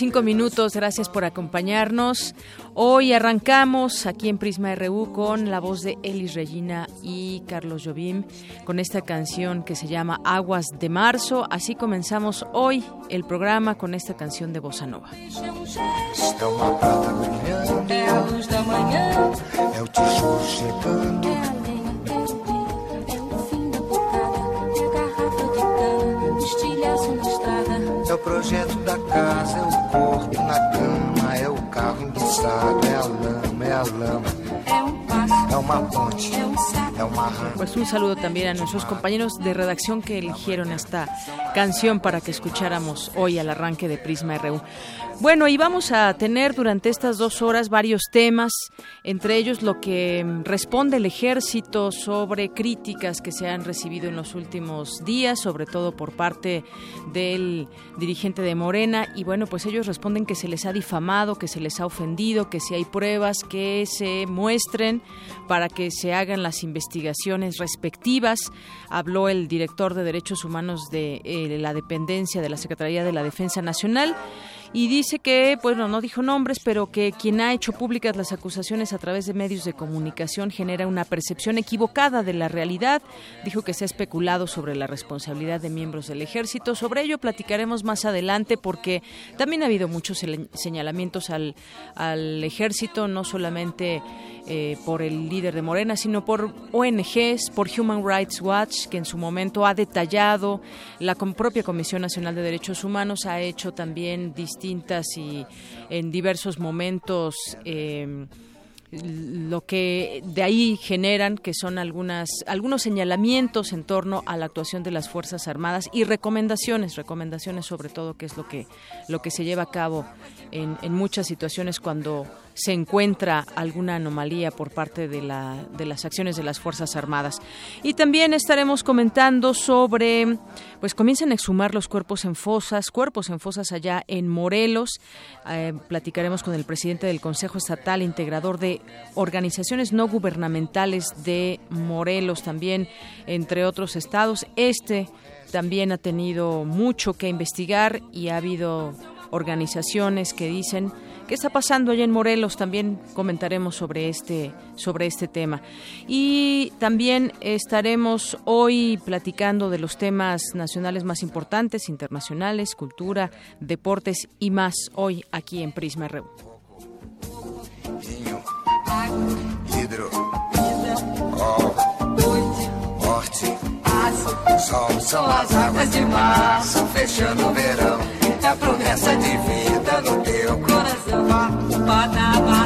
Cinco minutos, gracias por acompañarnos. Hoy arrancamos aquí en Prisma RU con la voz de Elis Regina y Carlos Jobim con esta canción que se llama Aguas de Marzo. Así comenzamos hoy el programa con esta canción de Bossa Nova. estilhaço é o projeto da casa, é o corpo na cama, é o carro enguiçado, é a lama, é a lama, é um passo, é uma ponte, é um rã. Pues un saludo también a nuestros compañeros de redacción que eligieron esta canción para que escucháramos hoy al arranque de Prisma RU. Bueno, y vamos a tener durante estas dos horas varios temas, entre ellos lo que responde el ejército sobre críticas que se han recibido en los últimos días, sobre todo por parte del dirigente de Morena. Y bueno, pues ellos responden que se les ha difamado, que se les ha ofendido, que si hay pruebas que se muestren para que se hagan las investigaciones respectivas. Habló el director de Derechos Humanos de eh, la dependencia de la Secretaría de la Defensa Nacional y dice que, bueno, no dijo nombres, pero que quien ha hecho públicas las acusaciones a través de medios de comunicación genera una percepción equivocada de la realidad. Dijo que se ha especulado sobre la responsabilidad de miembros del ejército. Sobre ello platicaremos más adelante porque también ha habido muchos señalamientos al, al ejército, no solamente eh, por el líder de Morena, sino por ONGs, por Human Rights Watch, que en su momento ha detallado, la propia Comisión Nacional de Derechos Humanos ha hecho también distintas y en diversos momentos eh, lo que de ahí generan que son algunas algunos señalamientos en torno a la actuación de las fuerzas armadas y recomendaciones recomendaciones sobre todo que es lo que lo que se lleva a cabo en muchas situaciones cuando se encuentra alguna anomalía por parte de, la, de las acciones de las Fuerzas Armadas. Y también estaremos comentando sobre, pues comienzan a exhumar los cuerpos en fosas, cuerpos en fosas allá en Morelos. Eh, platicaremos con el presidente del Consejo Estatal Integrador de Organizaciones No Gubernamentales de Morelos, también entre otros estados. Este también ha tenido mucho que investigar y ha habido organizaciones que dicen qué está pasando allá en Morelos. También comentaremos sobre este sobre este tema y también estaremos hoy platicando de los temas nacionales más importantes, internacionales, cultura, deportes y más hoy aquí en Prisma RU. Sol, são as águas de fechando o verão. É a promessa de Portada do teu coração. Panamá,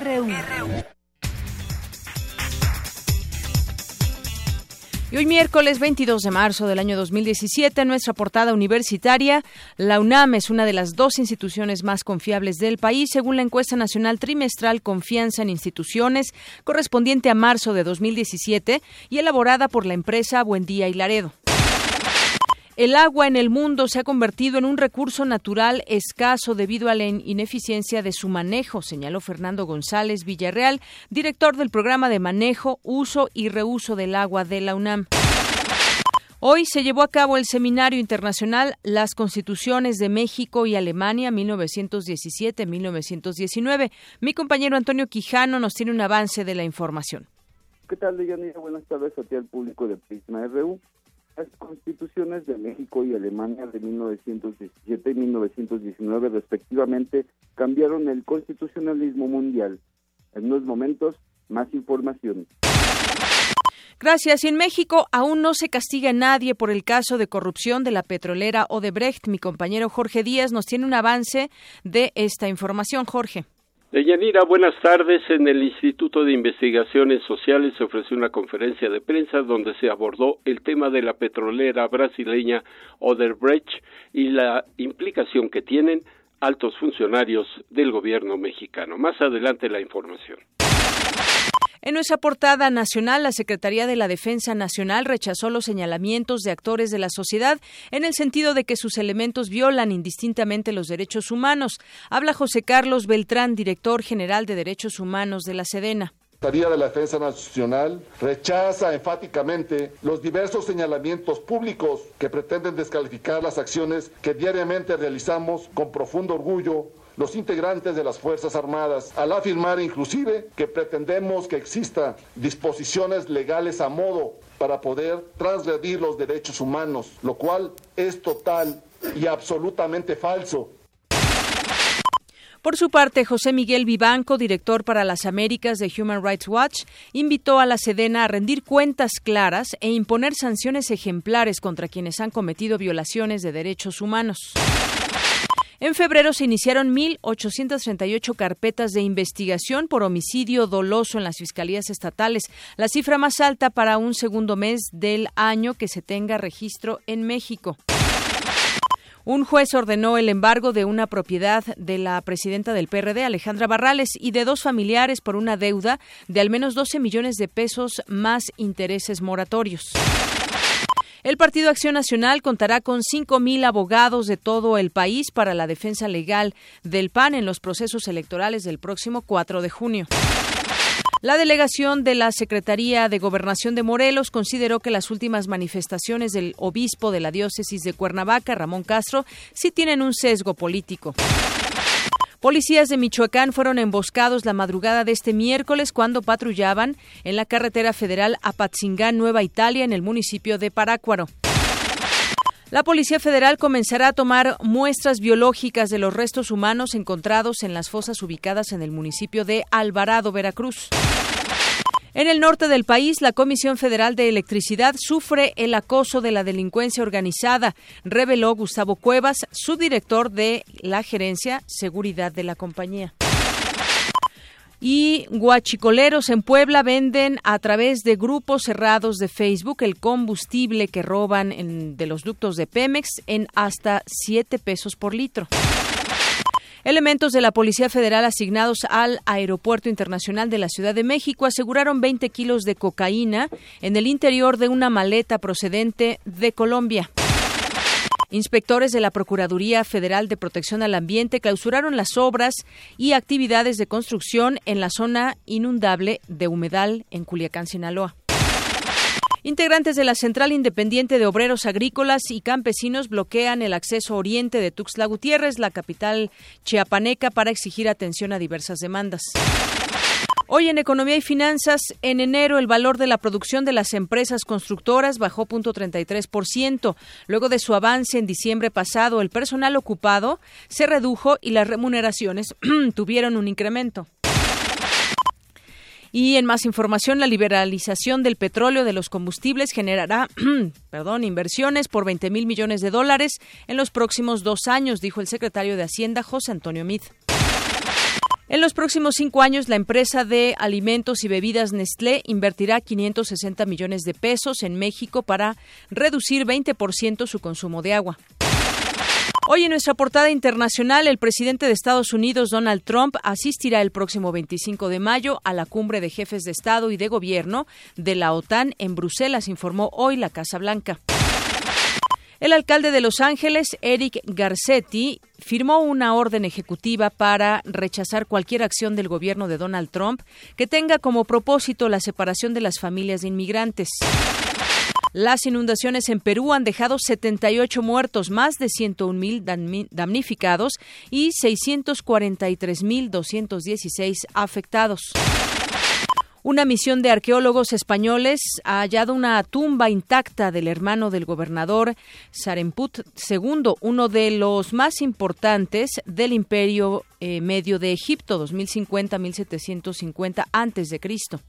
RU. Y hoy miércoles 22 de marzo del año 2017, en nuestra portada universitaria, la UNAM es una de las dos instituciones más confiables del país, según la encuesta nacional trimestral Confianza en Instituciones, correspondiente a marzo de 2017 y elaborada por la empresa Buendía y Laredo. El agua en el mundo se ha convertido en un recurso natural escaso debido a la ineficiencia de su manejo, señaló Fernando González Villarreal, director del programa de manejo, uso y reuso del agua de la UNAM. Hoy se llevó a cabo el Seminario Internacional Las Constituciones de México y Alemania 1917-1919. Mi compañero Antonio Quijano nos tiene un avance de la información. ¿Qué tal, Deyanira? Buenas tardes a ti al público de Prisma RU. Las constituciones de México y Alemania de 1917 y 1919 respectivamente cambiaron el constitucionalismo mundial. En unos momentos, más información. Gracias. Y en México aún no se castiga a nadie por el caso de corrupción de la petrolera Odebrecht. Mi compañero Jorge Díaz nos tiene un avance de esta información. Jorge. Deyanira, buenas tardes. En el Instituto de Investigaciones Sociales se ofreció una conferencia de prensa donde se abordó el tema de la petrolera brasileña Odebrecht y la implicación que tienen altos funcionarios del gobierno mexicano. Más adelante la información. En nuestra portada nacional, la Secretaría de la Defensa Nacional rechazó los señalamientos de actores de la sociedad en el sentido de que sus elementos violan indistintamente los derechos humanos. Habla José Carlos Beltrán, director general de Derechos Humanos de la Sedena. La Secretaría de la Defensa Nacional rechaza enfáticamente los diversos señalamientos públicos que pretenden descalificar las acciones que diariamente realizamos con profundo orgullo los integrantes de las Fuerzas Armadas, al afirmar inclusive que pretendemos que exista disposiciones legales a modo para poder transgredir los derechos humanos, lo cual es total y absolutamente falso. Por su parte, José Miguel Vivanco, director para las Américas de Human Rights Watch, invitó a la Sedena a rendir cuentas claras e imponer sanciones ejemplares contra quienes han cometido violaciones de derechos humanos. En febrero se iniciaron 1.838 carpetas de investigación por homicidio doloso en las fiscalías estatales, la cifra más alta para un segundo mes del año que se tenga registro en México. Un juez ordenó el embargo de una propiedad de la presidenta del PRD, Alejandra Barrales, y de dos familiares por una deuda de al menos 12 millones de pesos más intereses moratorios. El Partido Acción Nacional contará con 5.000 abogados de todo el país para la defensa legal del PAN en los procesos electorales del próximo 4 de junio. La delegación de la Secretaría de Gobernación de Morelos consideró que las últimas manifestaciones del obispo de la diócesis de Cuernavaca, Ramón Castro, sí tienen un sesgo político. Policías de Michoacán fueron emboscados la madrugada de este miércoles cuando patrullaban en la carretera federal Apatzingán, Nueva Italia, en el municipio de Parácuaro. La Policía Federal comenzará a tomar muestras biológicas de los restos humanos encontrados en las fosas ubicadas en el municipio de Alvarado, Veracruz. En el norte del país, la Comisión Federal de Electricidad sufre el acoso de la delincuencia organizada, reveló Gustavo Cuevas, subdirector de la Gerencia Seguridad de la compañía. Y guachicoleros en Puebla venden a través de grupos cerrados de Facebook el combustible que roban en, de los ductos de Pemex en hasta 7 pesos por litro. Elementos de la Policía Federal asignados al Aeropuerto Internacional de la Ciudad de México aseguraron 20 kilos de cocaína en el interior de una maleta procedente de Colombia. Inspectores de la Procuraduría Federal de Protección al Ambiente clausuraron las obras y actividades de construcción en la zona inundable de Humedal en Culiacán, Sinaloa. Integrantes de la Central Independiente de Obreros Agrícolas y Campesinos bloquean el acceso oriente de Tuxtla Gutiérrez, la capital chiapaneca, para exigir atención a diversas demandas. Hoy en Economía y Finanzas, en enero el valor de la producción de las empresas constructoras bajó 0.33%. Luego de su avance en diciembre pasado, el personal ocupado se redujo y las remuneraciones tuvieron un incremento. Y en más información, la liberalización del petróleo de los combustibles generará, perdón, inversiones por 20 mil millones de dólares en los próximos dos años, dijo el secretario de Hacienda, José Antonio Mid. En los próximos cinco años, la empresa de alimentos y bebidas Nestlé invertirá 560 millones de pesos en México para reducir 20% su consumo de agua. Hoy en nuestra portada internacional, el presidente de Estados Unidos, Donald Trump, asistirá el próximo 25 de mayo a la cumbre de jefes de Estado y de Gobierno de la OTAN en Bruselas, informó hoy la Casa Blanca. El alcalde de Los Ángeles, Eric Garcetti, firmó una orden ejecutiva para rechazar cualquier acción del gobierno de Donald Trump que tenga como propósito la separación de las familias de inmigrantes. Las inundaciones en Perú han dejado 78 muertos, más de 101 mil damnificados y 643 mil 216 afectados. Una misión de arqueólogos españoles ha hallado una tumba intacta del hermano del gobernador Saremput II, uno de los más importantes del Imperio eh, Medio de Egipto, 2050-1750 antes de Cristo.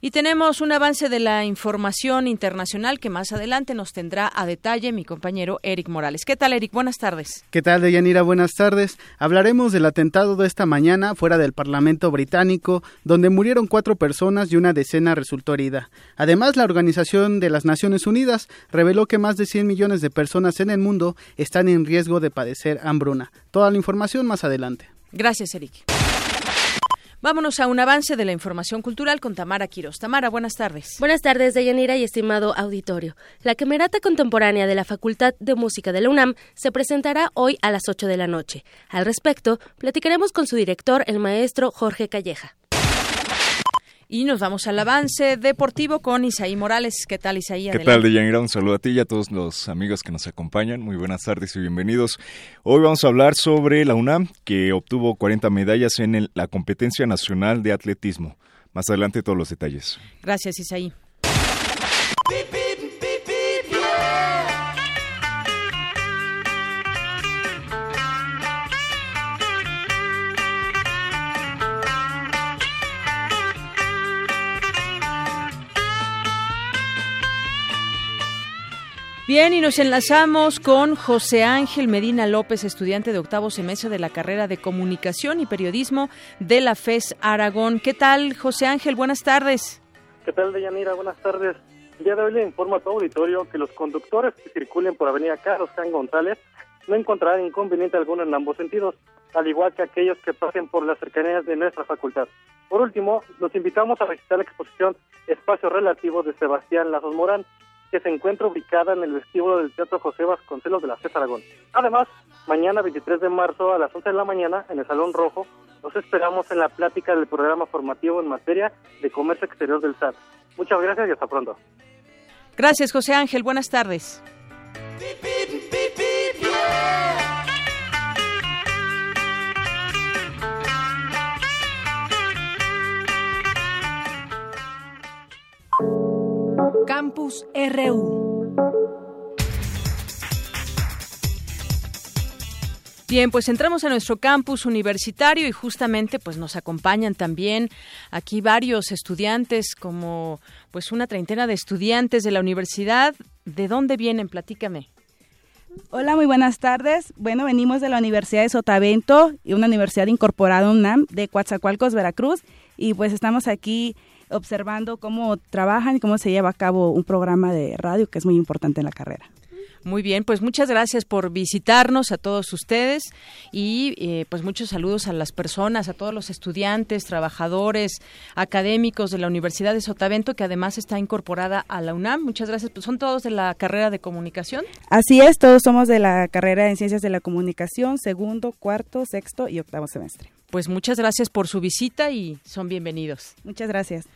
Y tenemos un avance de la información internacional que más adelante nos tendrá a detalle mi compañero Eric Morales. ¿Qué tal, Eric? Buenas tardes. ¿Qué tal, Deyanira? Buenas tardes. Hablaremos del atentado de esta mañana fuera del Parlamento británico, donde murieron cuatro personas y una decena resultó herida. Además, la Organización de las Naciones Unidas reveló que más de 100 millones de personas en el mundo están en riesgo de padecer hambruna. Toda la información más adelante. Gracias, Eric. Vámonos a un avance de la información cultural con Tamara Quiros. Tamara, buenas tardes. Buenas tardes, Deyanira y estimado auditorio. La Camerata Contemporánea de la Facultad de Música de la UNAM se presentará hoy a las 8 de la noche. Al respecto, platicaremos con su director, el maestro Jorge Calleja. Y nos vamos al avance deportivo con Isaí Morales. ¿Qué tal, Isaí? ¿Qué tal, Deyanira? Un saludo a ti y a todos los amigos que nos acompañan. Muy buenas tardes y bienvenidos. Hoy vamos a hablar sobre la UNAM, que obtuvo 40 medallas en la competencia nacional de atletismo. Más adelante todos los detalles. Gracias, Isaí. Bien, y nos enlazamos con José Ángel Medina López, estudiante de octavo semestre de la carrera de Comunicación y Periodismo de la FES Aragón. ¿Qué tal, José Ángel? Buenas tardes. ¿Qué tal, Deyanira? Buenas tardes. El día de hoy le informo a tu auditorio que los conductores que circulen por Avenida Carlos Can González no encontrarán inconveniente alguno en ambos sentidos, al igual que aquellos que pasen por las cercanías de nuestra facultad. Por último, los invitamos a visitar la exposición Espacio Relativo de Sebastián Lazos Morán, que se encuentra ubicada en el vestíbulo del Teatro José Vasconcelos de la CES Aragón. Además, mañana 23 de marzo a las 11 de la mañana en el Salón Rojo, los esperamos en la plática del programa formativo en materia de comercio exterior del SAT. Muchas gracias y hasta pronto. Gracias, José Ángel. Buenas tardes. Campus RU. Bien, pues entramos a nuestro campus universitario y justamente pues nos acompañan también aquí varios estudiantes como pues una treintena de estudiantes de la universidad. ¿De dónde vienen? Platícame. Hola, muy buenas tardes. Bueno, venimos de la Universidad de Sotavento y una universidad incorporada UNAM de Coatzacoalcos, Veracruz y pues estamos aquí observando cómo trabajan y cómo se lleva a cabo un programa de radio que es muy importante en la carrera. Muy bien, pues muchas gracias por visitarnos a todos ustedes y eh, pues muchos saludos a las personas, a todos los estudiantes, trabajadores, académicos de la Universidad de Sotavento que además está incorporada a la UNAM. Muchas gracias. Pues son todos de la carrera de comunicación. Así es, todos somos de la carrera en Ciencias de la Comunicación, segundo, cuarto, sexto y octavo semestre. Pues muchas gracias por su visita y son bienvenidos. Muchas gracias.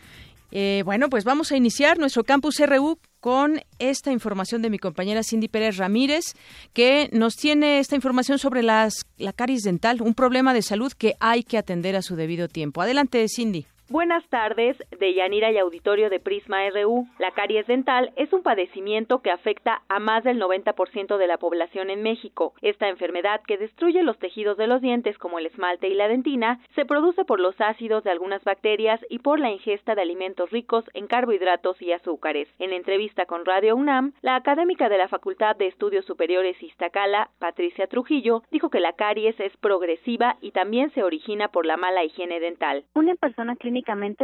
Eh, bueno, pues vamos a iniciar nuestro campus RU con esta información de mi compañera Cindy Pérez Ramírez, que nos tiene esta información sobre las, la caries dental, un problema de salud que hay que atender a su debido tiempo. Adelante, Cindy. Buenas tardes, de Yanira y Auditorio de Prisma RU. La caries dental es un padecimiento que afecta a más del 90% de la población en México. Esta enfermedad, que destruye los tejidos de los dientes como el esmalte y la dentina, se produce por los ácidos de algunas bacterias y por la ingesta de alimentos ricos en carbohidratos y azúcares. En entrevista con Radio UNAM, la académica de la Facultad de Estudios Superiores Iztacala, Patricia Trujillo, dijo que la caries es progresiva y también se origina por la mala higiene dental. Una persona clínica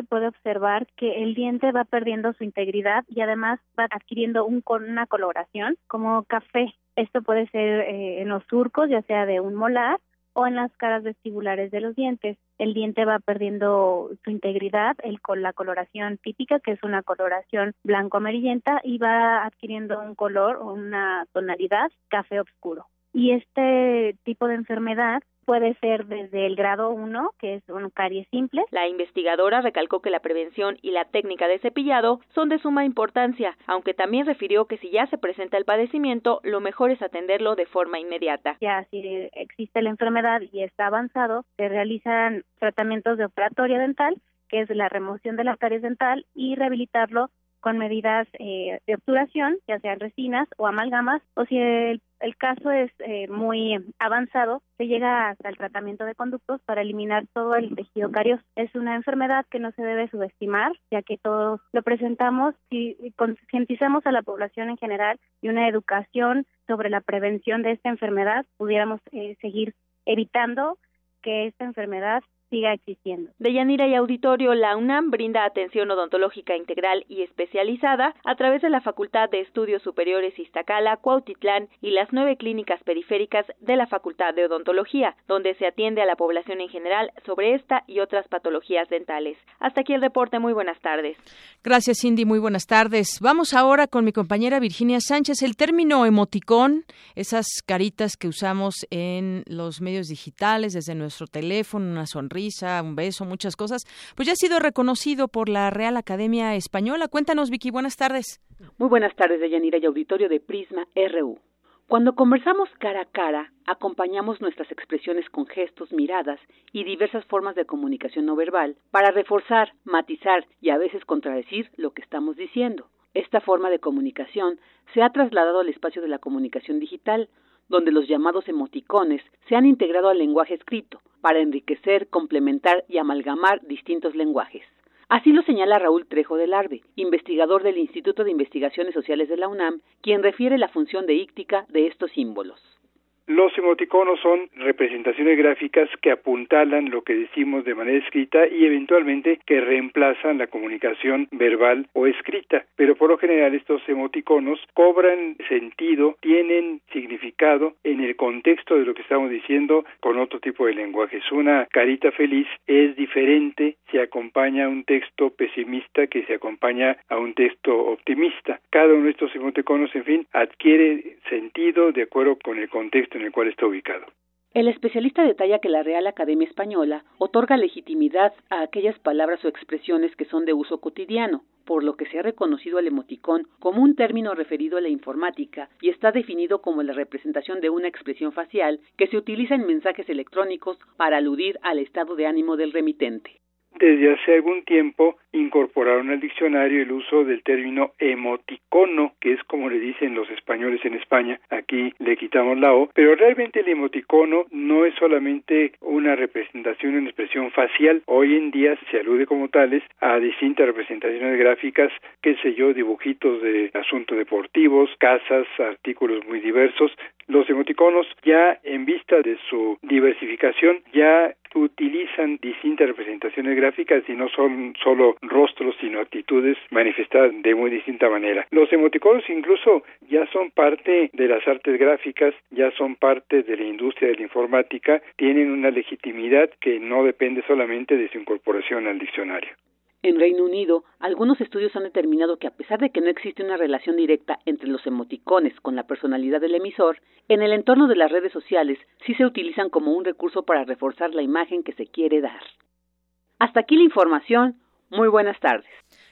puede observar que el diente va perdiendo su integridad y además va adquiriendo un, una coloración como café. Esto puede ser eh, en los surcos, ya sea de un molar o en las caras vestibulares de los dientes. El diente va perdiendo su integridad, el, con la coloración típica, que es una coloración blanco-amarillenta, y va adquiriendo un color o una tonalidad café oscuro. Y este tipo de enfermedad puede ser desde el grado 1, que es un caries simple. La investigadora recalcó que la prevención y la técnica de cepillado son de suma importancia, aunque también refirió que si ya se presenta el padecimiento, lo mejor es atenderlo de forma inmediata. Ya si existe la enfermedad y está avanzado, se realizan tratamientos de operatoria dental, que es la remoción de la caries dental y rehabilitarlo con medidas eh, de obturación, ya sean resinas o amalgamas, o si el, caso es eh, muy avanzado, se llega hasta el tratamiento de conductos para eliminar todo el tejido carioso. Es una enfermedad que no se debe subestimar, ya que todos lo presentamos y concientizamos a la población en general y una educación sobre la prevención de esta enfermedad, pudiéramos eh, seguir evitando que esta enfermedad siga existiendo. De Yanira y Auditorio, la UNAM brinda atención odontológica integral y especializada a través de la Facultad de Estudios Superiores Iztacala, Cuautitlán y las nueve clínicas periféricas de la Facultad de Odontología, donde se atiende a la población en general sobre esta y otras patologías dentales. Hasta aquí el reporte. Muy buenas tardes. Gracias, Cindy. Muy buenas tardes. Vamos ahora con mi compañera Virginia Sánchez. El término emoticón, esas caritas que usamos en los medios digitales, desde nuestro teléfono, una sonrisa un beso, muchas cosas, pues ya ha sido reconocido por la Real Academia Española. Cuéntanos, Vicky, buenas tardes. Muy buenas tardes, Deyanira y auditorio de Prisma RU. Cuando conversamos cara a cara, acompañamos nuestras expresiones con gestos, miradas y diversas formas de comunicación no verbal para reforzar, matizar y a veces contradecir lo que estamos diciendo. Esta forma de comunicación se ha trasladado al espacio de la comunicación digital, donde los llamados emoticones se han integrado al lenguaje escrito para enriquecer, complementar y amalgamar distintos lenguajes. Así lo señala Raúl Trejo del Arbe, investigador del Instituto de Investigaciones Sociales de la UNAM, quien refiere la función de íctica de estos símbolos. Los emoticonos son representaciones gráficas que apuntalan lo que decimos de manera escrita y eventualmente que reemplazan la comunicación verbal o escrita. Pero por lo general estos emoticonos cobran sentido, tienen significado en el contexto de lo que estamos diciendo con otro tipo de lenguajes. Una carita feliz es diferente si acompaña a un texto pesimista que se acompaña a un texto optimista. Cada uno de estos emoticonos, en fin, adquiere sentido de acuerdo con el contexto el cual está ubicado. El especialista detalla que la Real Academia Española otorga legitimidad a aquellas palabras o expresiones que son de uso cotidiano, por lo que se ha reconocido al emoticón como un término referido a la informática y está definido como la representación de una expresión facial que se utiliza en mensajes electrónicos para aludir al estado de ánimo del remitente. Desde hace algún tiempo incorporaron al diccionario el uso del término emoticono, que es como le dicen los españoles en España, aquí le quitamos la O, pero realmente el emoticono no es solamente una representación, una expresión facial, hoy en día se alude como tales a distintas representaciones gráficas, qué sé yo, dibujitos de asuntos deportivos, casas, artículos muy diversos, los emoticonos ya en vista de su diversificación ya utilizan distintas representaciones gráficas y no son solo rostros sino actitudes manifestadas de muy distinta manera. Los emoticonos incluso ya son parte de las artes gráficas, ya son parte de la industria de la informática, tienen una legitimidad que no depende solamente de su incorporación al diccionario. En Reino Unido, algunos estudios han determinado que a pesar de que no existe una relación directa entre los emoticones con la personalidad del emisor, en el entorno de las redes sociales sí se utilizan como un recurso para reforzar la imagen que se quiere dar. Hasta aquí la información. Muy buenas tardes.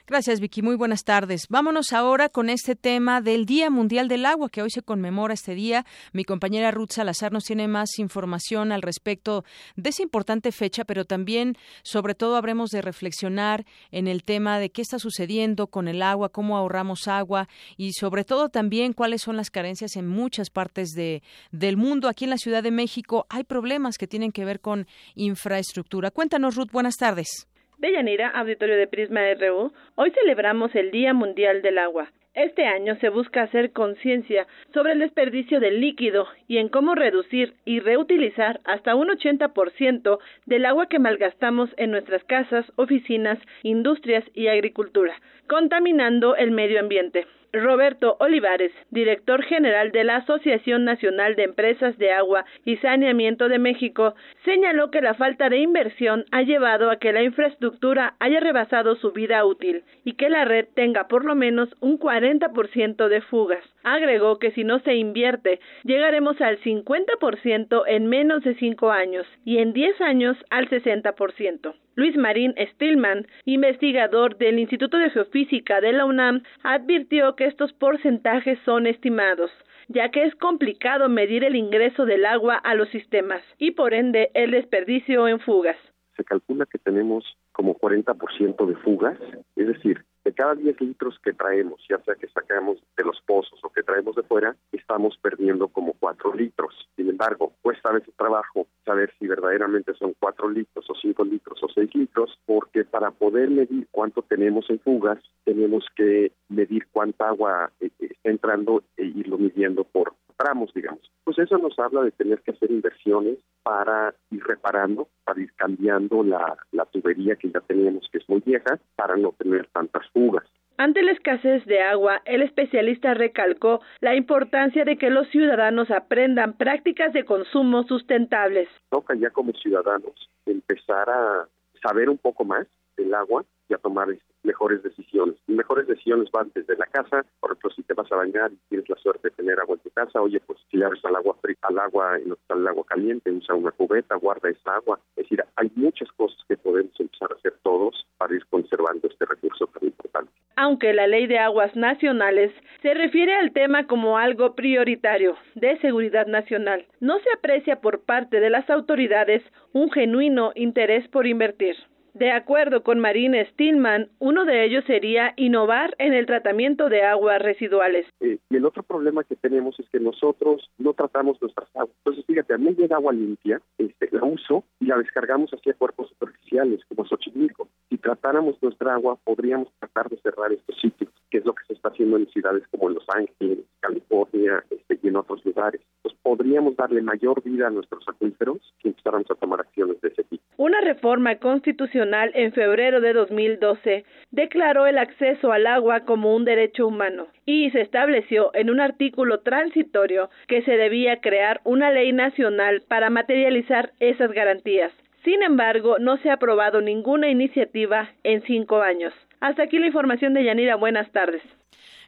Gracias, Vicky. Muy buenas tardes. Vámonos ahora con este tema del Día Mundial del Agua, que hoy se conmemora este día. Mi compañera Ruth Salazar nos tiene más información al respecto de esa importante fecha, pero también, sobre todo, habremos de reflexionar en el tema de qué está sucediendo con el agua, cómo ahorramos agua y, sobre todo, también cuáles son las carencias en muchas partes de, del mundo. Aquí en la Ciudad de México hay problemas que tienen que ver con infraestructura. Cuéntanos, Ruth. Buenas tardes. Deyanira, auditorio de Prisma RU, hoy celebramos el Día Mundial del Agua. Este año se busca hacer conciencia sobre el desperdicio del líquido y en cómo reducir y reutilizar hasta un 80% del agua que malgastamos en nuestras casas, oficinas, industrias y agricultura, contaminando el medio ambiente. Roberto Olivares, director general de la Asociación Nacional de Empresas de Agua y Saneamiento de México, señaló que la falta de inversión ha llevado a que la infraestructura haya rebasado su vida útil y que la red tenga por lo menos un 40% de fugas. Agregó que si no se invierte, llegaremos al 50% en menos de cinco años y en 10 años al 60%. Luis Marín Stillman, investigador del Instituto de Geofísica de la UNAM, advirtió que estos porcentajes son estimados ya que es complicado medir el ingreso del agua a los sistemas y por ende el desperdicio en fugas. Se calcula que tenemos como 40% de fugas, es decir, de cada 10 litros que traemos, ya sea que sacamos de los pozos o que traemos de fuera, estamos perdiendo como 4 litros. Sin embargo, cuesta a veces trabajo saber si verdaderamente son 4 litros o 5 litros o 6 litros, porque para poder medir cuánto tenemos en fugas, tenemos que medir cuánta agua eh, eh, está entrando e irlo midiendo por tramos, digamos. Pues eso nos habla de tener que hacer inversiones para ir reparando, para ir cambiando la, la tubería que ya teníamos, que es muy vieja, para no tener tantas fugas. Ante la escasez de agua, el especialista recalcó la importancia de que los ciudadanos aprendan prácticas de consumo sustentables. Toca ya como ciudadanos empezar a saber un poco más del agua y a tomar mejores decisiones. mejores decisiones van desde la casa, por ejemplo, si te vas a bañar y tienes la suerte de tener agua en tu casa, oye, pues si abres al agua fría, al agua no el agua caliente, usa una cubeta, guarda esa agua. Es decir, hay muchas cosas que podemos empezar a hacer todos para ir conservando este recurso tan importante. Aunque la ley de aguas nacionales se refiere al tema como algo prioritario de seguridad nacional, no se aprecia por parte de las autoridades un genuino interés por invertir. De acuerdo con Marine Stillman, uno de ellos sería innovar en el tratamiento de aguas residuales. Eh, y el otro problema que tenemos es que nosotros no tratamos nuestras aguas. Entonces, fíjate, a mí llega agua limpia, este, la uso y la descargamos hacia cuerpos superficiales, como Xochimilco. Si tratáramos nuestra agua, podríamos tratar de cerrar estos sitios, que es lo que se está haciendo en ciudades como Los Ángeles, California este, y en otros lugares. Pues podríamos darle mayor vida a nuestros acuíferos si empezáramos a tomar acciones de ese tipo. Una reforma constitucional en febrero de 2012 declaró el acceso al agua como un derecho humano y se estableció en un artículo transitorio que se debía crear una ley nacional para materializar esas garantías. Sin embargo, no se ha aprobado ninguna iniciativa en cinco años. Hasta aquí la información de Yanira. Buenas tardes.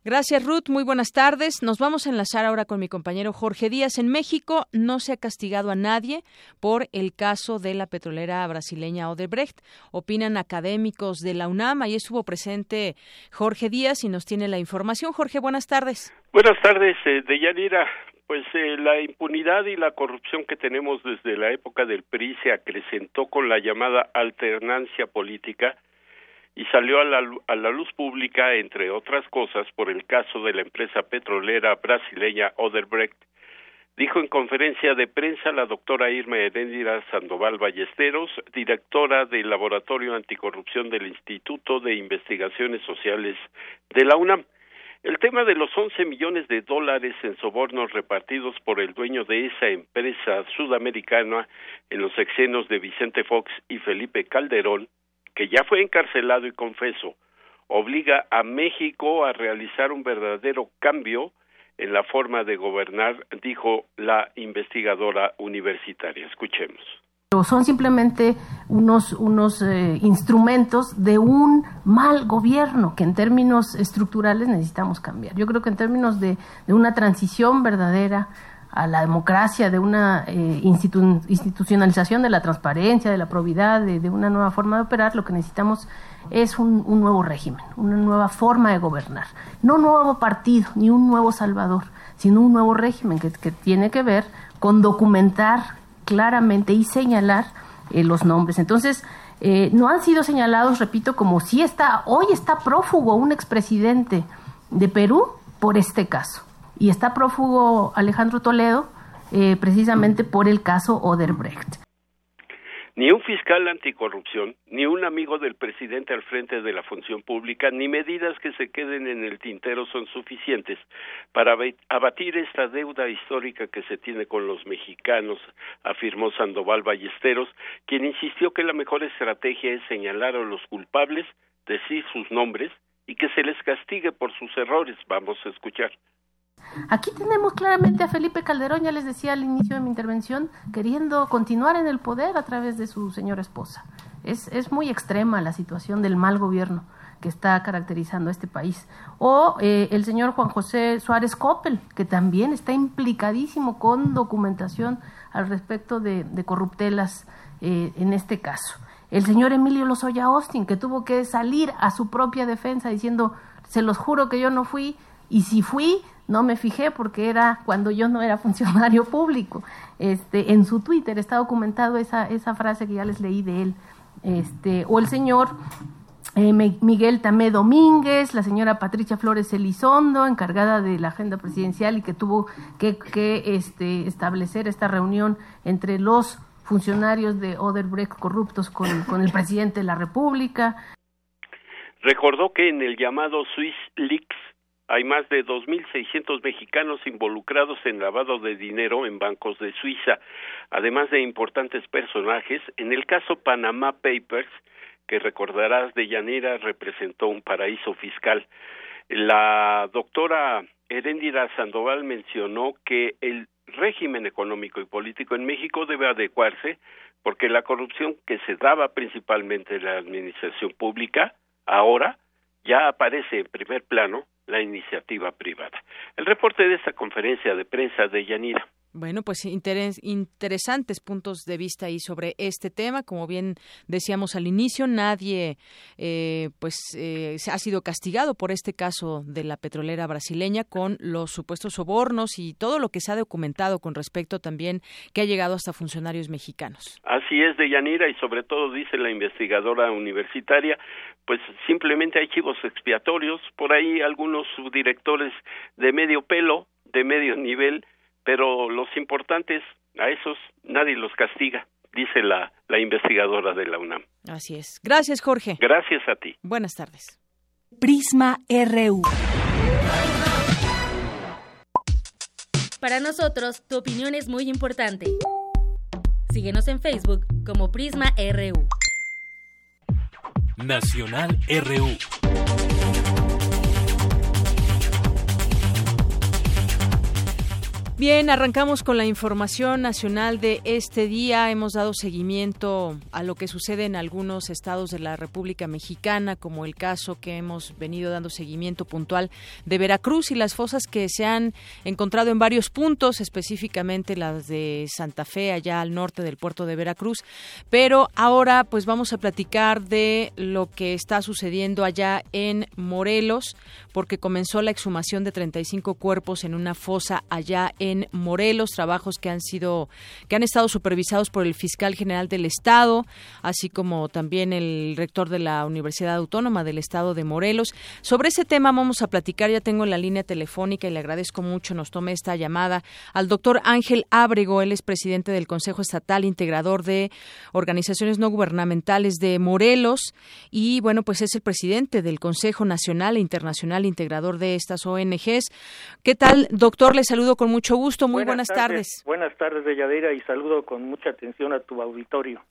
Gracias, Ruth. Muy buenas tardes. Nos vamos a enlazar ahora con mi compañero Jorge Díaz. En México no se ha castigado a nadie por el caso de la petrolera brasileña Odebrecht. Opinan académicos de la UNAM. Ahí estuvo presente Jorge Díaz y nos tiene la información. Jorge, buenas tardes. Buenas tardes, eh, Deyanira. Pues eh, la impunidad y la corrupción que tenemos desde la época del PRI se acrecentó con la llamada alternancia política y salió a la, a la, luz pública, entre otras cosas, por el caso de la empresa petrolera brasileña Oderbrecht. Dijo en conferencia de prensa la doctora Irma Heréndira Sandoval Ballesteros, directora del Laboratorio Anticorrupción del Instituto de Investigaciones Sociales de la UNAM. El tema de los 11 millones de dólares en sobornos repartidos por el dueño de esa empresa sudamericana en los sexenios de Vicente Fox y Felipe Calderón que ya fue encarcelado y confeso, obliga a México a realizar un verdadero cambio en la forma de gobernar, dijo la investigadora universitaria. Escuchemos. Son simplemente unos, unos eh, instrumentos de un mal gobierno que en términos estructurales necesitamos cambiar. Yo creo que en términos de, de una transición verdadera a la democracia, de una eh, institucionalización de la transparencia, de la probidad, de, una nueva forma de operar, lo que necesitamos es un, nuevo régimen, una nueva forma de gobernar. No un nuevo partido, ni un nuevo Salvador, sino un nuevo régimen que, tiene que ver con documentar claramente y señalar eh, los nombres. Entonces, eh, no han sido señalados, repito, como si está, hoy está prófugo un expresidente de Perú por este caso y está prófugo Alejandro Toledo eh, precisamente por el caso Oderbrecht. Ni un fiscal anticorrupción, ni un amigo del presidente al frente de la función pública, ni medidas que se queden en el tintero son suficientes para abatir esta deuda histórica que se tiene con los mexicanos, afirmó Sandoval Ballesteros, quien insistió que la mejor estrategia es señalar a los culpables, decir sus nombres y que se les castigue por sus errores. Vamos a escuchar Aquí tenemos claramente a Felipe Calderón, ya les decía al inicio de mi intervención, queriendo continuar en el poder a través de su señora esposa. Es, es muy extrema la situación del mal gobierno que está caracterizando a este país. O eh, el señor Juan José Suárez Coppel, que también está implicadísimo con documentación al respecto de, corruptelas eh, en este caso. El señor Emilio Lozoya Austin, que tuvo que salir a su propia defensa diciendo, se los juro que yo no fui, y si fui, no me fijé porque era cuando yo no era funcionario público. Este, en su Twitter está documentado esa, esa frase que ya les leí de él. Este, o el señor eh, Miguel Tamé Domínguez, la señora Patricia Flores Elizondo, encargada de la agenda presidencial y que tuvo que, este, establecer esta reunión entre los funcionarios de Oderbrecht corruptos con, el presidente de la República. Recordó que en el llamado Swiss Leaks hay más de 2.600 mexicanos involucrados en lavado de dinero en bancos de Suiza, además de importantes personajes. En el caso Panama Papers, que recordarás de Yanira representó un paraíso fiscal. La doctora Heréndira Sandoval mencionó que el régimen económico y político en México debe adecuarse porque la corrupción que se daba principalmente en la administración pública ahora ya aparece en primer plano la iniciativa privada. El reporte de esta conferencia de prensa de Yanira. Bueno, pues interesantes puntos de vista ahí sobre este tema. Como bien decíamos al inicio, nadie eh, pues eh, ha sido castigado por este caso de la petrolera brasileña con los supuestos sobornos y todo lo que se ha documentado con respecto también que ha llegado hasta funcionarios mexicanos. Así es, de Yanira, y sobre todo dice la investigadora universitaria, pues simplemente hay chivos expiatorios, por ahí algunos subdirectores de medio pelo, de medio nivel, pero los importantes, a esos nadie los castiga, dice la, la investigadora de la UNAM. Así es. Gracias, Jorge. Gracias a ti. Buenas tardes. Prisma RU. Para nosotros, tu opinión es muy importante. Síguenos en Facebook como Prisma RU. Nacional RU. Bien, arrancamos con la información nacional de este día. Hemos dado seguimiento a lo que sucede en algunos estados de la República Mexicana, como el caso que hemos venido dando seguimiento puntual de Veracruz y las fosas que se han encontrado en varios puntos, específicamente las de Santa Fe, allá al norte del puerto de Veracruz. Pero ahora, pues vamos a platicar de lo que está sucediendo allá en Morelos, porque comenzó la exhumación de 35 cuerpos en una fosa allá en en Morelos, trabajos que han sido que han estado supervisados por el fiscal general del estado, así como también el rector de la Universidad Autónoma del estado de Morelos. Sobre ese tema vamos a platicar, ya tengo la línea telefónica y le agradezco mucho nos tome esta llamada al doctor Ángel Ábrego, él es presidente del Consejo Estatal Integrador de Organizaciones No Gubernamentales de Morelos y bueno, pues es el presidente del Consejo Nacional e Internacional Integrador de estas ONGs. ¿Qué tal, doctor? Le saludo con mucho gusto, muy buenas, tardes. Buenas tardes, Yadira, y saludo con mucha atención a tu auditorio.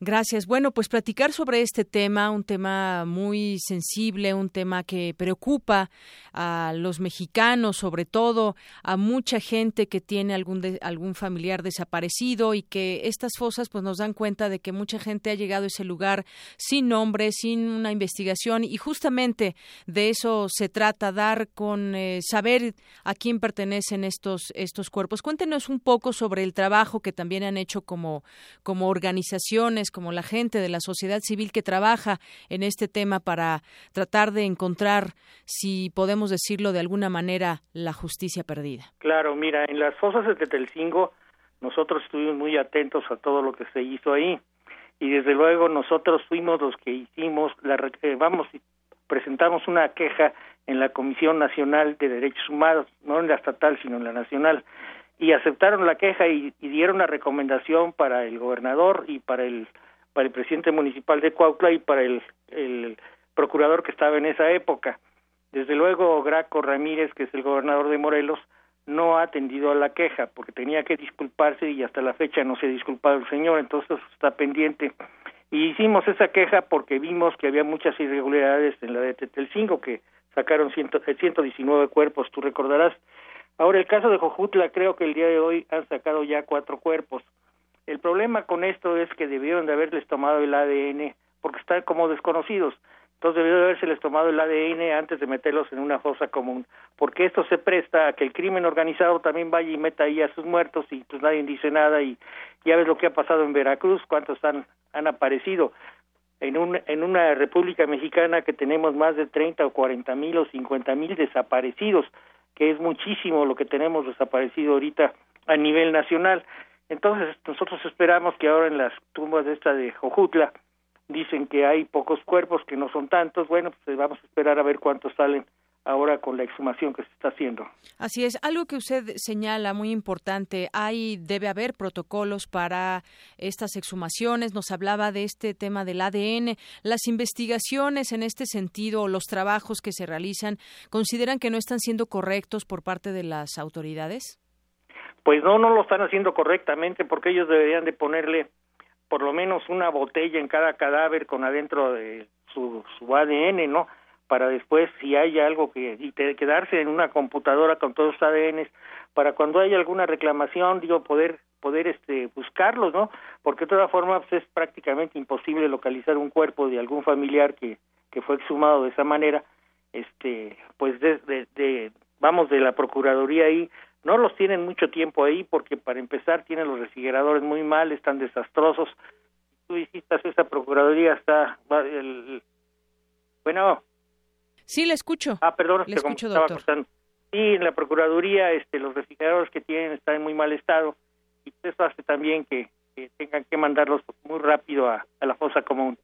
Gracias. Bueno, pues platicar sobre este tema, un tema muy sensible, un tema que preocupa a los mexicanos, sobre todo a mucha gente que tiene algún algún familiar desaparecido y que estas fosas pues nos dan cuenta de que mucha gente ha llegado a ese lugar sin nombre, sin una investigación y justamente de eso se trata dar con eh, saber a quién pertenecen estos estos cuerpos. Cuéntenos un poco sobre el trabajo que también han hecho como como organizaciones como la gente de la sociedad civil que trabaja en este tema para tratar de encontrar, si podemos decirlo de alguna manera, la justicia perdida. Claro, mira, en las fosas de Tetelcingo nosotros estuvimos muy atentos a todo lo que se hizo ahí y desde luego nosotros fuimos los que hicimos, la, eh, vamos, presentamos una queja en la Comisión Nacional de Derechos Humanos, no en la estatal, sino en la nacional, y aceptaron la queja y, dieron una recomendación para el gobernador y para el para el presidente municipal de Cuautla y para el, el procurador que estaba en esa época. Desde luego, Graco Ramírez, que es el gobernador de Morelos, no ha atendido a la queja porque tenía que disculparse y hasta la fecha no se ha disculpado el señor, entonces está pendiente. Y hicimos esa queja porque vimos que había muchas irregularidades en la de Tetelcingo, que sacaron ciento, 119 cuerpos, tú recordarás, Ahora, el caso de Jojutla, creo que el día de hoy han sacado ya cuatro cuerpos. El problema con esto es que debieron de haberles tomado el ADN porque están como desconocidos. Entonces debió de haberse tomado el ADN antes de meterlos en una fosa común, porque esto se presta a que el crimen organizado también vaya y meta ahí a sus muertos y pues nadie dice nada y ya ves lo que ha pasado en Veracruz, cuántos han, han aparecido en, un, en una república mexicana que tenemos más de 30 o 40 mil o 50 mil desaparecidos, que es muchísimo lo que tenemos desaparecido ahorita a nivel nacional. Entonces nosotros esperamos que ahora en las tumbas de esta de Jojutla dicen que hay pocos cuerpos, que no son tantos, bueno, pues vamos a esperar a ver cuántos salen ahora con la exhumación que se está haciendo. Así es, algo que usted señala muy importante, hay debe haber protocolos para estas exhumaciones, nos hablaba de este tema del ADN, las investigaciones en este sentido, los trabajos que se realizan, ¿consideran que no están siendo correctos por parte de las autoridades? Pues no, no lo están haciendo correctamente porque ellos deberían de ponerle por lo menos una botella en cada cadáver con adentro de su, su ADN, ¿no? Para después, si hay algo que, y quedarse en una computadora con todos los ADN, para cuando haya alguna reclamación, digo, poder poder este buscarlos, ¿no? Porque de todas formas pues, es prácticamente imposible localizar un cuerpo de algún familiar que, que fue exhumado de esa manera, este, pues de, de vamos de la procuraduría ahí no los tienen mucho tiempo ahí porque para empezar tienen los refrigeradores muy mal, están desastrosos. Tú visitas esa procuraduría, está el, bueno. Sí, le escucho. Ah, perdón, le escucho, doctor. Sí, en la procuraduría, este, los refrigeradores que tienen están en muy mal estado y eso hace también que, tengan que mandarlos muy rápido a la fosa común.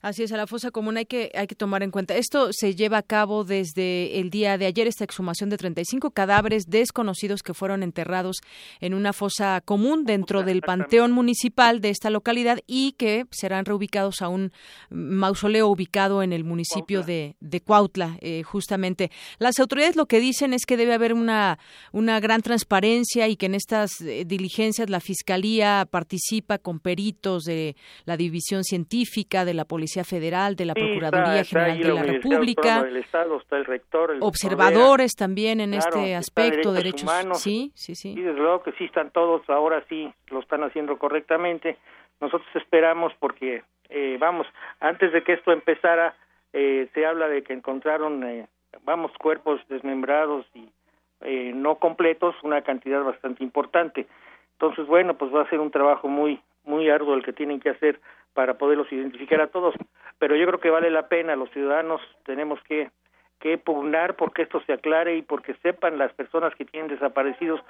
Así es, a la fosa común hay que, hay que tomar en cuenta. Esto se lleva a cabo desde el día de ayer, esta exhumación de 35 cadáveres desconocidos que fueron enterrados en una fosa común dentro del panteón municipal de esta localidad y que serán reubicados a un mausoleo ubicado en el municipio de, de Cuautla, eh, justamente. Las autoridades lo que dicen es que debe haber una, una gran transparencia y que en estas eh, diligencias la Fiscalía participa con peritos de la División Científica, de la Policía Federal, de la Procuraduría General de la, República, observadores también en este aspecto, derechos, humanos, sí, sí, sí. Y desde luego que sí están todos, ahora sí lo están haciendo correctamente. Nosotros esperamos porque, eh, vamos, antes de que esto empezara, eh, se habla de que encontraron, eh, vamos, cuerpos desmembrados y no completos, una cantidad bastante importante. Entonces, bueno, pues va a ser un trabajo muy, muy arduo el que tienen que hacer para poderlos identificar a todos. Pero yo creo que vale la pena, los ciudadanos tenemos que, que pugnar porque esto se aclare y porque sepan las personas que tienen desaparecidos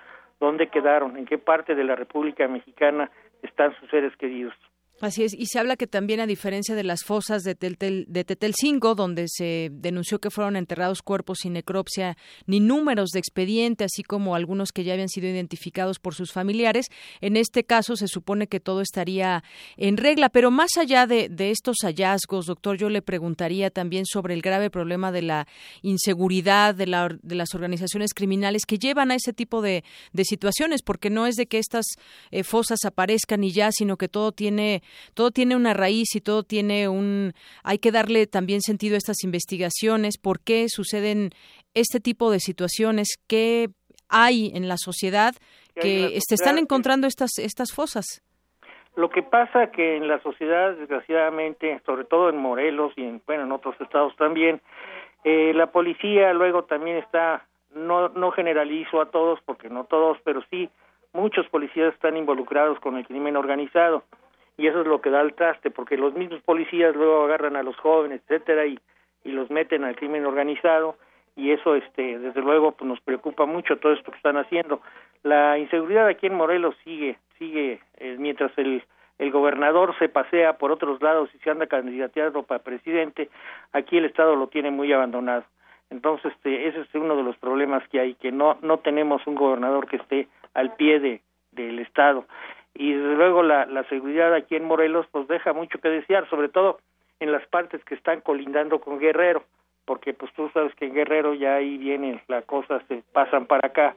dónde quedaron, en qué parte de la República Mexicana están sus seres queridos. Así es, y se habla que también a diferencia de las fosas de, Tetel, de Tetelcingo, donde se denunció que fueron enterrados cuerpos sin necropsia ni números de expediente, así como algunos que ya habían sido identificados por sus familiares, en este caso se supone que todo estaría en regla. Pero más allá de, estos hallazgos, doctor, yo le preguntaría también sobre el grave problema de la inseguridad de, la, de las organizaciones criminales que llevan a ese tipo de, situaciones, porque no es de que estas eh, fosas aparezcan y ya, sino que todo tiene todo tiene una raíz y todo tiene un hay que darle también sentido a estas investigaciones, por qué suceden este tipo de situaciones, qué hay en la sociedad que se están encontrando estas estas fosas. Lo que pasa que en la sociedad, desgraciadamente, sobre todo en Morelos y en, bueno, en otros estados también, eh, la policía luego también está, no, no generalizo a todos, porque no todos, pero sí, muchos policías están involucrados con el crimen organizado y eso es lo que da el traste porque los mismos policías luego agarran a los jóvenes etcétera y, y los meten al crimen organizado y eso este desde luego pues nos preocupa mucho todo esto que están haciendo. La inseguridad aquí en Morelos sigue sigue eh, mientras el el gobernador se pasea por otros lados y se anda candidateando para presidente aquí el estado lo tiene muy abandonado. Entonces este ese es uno de los problemas que hay que no no tenemos un gobernador que esté al pie de del estado y desde luego la, la seguridad aquí en Morelos pues deja mucho que desear, sobre todo en las partes que están colindando con Guerrero, porque pues tú sabes que en Guerrero ya ahí viene la cosa, se pasan para acá.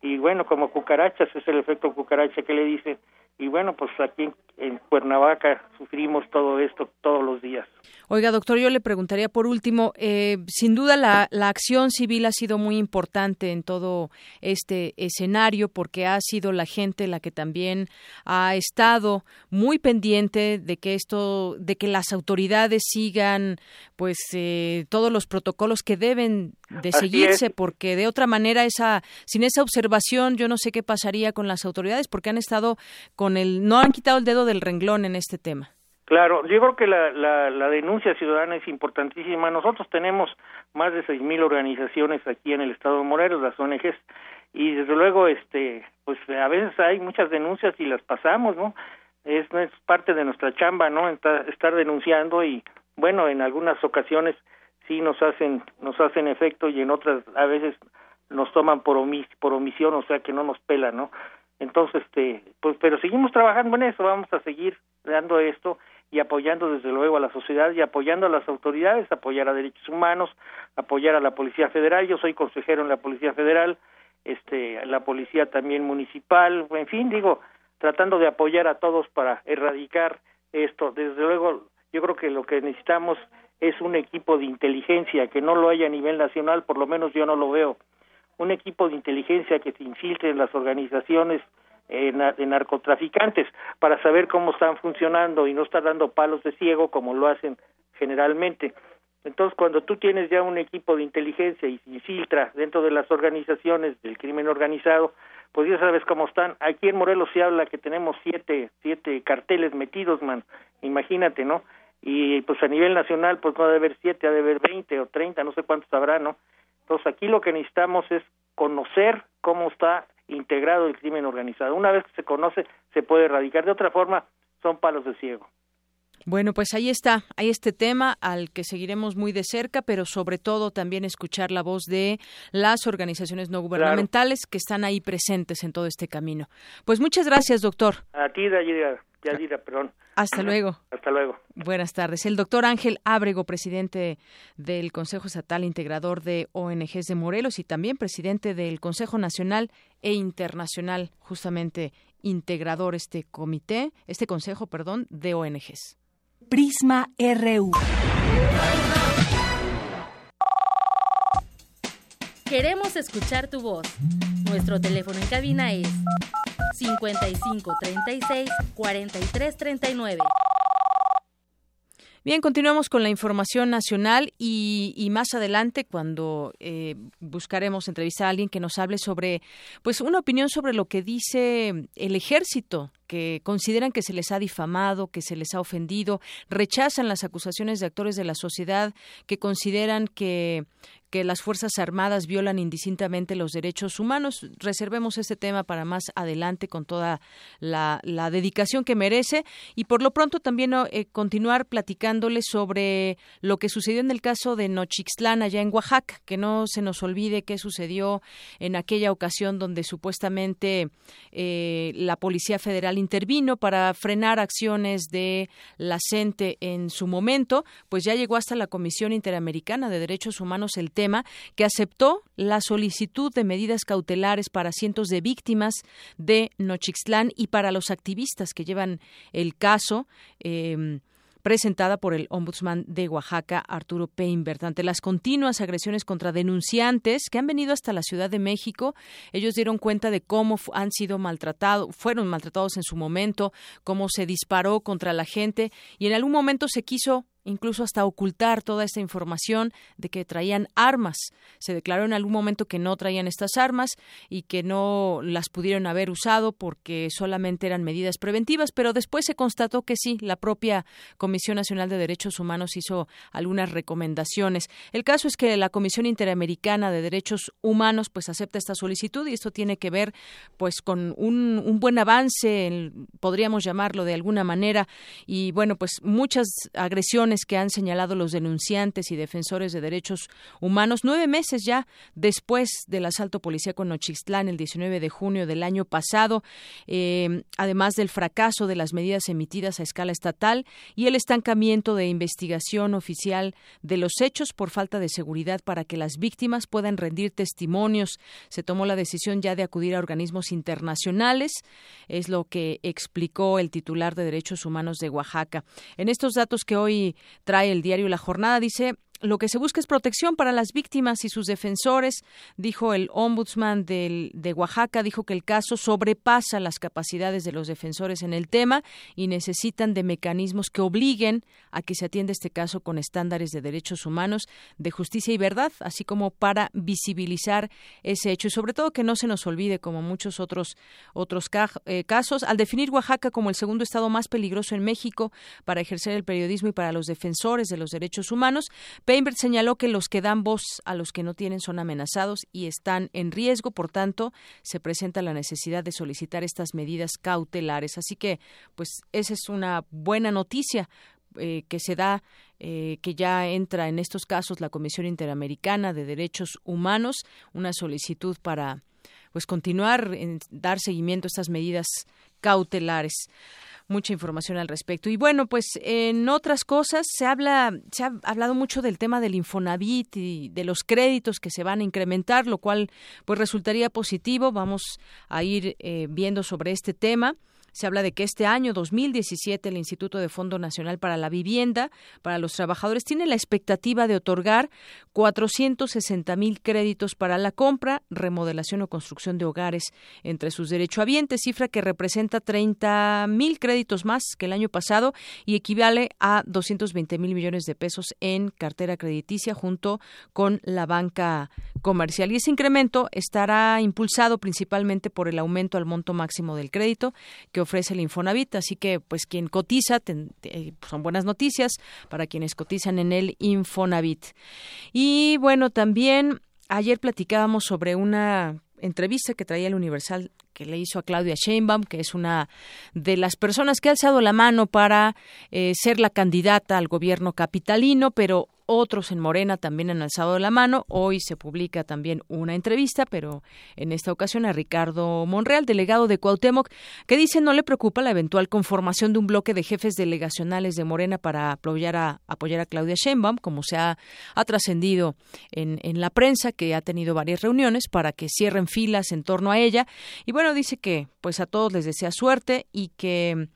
Y bueno, como cucarachas, es el efecto cucaracha que le dicen, y bueno, pues aquí en Cuernavaca sufrimos todo esto todos los días. Oiga, doctor, yo le preguntaría por último, eh, sin duda la, la, acción civil ha sido muy importante en todo este escenario porque ha sido la gente la que también ha estado muy pendiente de que esto, de que las autoridades sigan, pues, eh, todos los protocolos que deben de seguirse, porque de otra manera esa, sin esa observación, yo no sé qué pasaría con las autoridades porque han estado con el, no han quitado el dedo del renglón en este tema. Claro, yo creo que la, la, la, denuncia ciudadana es importantísima. Nosotros tenemos más de seis mil organizaciones aquí en el estado de Morelos, las ONGs, y desde luego, este, pues a veces hay muchas denuncias y las pasamos, ¿no? Es, es parte de nuestra chamba, ¿no? Estar, denunciando y, bueno, en algunas ocasiones sí nos hacen, nos hacen efecto y en otras a veces nos toman por, omis, por omisión, o sea que no nos pelan, ¿no? Entonces, este, pues, pero seguimos trabajando en eso, vamos a seguir dando esto y apoyando desde luego a la sociedad y apoyando a las autoridades, apoyar a derechos humanos, apoyar a la Policía Federal, yo soy consejero en la Policía Federal, este, la Policía también municipal, en fin, digo, tratando de apoyar a todos para erradicar esto. Desde luego, yo creo que lo que necesitamos es un equipo de inteligencia, que no lo haya a nivel nacional, por lo menos yo no lo veo. Un equipo de inteligencia que se infiltre en las organizaciones de narcotraficantes para saber cómo están funcionando y no estar dando palos de ciego como lo hacen generalmente. Entonces, cuando tú tienes ya un equipo de inteligencia y se infiltra dentro de las organizaciones del crimen organizado, pues ya sabes cómo están. Aquí en Morelos se habla que tenemos siete, siete carteles metidos, man. Imagínate, ¿no? Y pues a nivel nacional, pues no debe haber siete, ha de haber veinte o treinta, no sé cuántos habrá, ¿no? Entonces aquí lo que necesitamos es conocer cómo está integrado el crimen organizado. Una vez que se conoce, se puede erradicar. De otra forma, son palos de ciego. Bueno, pues ahí está, hay este tema al que seguiremos muy de cerca, pero sobre todo también escuchar la voz de las organizaciones no gubernamentales que están ahí presentes en todo este camino. Pues muchas gracias, doctor. A ti, Dayira, Yadira, perdón. Hasta luego. Hasta luego. Buenas tardes. El doctor Ángel Ábrego, presidente del Consejo Estatal Integrador de ONGs de Morelos y también presidente del Consejo Nacional e Internacional, justamente integrador este comité, este consejo, perdón, de ONGs. Prisma RU. Queremos escuchar tu voz. Nuestro teléfono en cabina es 55 36 43 39. Bien, continuamos con la información nacional y, y más adelante, cuando eh, buscaremos entrevistar a alguien que nos hable sobre, pues, una opinión sobre lo que dice el ejército que consideran que se les ha difamado, que se les ha ofendido, rechazan las acusaciones de actores de la sociedad que consideran que que las Fuerzas Armadas violan indistintamente los derechos humanos. Reservemos este tema para más adelante con toda la, dedicación que merece y por lo pronto también eh, continuar platicándoles sobre lo que sucedió en el caso de Nochixtlán allá en Oaxaca, que no se nos olvide qué sucedió en aquella ocasión donde supuestamente eh, la Policía Federal intervino para frenar acciones de la CENTE en su momento, pues ya llegó hasta la Comisión Interamericana de Derechos Humanos el tema, que aceptó la solicitud de medidas cautelares para cientos de víctimas de Nochixtlán y para los activistas que llevan el caso. Em, presentada por el ombudsman de Oaxaca, Arturo Peinbert. Ante las continuas agresiones contra denunciantes que han venido hasta la Ciudad de México, ellos dieron cuenta de cómo han sido maltratados, fueron maltratados en su momento, cómo se disparó contra la gente y en algún momento se quiso incluso hasta ocultar toda esta información de que traían armas. Se declaró en algún momento que no traían estas armas y que no las pudieron haber usado porque solamente eran medidas preventivas, pero después se constató que sí, la propia Comisión Nacional de Derechos Humanos hizo algunas recomendaciones. El caso es que la Comisión Interamericana de Derechos Humanos pues acepta esta solicitud y esto tiene que ver pues con un, un buen avance, podríamos llamarlo de alguna manera, y bueno, pues muchas agresiones que han señalado los denunciantes y defensores de derechos humanos nueve meses ya después del asalto policíaco en Nochistlán el 19 de junio del año pasado, eh, además del fracaso de las medidas emitidas a escala estatal y el estancamiento de investigación oficial de los hechos por falta de seguridad para que las víctimas puedan rendir testimonios. Se tomó la decisión ya de acudir a organismos internacionales, es lo que explicó el titular de Derechos Humanos de Oaxaca. En estos datos que hoy trae el diario La Jornada dice lo que se busca es protección para las víctimas y sus defensores, dijo el ombudsman de Oaxaca, dijo que el caso sobrepasa las capacidades de los defensores en el tema y necesitan de mecanismos que obliguen a que se atienda este caso con estándares de derechos humanos, de justicia y verdad, así como para visibilizar ese hecho. Y sobre todo que no se nos olvide, como muchos otros, otros eh, casos, al definir Oaxaca como el segundo estado más peligroso en México para ejercer el periodismo y para los defensores de los derechos humanos, Peinbert señaló que los que dan voz a los que no tienen son amenazados y están en riesgo, por tanto, se presenta la necesidad de solicitar estas medidas cautelares. Así que, pues, esa es una buena noticia eh, que se da eh, que ya entra en estos casos la Comisión Interamericana de Derechos Humanos, una solicitud para pues continuar en dar seguimiento a estas medidas cautelares mucha información al respecto. Y bueno, pues en otras cosas se habla, se ha hablado mucho del tema del Infonavit y de los créditos que se van a incrementar, lo cual pues resultaría positivo. Vamos a ir eh, viendo sobre este tema. Se habla de que este año 2017 el Instituto de Fondo Nacional para la Vivienda para los Trabajadores tiene la expectativa de otorgar 460 mil créditos para la compra, remodelación o construcción de hogares entre sus derechohabientes, cifra que representa 30 mil créditos más que el año pasado y equivale a 220 mil millones de pesos en cartera crediticia junto con la banca comercial. Y ese incremento estará impulsado principalmente por el aumento al monto máximo del crédito ofrece el Infonavit. Así que, pues, quien cotiza, son buenas noticias para quienes cotizan en el Infonavit. Y bueno, también ayer platicábamos sobre una entrevista que traía el Universal que le hizo a Claudia Sheinbaum, que es una de las personas que ha alzado la mano para eh, ser la candidata al gobierno capitalino, pero otros en Morena también han alzado la mano. Hoy se publica también una entrevista, pero en esta ocasión a Ricardo Monreal, delegado de Cuauhtémoc, que dice no le preocupa la eventual conformación de un bloque de jefes delegacionales de Morena para apoyar a, apoyar a Claudia Sheinbaum, como se ha, trascendido en, en la prensa, que ha tenido varias reuniones para que cierren filas en torno a ella. Y bueno, dice que pues a todos les desea suerte y que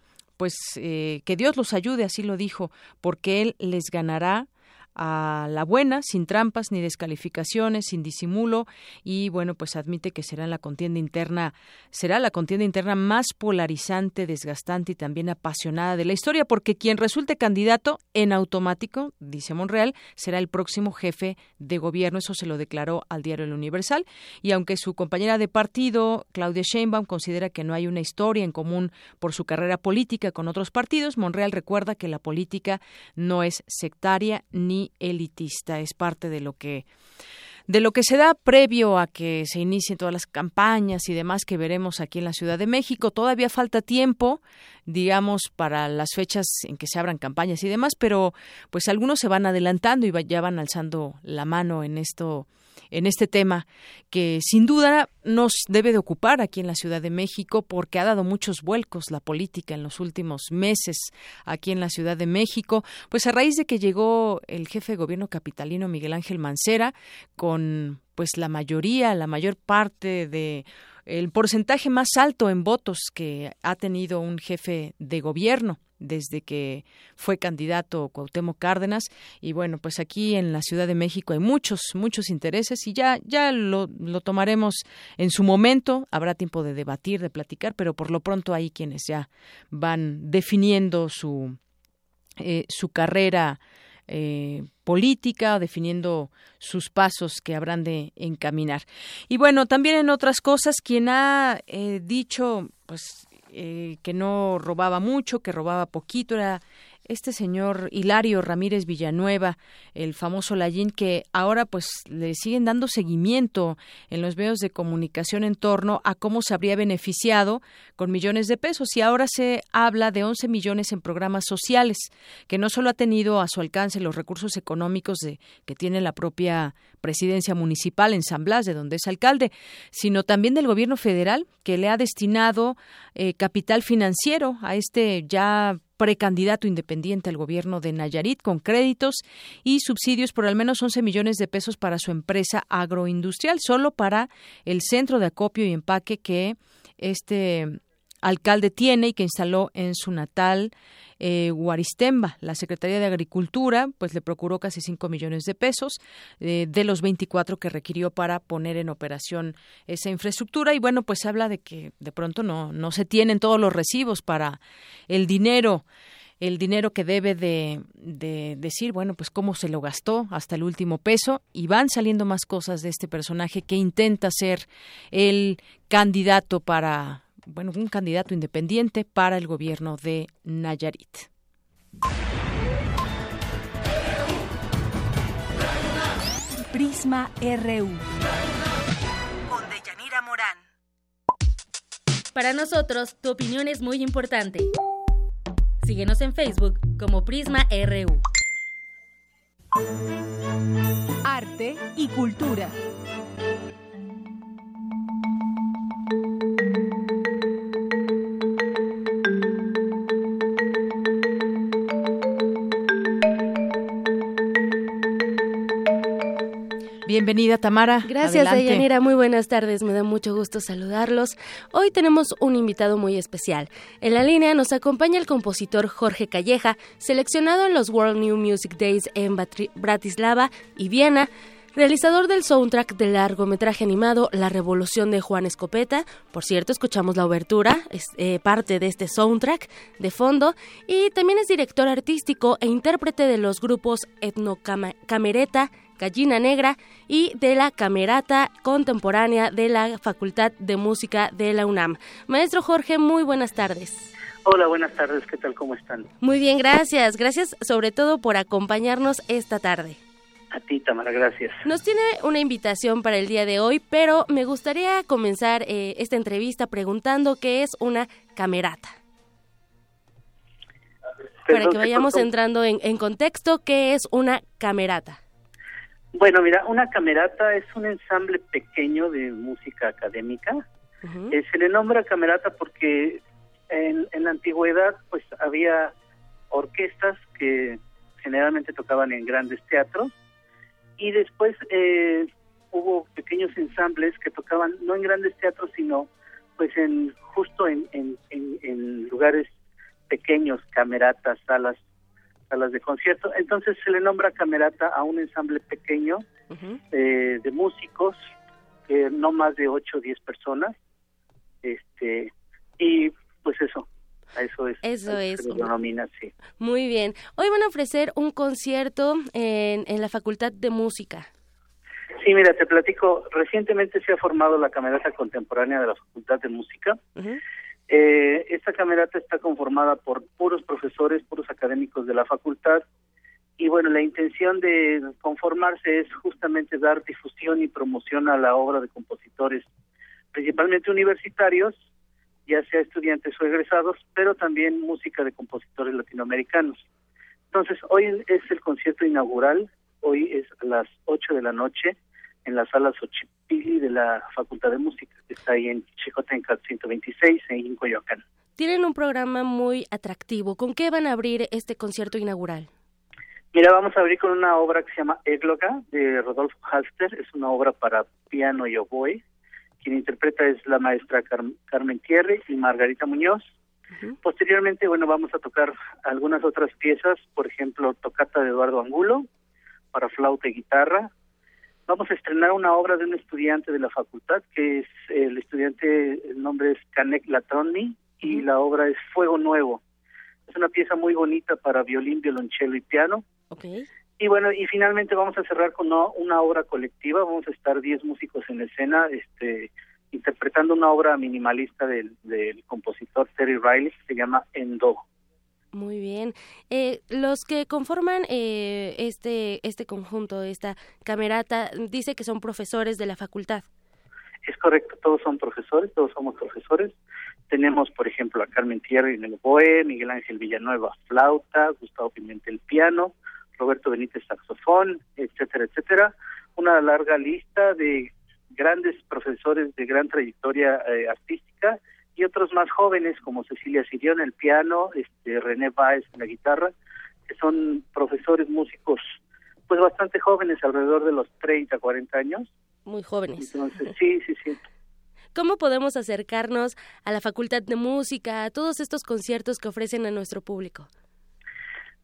pues eh, que Dios los ayude, así lo dijo, porque Él les ganará a la buena, sin trampas ni descalificaciones, sin disimulo y bueno, pues admite que será la contienda interna, será la contienda interna más polarizante, desgastante y también apasionada de la historia, porque quien resulte candidato en automático, dice Monreal, será el próximo jefe de gobierno, eso se lo declaró al diario El Universal. Y aunque su compañera de partido, Claudia Sheinbaum, considera que no hay una historia en común por su carrera política con otros partidos, Monreal recuerda que la política no es sectaria ni elitista. Es parte de lo que de lo que se da previo a que se inicien todas las campañas y demás que veremos aquí en la Ciudad de México. Todavía falta tiempo, digamos, para las fechas en que se abran campañas y demás, pero pues algunos se van adelantando y ya van alzando la mano en esto en este tema que sin duda nos debe de ocupar aquí en la Ciudad de México porque ha dado muchos vuelcos la política en los últimos meses aquí en la Ciudad de México, pues a raíz de que llegó el jefe de gobierno capitalino Miguel Ángel Mancera con pues la mayoría, la mayor parte de el porcentaje más alto en votos que ha tenido un jefe de gobierno desde que fue candidato Cuauhtémoc Cárdenas y bueno pues aquí en la Ciudad de México hay muchos muchos intereses y ya ya lo, lo tomaremos en su momento habrá tiempo de debatir de platicar pero por lo pronto hay quienes ya van definiendo su eh, su carrera eh, política, definiendo sus pasos que habrán de encaminar. Y bueno, también en otras cosas, quien ha eh, dicho, pues, eh, que no robaba mucho, que robaba poquito, era este señor Hilario Ramírez Villanueva, el famoso Lallín, que ahora pues le siguen dando seguimiento en los medios de comunicación en torno a cómo se habría beneficiado con millones de pesos. Y ahora se habla de 11 millones en programas sociales, que no solo ha tenido a su alcance los recursos económicos de, que tiene la propia presidencia municipal en San Blas, de donde es alcalde, sino también del gobierno federal, que le ha destinado eh, capital financiero a este ya precandidato independiente al gobierno de Nayarit con créditos y subsidios por al menos 11 millones de pesos para su empresa agroindustrial, solo para el centro de acopio y empaque que este alcalde tiene y que instaló en su natal eh, Guaristemba. La Secretaría de Agricultura pues le procuró casi 5 millones de pesos eh, de los 24 que requirió para poner en operación esa infraestructura y bueno pues se habla de que de pronto no, no se tienen todos los recibos para el dinero el dinero que debe de, de, decir, bueno, pues cómo se lo gastó hasta el último peso y van saliendo más cosas de este personaje que intenta ser el candidato para bueno, un candidato independiente para el gobierno de Nayarit. Prisma RU. Con Deyanira Morán. Para nosotros, tu opinión es muy importante. Síguenos en Facebook como Prisma RU. Arte y cultura. Bienvenida, Tamara. Gracias, Deyanira. Muy buenas tardes. Me da mucho gusto saludarlos. Hoy tenemos un invitado muy especial. En la línea nos acompaña el compositor Jorge Calleja, seleccionado en los World New Music Days en Bratislava y Viena realizador del soundtrack del largometraje animado La Revolución de Juan Escopeta. Por cierto, escuchamos la obertura, es eh, parte de este soundtrack de fondo, y también es director artístico e intérprete de los grupos Etnocamereta, Gallina Negra y de la Camerata Contemporánea de la Facultad de Música de la UNAM. Maestro Jorge, muy buenas tardes. Hola, buenas tardes, ¿qué tal? ¿Cómo están? Muy bien, gracias. Gracias sobre todo por acompañarnos esta tarde. A ti, Tamara, gracias. Nos tiene una invitación para el día de hoy, pero me gustaría comenzar eh, esta entrevista preguntando qué es una camerata. para que vayamos entrando en, contexto, ¿qué es una camerata? Bueno, mira, una camerata es un ensamble pequeño de música académica. Eh, se le nombra camerata porque en, en la antigüedad pues había orquestas que generalmente tocaban en grandes teatros y después eh, hubo pequeños ensambles que tocaban no en grandes teatros sino pues en justo en, en, lugares pequeños cameratas salas salas de concierto entonces se le nombra camerata a un ensamble pequeño eh, de músicos eh, no más de 8 o 10 personas este y pues eso eso es. Eso es. denomina, sí. Muy bien. Hoy van a ofrecer un concierto en, en la Facultad de Música. Sí, mira, te platico. Recientemente se ha formado la Camerata Contemporánea de la Facultad de Música. eh, esta camerata está conformada por puros profesores, académicos de la facultad. Y bueno, la intención de conformarse es justamente dar difusión y promoción a la obra de compositores, principalmente universitarios, ya sea estudiantes o egresados, pero también música de compositores latinoamericanos. Entonces, hoy es el concierto inaugural, hoy es a las 8 de la noche en la sala Xochipilli de la Facultad de Música, que está ahí en Chicotenca 126, en Coyoacán. Tienen un programa muy atractivo. ¿Con qué van a abrir este concierto inaugural? Mira, vamos a abrir con una obra que se llama Égloga, de Rodolfo Halster. Es una obra para piano y oboe quien interpreta es la maestra Carmen Thierry y Margarita Muñoz. Posteriormente, bueno, vamos a tocar algunas otras piezas, por ejemplo, Tocata de Eduardo Angulo, para flauta y guitarra. Vamos a estrenar una obra de un estudiante de la facultad, que es el estudiante, el nombre es Canek Latroni, y la obra es Fuego Nuevo. Es una pieza muy bonita para violín, violonchelo y piano. Okay. Y bueno, y finalmente vamos a cerrar con una, obra colectiva, vamos a estar 10 músicos en escena, este, interpretando una obra minimalista del, del compositor Terry Riley, que se llama Endo. Muy bien. Eh, los que conforman eh, este, este conjunto, esta camerata, dice que son profesores de la facultad. Es correcto, todos son profesores, todos somos profesores. Tenemos, por ejemplo, a Carmen Thierry en el oboe, Miguel Ángel Villanueva flauta, Gustavo Pimentel piano, Roberto Benítez saxofón, etcétera, etcétera. Una larga lista de grandes profesores de gran trayectoria eh, artística y otros más jóvenes como Cecilia Sirión en el piano, este René Báez en la guitarra, que son profesores músicos pues bastante jóvenes, alrededor de los 30, 40 años. Muy jóvenes. Entonces, sí, sí, sí. ¿Cómo podemos acercarnos a la Facultad de Música, a todos estos conciertos que ofrecen a nuestro público?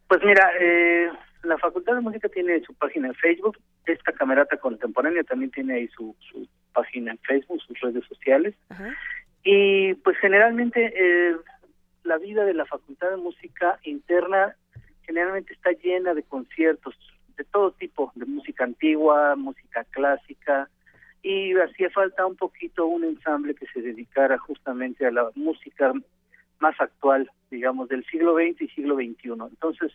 Pues mira, eh, la Facultad de Música tiene su página en Facebook, esta Camerata Contemporánea también tiene ahí su, su página en Facebook, sus redes sociales. Y pues generalmente eh, la vida de la Facultad de Música interna generalmente está llena de conciertos de todo tipo, de música antigua, música clásica, y hacía falta un poquito un ensamble que se dedicara justamente a la música más actual, digamos, del siglo XX y siglo XXI. Entonces,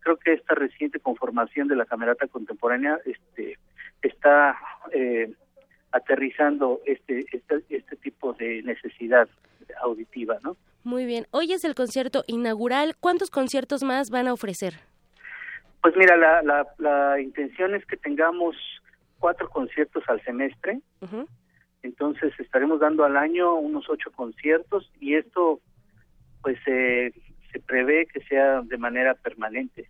creo que esta reciente conformación de la camerata contemporánea este, está eh, aterrizando este, este, este tipo de necesidad auditiva, ¿no? Muy bien. Hoy es el concierto inaugural. ¿Cuántos conciertos más van a ofrecer? Pues mira, la, la, la intención es que tengamos cuatro conciertos al semestre. Entonces estaremos dando al año unos ocho conciertos y esto pues se prevé que sea de manera permanente.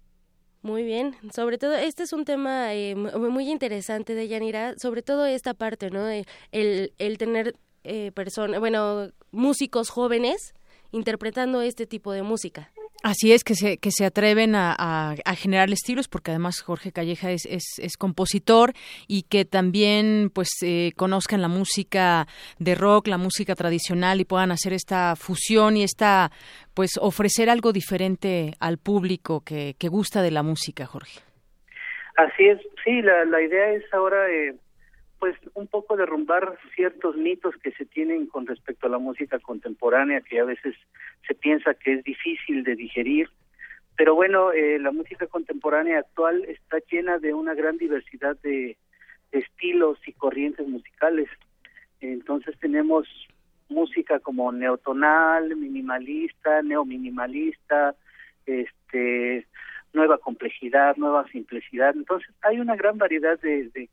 Muy bien, sobre todo este es un tema eh, muy interesante de Yanira, sobre todo esta parte, ¿no? El, el tener eh, personas, bueno, músicos jóvenes interpretando este tipo de música. Así es, que se, que se atreven a, generar estilos, porque además Jorge Calleja es, es, compositor y que también pues eh, conozcan la música de rock, la música tradicional y puedan hacer esta fusión y esta pues ofrecer algo diferente al público que, que gusta de la música, Jorge. Así es, sí, la, la idea es ahora eh, pues un poco derrumbar ciertos mitos que se tienen con respecto a la música contemporánea, que a veces se piensa que es difícil de digerir. Pero bueno, eh, la música contemporánea actual está llena de una gran diversidad de, estilos y corrientes musicales. Entonces tenemos música como neotonal, minimalista, neominimalista, este, nueva complejidad, nueva simplicidad. Entonces hay una gran variedad de, de,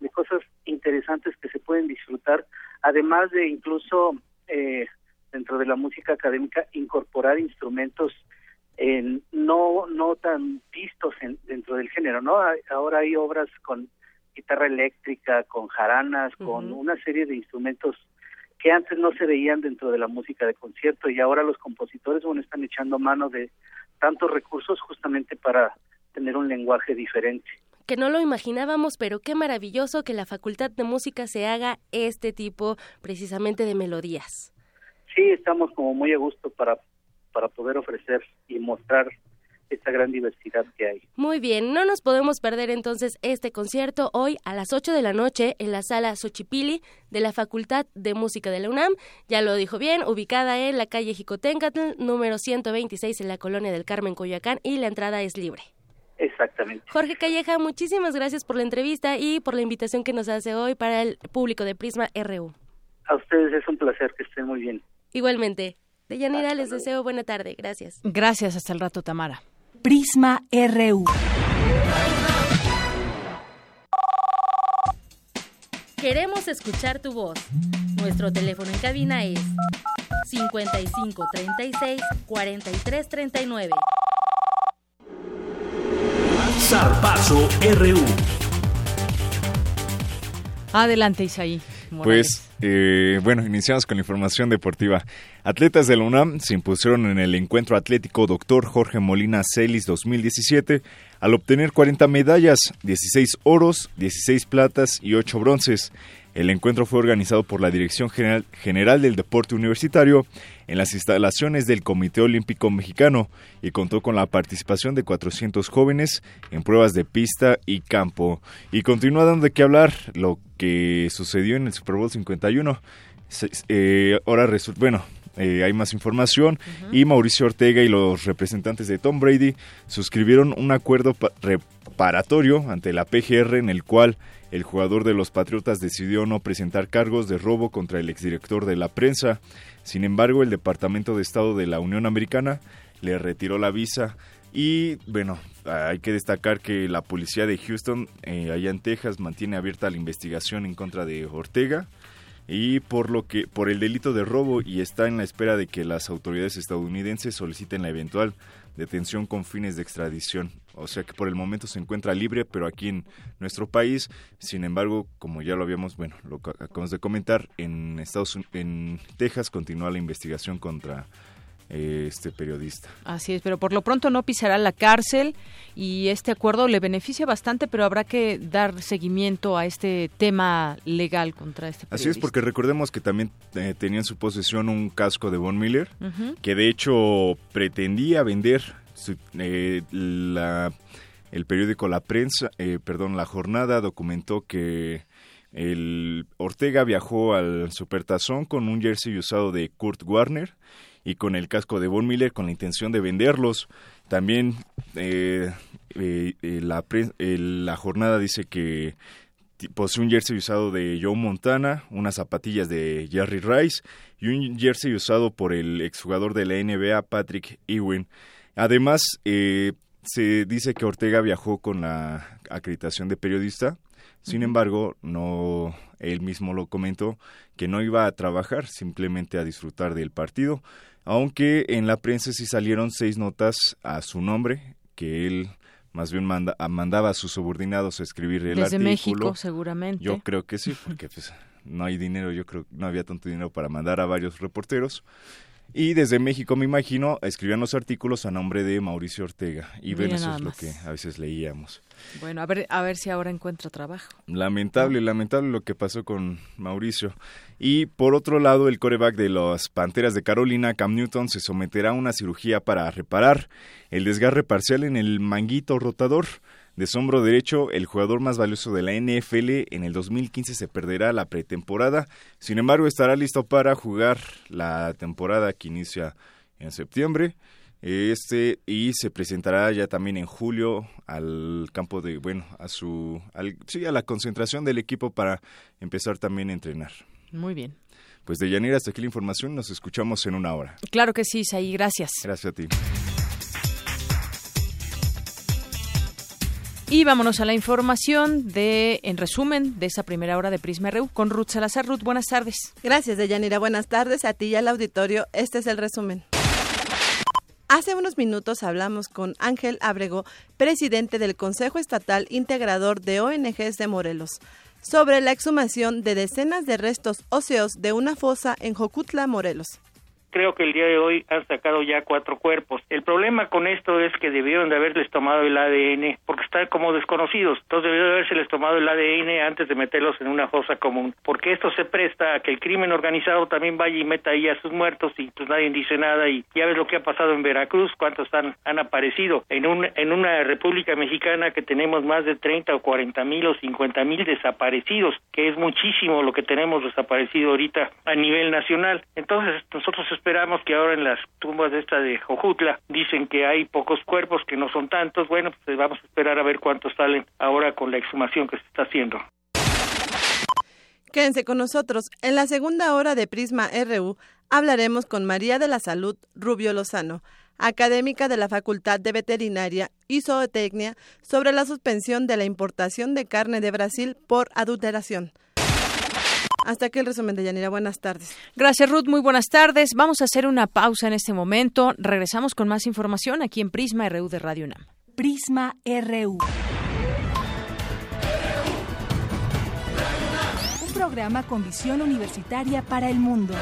de cosas interesantes que se pueden disfrutar, además de incluso eh, dentro de la música académica incorporar instrumentos en, no no tan vistos dentro del género, ¿no? Ahora hay obras con guitarra eléctrica, con jaranas, con una serie de instrumentos que antes no se veían dentro de la música de concierto y ahora los compositores bueno están echando mano de tantos recursos justamente para tener un lenguaje diferente que no lo imaginábamos, pero qué maravilloso que la Facultad de Música se haga este tipo precisamente de melodías. Sí, estamos como muy a gusto para, para poder ofrecer y mostrar esta gran diversidad que hay. Muy bien, no nos podemos perder entonces este concierto hoy a las 8 de la noche en la sala Xochipili de la Facultad de Música de la UNAM. Ya lo dijo bien, ubicada en la calle Jicotencatl, número 126 en la colonia del Carmen, Coyoacán, y la entrada es libre. Exactamente. Jorge Calleja, muchísimas gracias por la entrevista y por la invitación que nos hace hoy para el público de Prisma RU. A ustedes es un placer, que estén muy bien. Igualmente. Deyanira, les deseo buena tarde. Gracias. Gracias, hasta el rato, Tamara. Prisma RU. Queremos escuchar tu voz. Nuestro teléfono en cabina es 55 36 43 39. Zarpazo RU. Adelante, Isaí. Pues, eh, bueno, iniciamos con la información deportiva. Atletas de la UNAM se impusieron en el encuentro atlético Dr. Jorge Molina Celis 2017 al obtener 40 medallas, 16 oros, 16 platas y 8 bronces. El encuentro fue organizado por la Dirección General, General, del Deporte Universitario en las instalaciones del Comité Olímpico Mexicano y contó con la participación de 400 jóvenes en pruebas de pista y campo. Y continúa dando de qué hablar lo que sucedió en el Super Bowl 51. Eh, ahora resulta, bueno, eh, hay más información y Mauricio Ortega y los representantes de Tom Brady suscribieron un acuerdo reparatorio ante la PGR en el cual el jugador de los Patriotas decidió no presentar cargos de robo contra el exdirector de la prensa. Sin embargo, el Departamento de Estado de la Unión Americana le retiró la visa y bueno, hay que destacar que la policía de Houston, eh, allá en Texas, mantiene abierta la investigación en contra de Ortega y por lo que por el delito de robo y está en la espera de que las autoridades estadounidenses soliciten la eventual detención con fines de extradición. O sea que por el momento se encuentra libre, pero aquí en nuestro país, sin embargo, como ya lo habíamos, bueno, lo acabamos de comentar, en Estados en Texas continúa la investigación contra este periodista. Así es, pero por lo pronto no pisará la cárcel y este acuerdo le beneficia bastante, pero habrá que dar seguimiento a este tema legal contra este periodista. Así es, porque recordemos que también eh, tenía en su posesión un casco de Von Miller, que de hecho pretendía vender eh, la, el periódico La Prensa, eh, perdón, La Jornada documentó que el Ortega viajó al Supertazón con un jersey usado de Kurt Warner y con el casco de Von Miller con la intención de venderlos. También eh, eh, eh, la, la jornada dice que posee un jersey usado de Joe Montana, unas zapatillas de Jerry Rice y un jersey usado por el exjugador de la NBA Patrick Ewing. Además, se dice que Ortega viajó con la acreditación de periodista. Sin embargo, no él mismo lo comentó que no iba a trabajar, simplemente a disfrutar del partido aunque en la prensa sí salieron seis notas a su nombre, que él más bien manda, mandaba a sus subordinados a escribir el Desde artículo. México, seguramente. Yo creo que sí, porque pues, no hay dinero, yo creo que no había tanto dinero para mandar a varios reporteros. Y desde México, me imagino, escribían los artículos a nombre de Mauricio Ortega. Y bueno, eso es lo que a veces leíamos. Bueno, a ver, a ver si ahora encuentra trabajo. Lamentable, lamentable lo que pasó con Mauricio. Y por otro lado, el coreback de las Panteras de Carolina, Cam Newton, se someterá a una cirugía para reparar el desgarre parcial en el manguito rotador. De sombro derecho, el jugador más valioso de la NFL en el 2015 se perderá la pretemporada. Sin embargo, estará listo para jugar la temporada que inicia en septiembre. Este y se presentará ya también en julio al campo de bueno a su sí a la concentración del equipo para empezar también a entrenar. Muy bien. Pues de Yanira hasta aquí la información, nos escuchamos en una hora. Claro que sí, Saí, gracias. Gracias a ti. Y vámonos a la información de, en resumen, de esa primera hora de Prisma RU con Ruth Salazar. Ruth, buenas tardes. Gracias, Deyanira. Buenas tardes a ti y al auditorio. Este es el resumen. Hace unos minutos hablamos con Ángel Abrego, presidente del Consejo Estatal Integrador de ONGs de Morelos, sobre la exhumación de decenas de restos óseos de una fosa en Jocutla, Morelos creo que el día de hoy han sacado ya cuatro cuerpos. El problema con esto es que debieron de haberles tomado el ADN porque están como desconocidos. Entonces debieron de haberse tomado el ADN antes de meterlos en una fosa común. Porque esto se presta a que el crimen organizado también vaya y meta ahí a sus muertos y pues nadie dice nada. Y ya ves lo que ha pasado en Veracruz, cuántos han, han aparecido. En, un, en una República Mexicana que tenemos más de 30 o 40 mil o 50 mil desaparecidos, que es muchísimo lo que tenemos desaparecido ahorita a nivel nacional. Entonces nosotros esperamos que ahora en las tumbas de esta de Jojutla dicen que hay pocos cuerpos, que no son tantos. Bueno, pues vamos a esperar a ver cuántos salen ahora con la exhumación que se está haciendo. Quédense con nosotros. En la segunda hora de Prisma RU hablaremos con María de la Salud Rubio Lozano, académica de la Facultad de Veterinaria y Zootecnia, sobre la suspensión de la importación de carne de Brasil por adulteración. Hasta aquí el resumen de Yanira. Buenas tardes. Gracias, Ruth. Muy buenas tardes. Vamos a hacer una pausa en este momento. Regresamos con más información aquí en Prisma RU de Radio UNAM. Prisma RU. Un programa con visión universitaria para el mundo.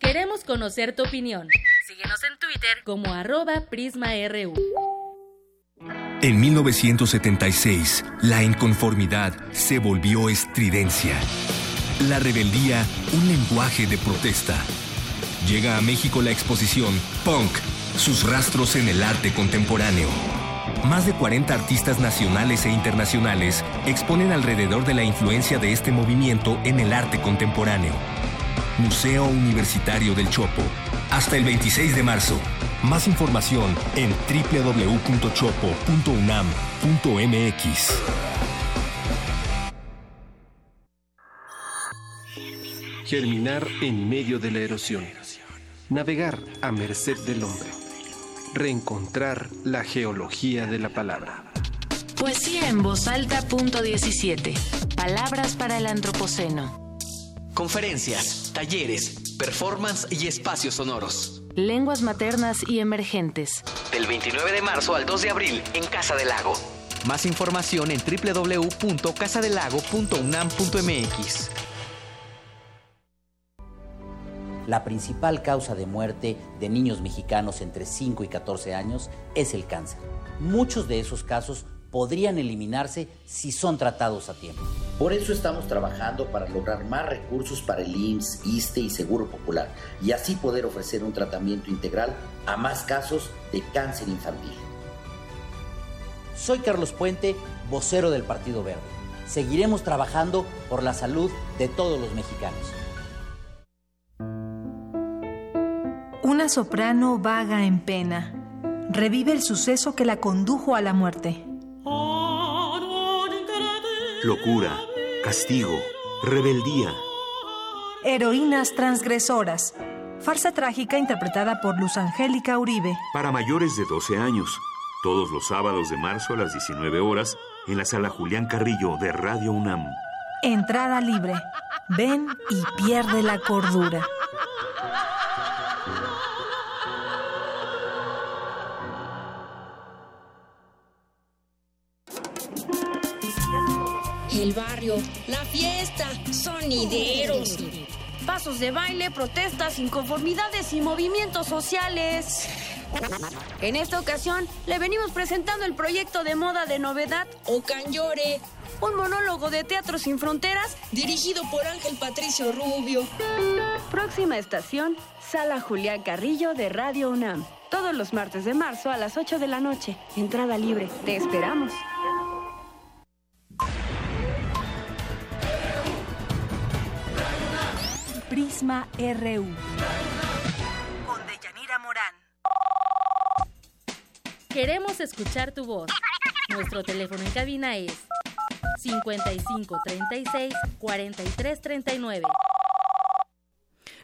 Queremos conocer tu opinión. Síguenos en Twitter como arroba PrismaRU. En 1976, la inconformidad se volvió estridencia. La rebeldía, un lenguaje de protesta. Llega a México la exposición Punk, sus rastros en el arte contemporáneo. Más de 40 artistas nacionales e internacionales exponen alrededor de la influencia de este movimiento en el arte contemporáneo. Museo Universitario del Chopo. Hasta el 26 de marzo. Más información en www.chopo.unam.mx. Germinar en medio de la erosión. Navegar a merced del hombre. Reencontrar la geología de la palabra. Poesía en voz alta, punto 17. Palabras para el Antropoceno. Conferencias, talleres, performance y espacios sonoros. Lenguas maternas y emergentes. Del 29 de marzo al 2 de abril en Casa del Lago. Más información en www.casadelago.unam.mx. La principal causa de muerte de niños mexicanos entre 5 y 14 años es el cáncer. Muchos de esos casos podrían eliminarse si son tratados a tiempo. Por eso estamos trabajando para lograr más recursos para el IMSS, ISTE y Seguro Popular y así poder ofrecer un tratamiento integral a más casos de cáncer infantil. Soy Carlos Puente, vocero del Partido Verde. Seguiremos trabajando por la salud de todos los mexicanos. Una soprano vaga en pena. Revive el suceso que la condujo a la muerte. Locura, castigo, rebeldía. Heroínas transgresoras. Farsa trágica interpretada por Luz Angélica Uribe. Para mayores de 12 años. Todos los sábados de marzo a las 19 horas en la sala Julián Carrillo de Radio UNAM. Entrada libre. Ven y pierde la cordura. El barrio, la fiesta, sonideros. Pasos de baile, protestas, inconformidades y movimientos sociales. En esta ocasión le venimos presentando el proyecto de moda de novedad Ocanyore, un monólogo de teatro sin fronteras dirigido por Ángel Patricio Rubio. Próxima estación, Sala Julián Carrillo de Radio UNAM. Todos los martes de marzo a las 8 de la noche. Entrada libre. Te esperamos. Prisma RU. Con Deyanira Morán. Queremos escuchar tu voz. Nuestro teléfono en cabina es 55 36 43 39.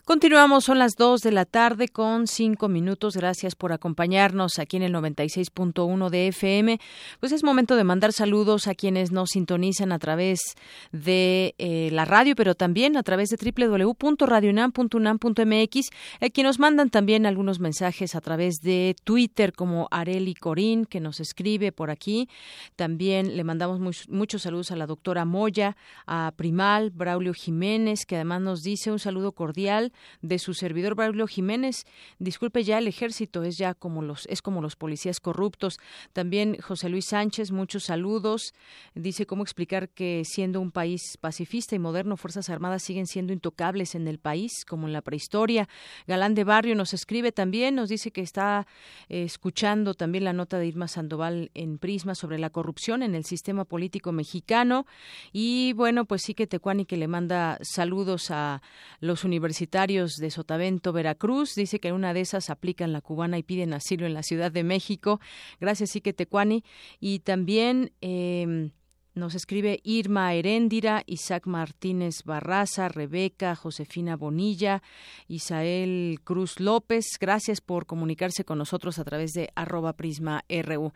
Continuamos, son las 2 de la tarde con 5 minutos. Gracias por acompañarnos aquí en el 96.1 de FM. Pues es momento de mandar saludos a quienes nos sintonizan a través de eh, la radio, pero también a través de www.radionam.unam.mx, a quienes nos mandan también algunos mensajes a través de Twitter, como Areli Corín, que nos escribe por aquí. También le mandamos muchos saludos a la doctora Moya, a Primal, Braulio Jiménez, que además nos dice un saludo cordial de su servidor Braulio Jiménez. Disculpe ya el ejército es ya como los es como los policías corruptos. También José Luis Sánchez, muchos saludos. Dice cómo explicar que siendo un país pacifista y moderno, fuerzas armadas siguen siendo intocables en el país como en la prehistoria. Galán de Barrio nos escribe también, nos dice que está eh, escuchando también la nota de Irma Sandoval en Prisma sobre la corrupción en el sistema político mexicano y bueno, pues sí que Tecuani que le manda saludos a los universitarios de Sotavento, Veracruz. Dice que en una de esas aplican la cubana y piden asilo en la Ciudad de México. Gracias, Ike Tecuani. Y también. Eh, nos escribe Irma Heréndira, Isaac Martínez Barraza, Rebeca, Josefina Bonilla, Isael Cruz López. Gracias por comunicarse con nosotros a través de arroba prisma RU.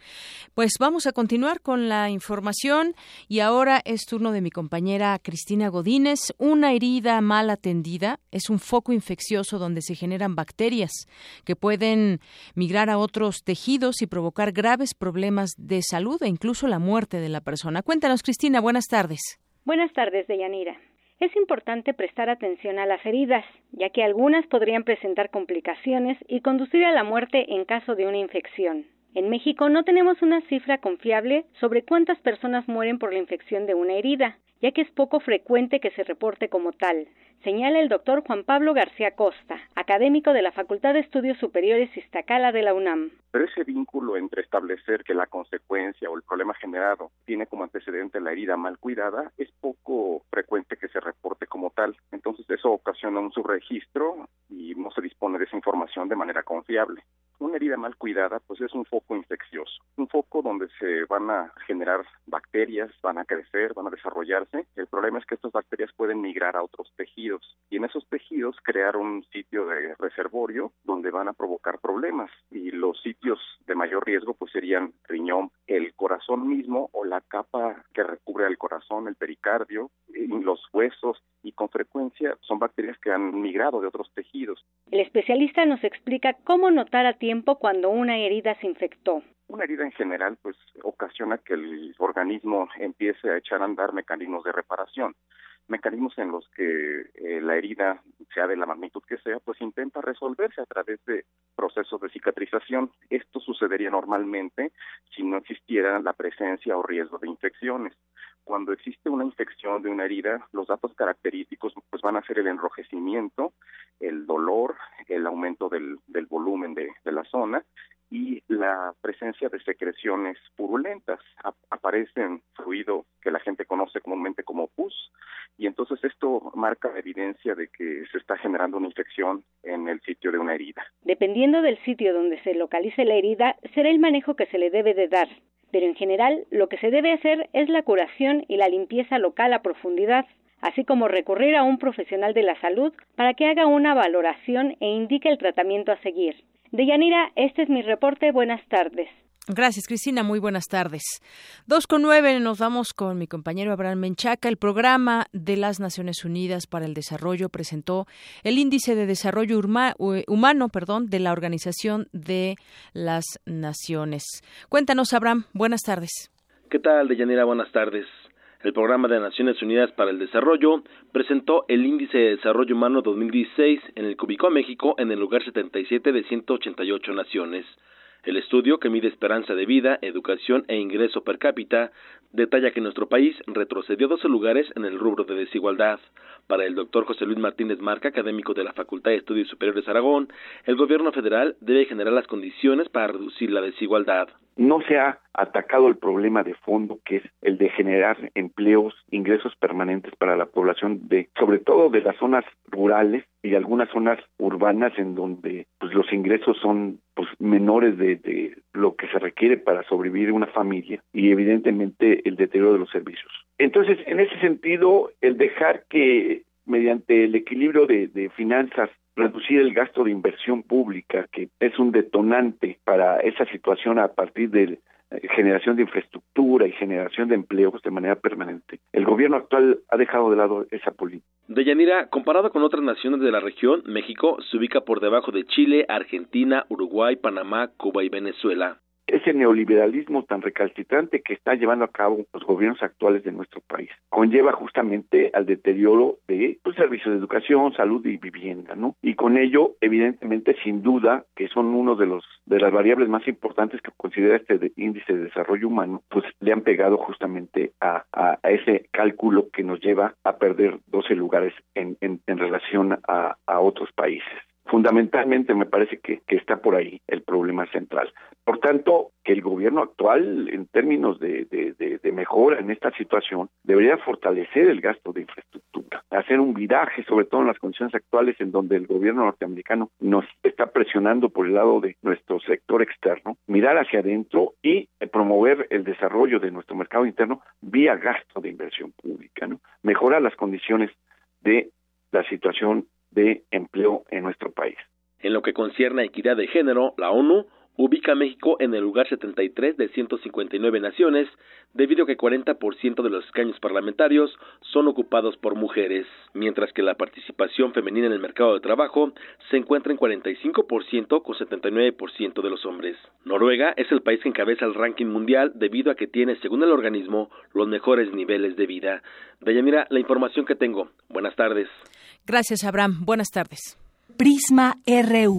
Pues vamos a continuar con la información y ahora es turno de mi compañera Cristina Godínez. Una herida mal atendida es un foco infeccioso donde se generan bacterias que pueden migrar a otros tejidos y provocar graves problemas de salud e incluso la muerte de la persona. Cuéntanos, Cristina, buenas tardes. Buenas tardes, Deyanira. Es importante prestar atención a las heridas, ya que algunas podrían presentar complicaciones y conducir a la muerte en caso de una infección. En México no tenemos una cifra confiable sobre cuántas personas mueren por la infección de una herida, ya que es poco frecuente que se reporte como tal, señala el doctor Juan Pablo García Costa, académico de la Facultad de Estudios Superiores Iztacala de la UNAM. pero ese vínculo entre establecer que la consecuencia o el problema generado tiene como antecedente la herida mal cuidada es poco frecuente que se reporte como tal. Entonces eso ocasiona un subregistro y no se dispone de esa información de manera confiable. Una herida mal cuidada pues es un foco infeccioso, un foco donde se van a generar bacterias, van a crecer, van a desarrollarse. El problema es que estas bacterias pueden migrar a otros tejidos y en esos tejidos crear un sitio de reservorio donde van a provocar problemas y los sitios de mayor riesgo pues serían riñón, el corazón mismo o la capa que recubre al corazón, el pericardio, los huesos y con frecuencia son bacterias que han migrado de otros tejidos. El especialista nos explica cómo notar a tiempo cuando una herida se infectó. Una herida en general pues ocasiona que el organismo empiece a echar a andar mecanismos de reparación mecanismos en los que eh, la herida, sea de la magnitud que sea, pues intenta resolverse a través de procesos de cicatrización. Esto sucedería normalmente si no existiera la presencia o riesgo de infecciones. Cuando existe una infección de una herida, los datos característicos pues van a ser el enrojecimiento, el dolor, el aumento del, del volumen de, de la zona y la presencia de secreciones purulentas. aparecen fluido que la gente conoce comúnmente como pus y entonces esto marca evidencia de que se está generando una infección en el sitio de una herida. Dependiendo del sitio donde se localice la herida, será el manejo que se le debe de dar. Pero en general, lo que se debe hacer es la curación y la limpieza local a profundidad así como recurrir a un profesional de la salud para que haga una valoración e indique el tratamiento a seguir. Deyanira, este es mi reporte. Buenas tardes. Gracias, Cristina. Muy buenas tardes. Dos con nueve, nos vamos con mi compañero Abraham Menchaca. El programa de las Naciones Unidas para el Desarrollo presentó el índice de desarrollo humano perdón, de la Organización de las Naciones. Cuéntanos, Abraham. Buenas tardes. ¿Qué tal, Deyanira? Buenas tardes. El Programa de Naciones Unidas para el Desarrollo presentó el Índice de Desarrollo Humano 2016 en el que ubicó a México en el lugar 77 de 188 naciones. El estudio, que mide esperanza de vida, educación e ingreso per cápita, detalla que nuestro país retrocedió 12 lugares en el rubro de desigualdad. Para el doctor José Luis Martínez Marca, académico de la Facultad de Estudios Superiores Aragón, el gobierno federal debe generar las condiciones para reducir la desigualdad no se ha atacado el problema de fondo que es el de generar empleos, ingresos permanentes para la población de sobre todo de las zonas rurales y algunas zonas urbanas en donde pues los ingresos son pues menores de, lo que se requiere para sobrevivir una familia y evidentemente el deterioro de los servicios. Entonces, en ese sentido, el dejar que mediante el equilibrio de finanzas reducir el gasto de inversión pública, que es un detonante para esa situación a partir de eh, generación de infraestructura y generación de empleos de manera permanente. El gobierno actual ha dejado de lado esa política. Deyanira, comparado con otras naciones de la región, México se ubica por debajo de Chile, Argentina, Uruguay, Panamá, Cuba y Venezuela ese neoliberalismo tan recalcitrante que están llevando a cabo los gobiernos actuales de nuestro país. Conlleva justamente al deterioro de pues, servicios de educación, salud y vivienda, ¿no? Y con ello, evidentemente, sin duda, que son uno de los de las variables más importantes que considera este índice de desarrollo humano, pues le han pegado justamente a, a, ese cálculo que nos lleva a perder 12 lugares en, en, en relación a, a otros países. Fundamentalmente me parece que, está por ahí el problema central. Por tanto, que el gobierno actual, en términos de, mejora en esta situación, debería fortalecer el gasto de infraestructura, hacer un viraje, sobre todo en las condiciones actuales en donde el gobierno norteamericano nos está presionando por el lado de nuestro sector externo, mirar hacia adentro y promover el desarrollo de nuestro mercado interno vía gasto de inversión pública, ¿no? Mejorar las condiciones de la situación de empleo en nuestro país. En lo que concierne a equidad de género, la ONU ubica a México en el lugar 73 de 159 naciones, debido a que 40% de los escaños parlamentarios son ocupados por mujeres, mientras que la participación femenina en el mercado de trabajo se encuentra en 45% con 79% de los hombres. Noruega es el país que encabeza el ranking mundial debido a que tiene, según el organismo, los mejores niveles de vida. Deyanira, la información que tengo. Buenas tardes. Gracias, Abraham. Buenas tardes. Prisma RU.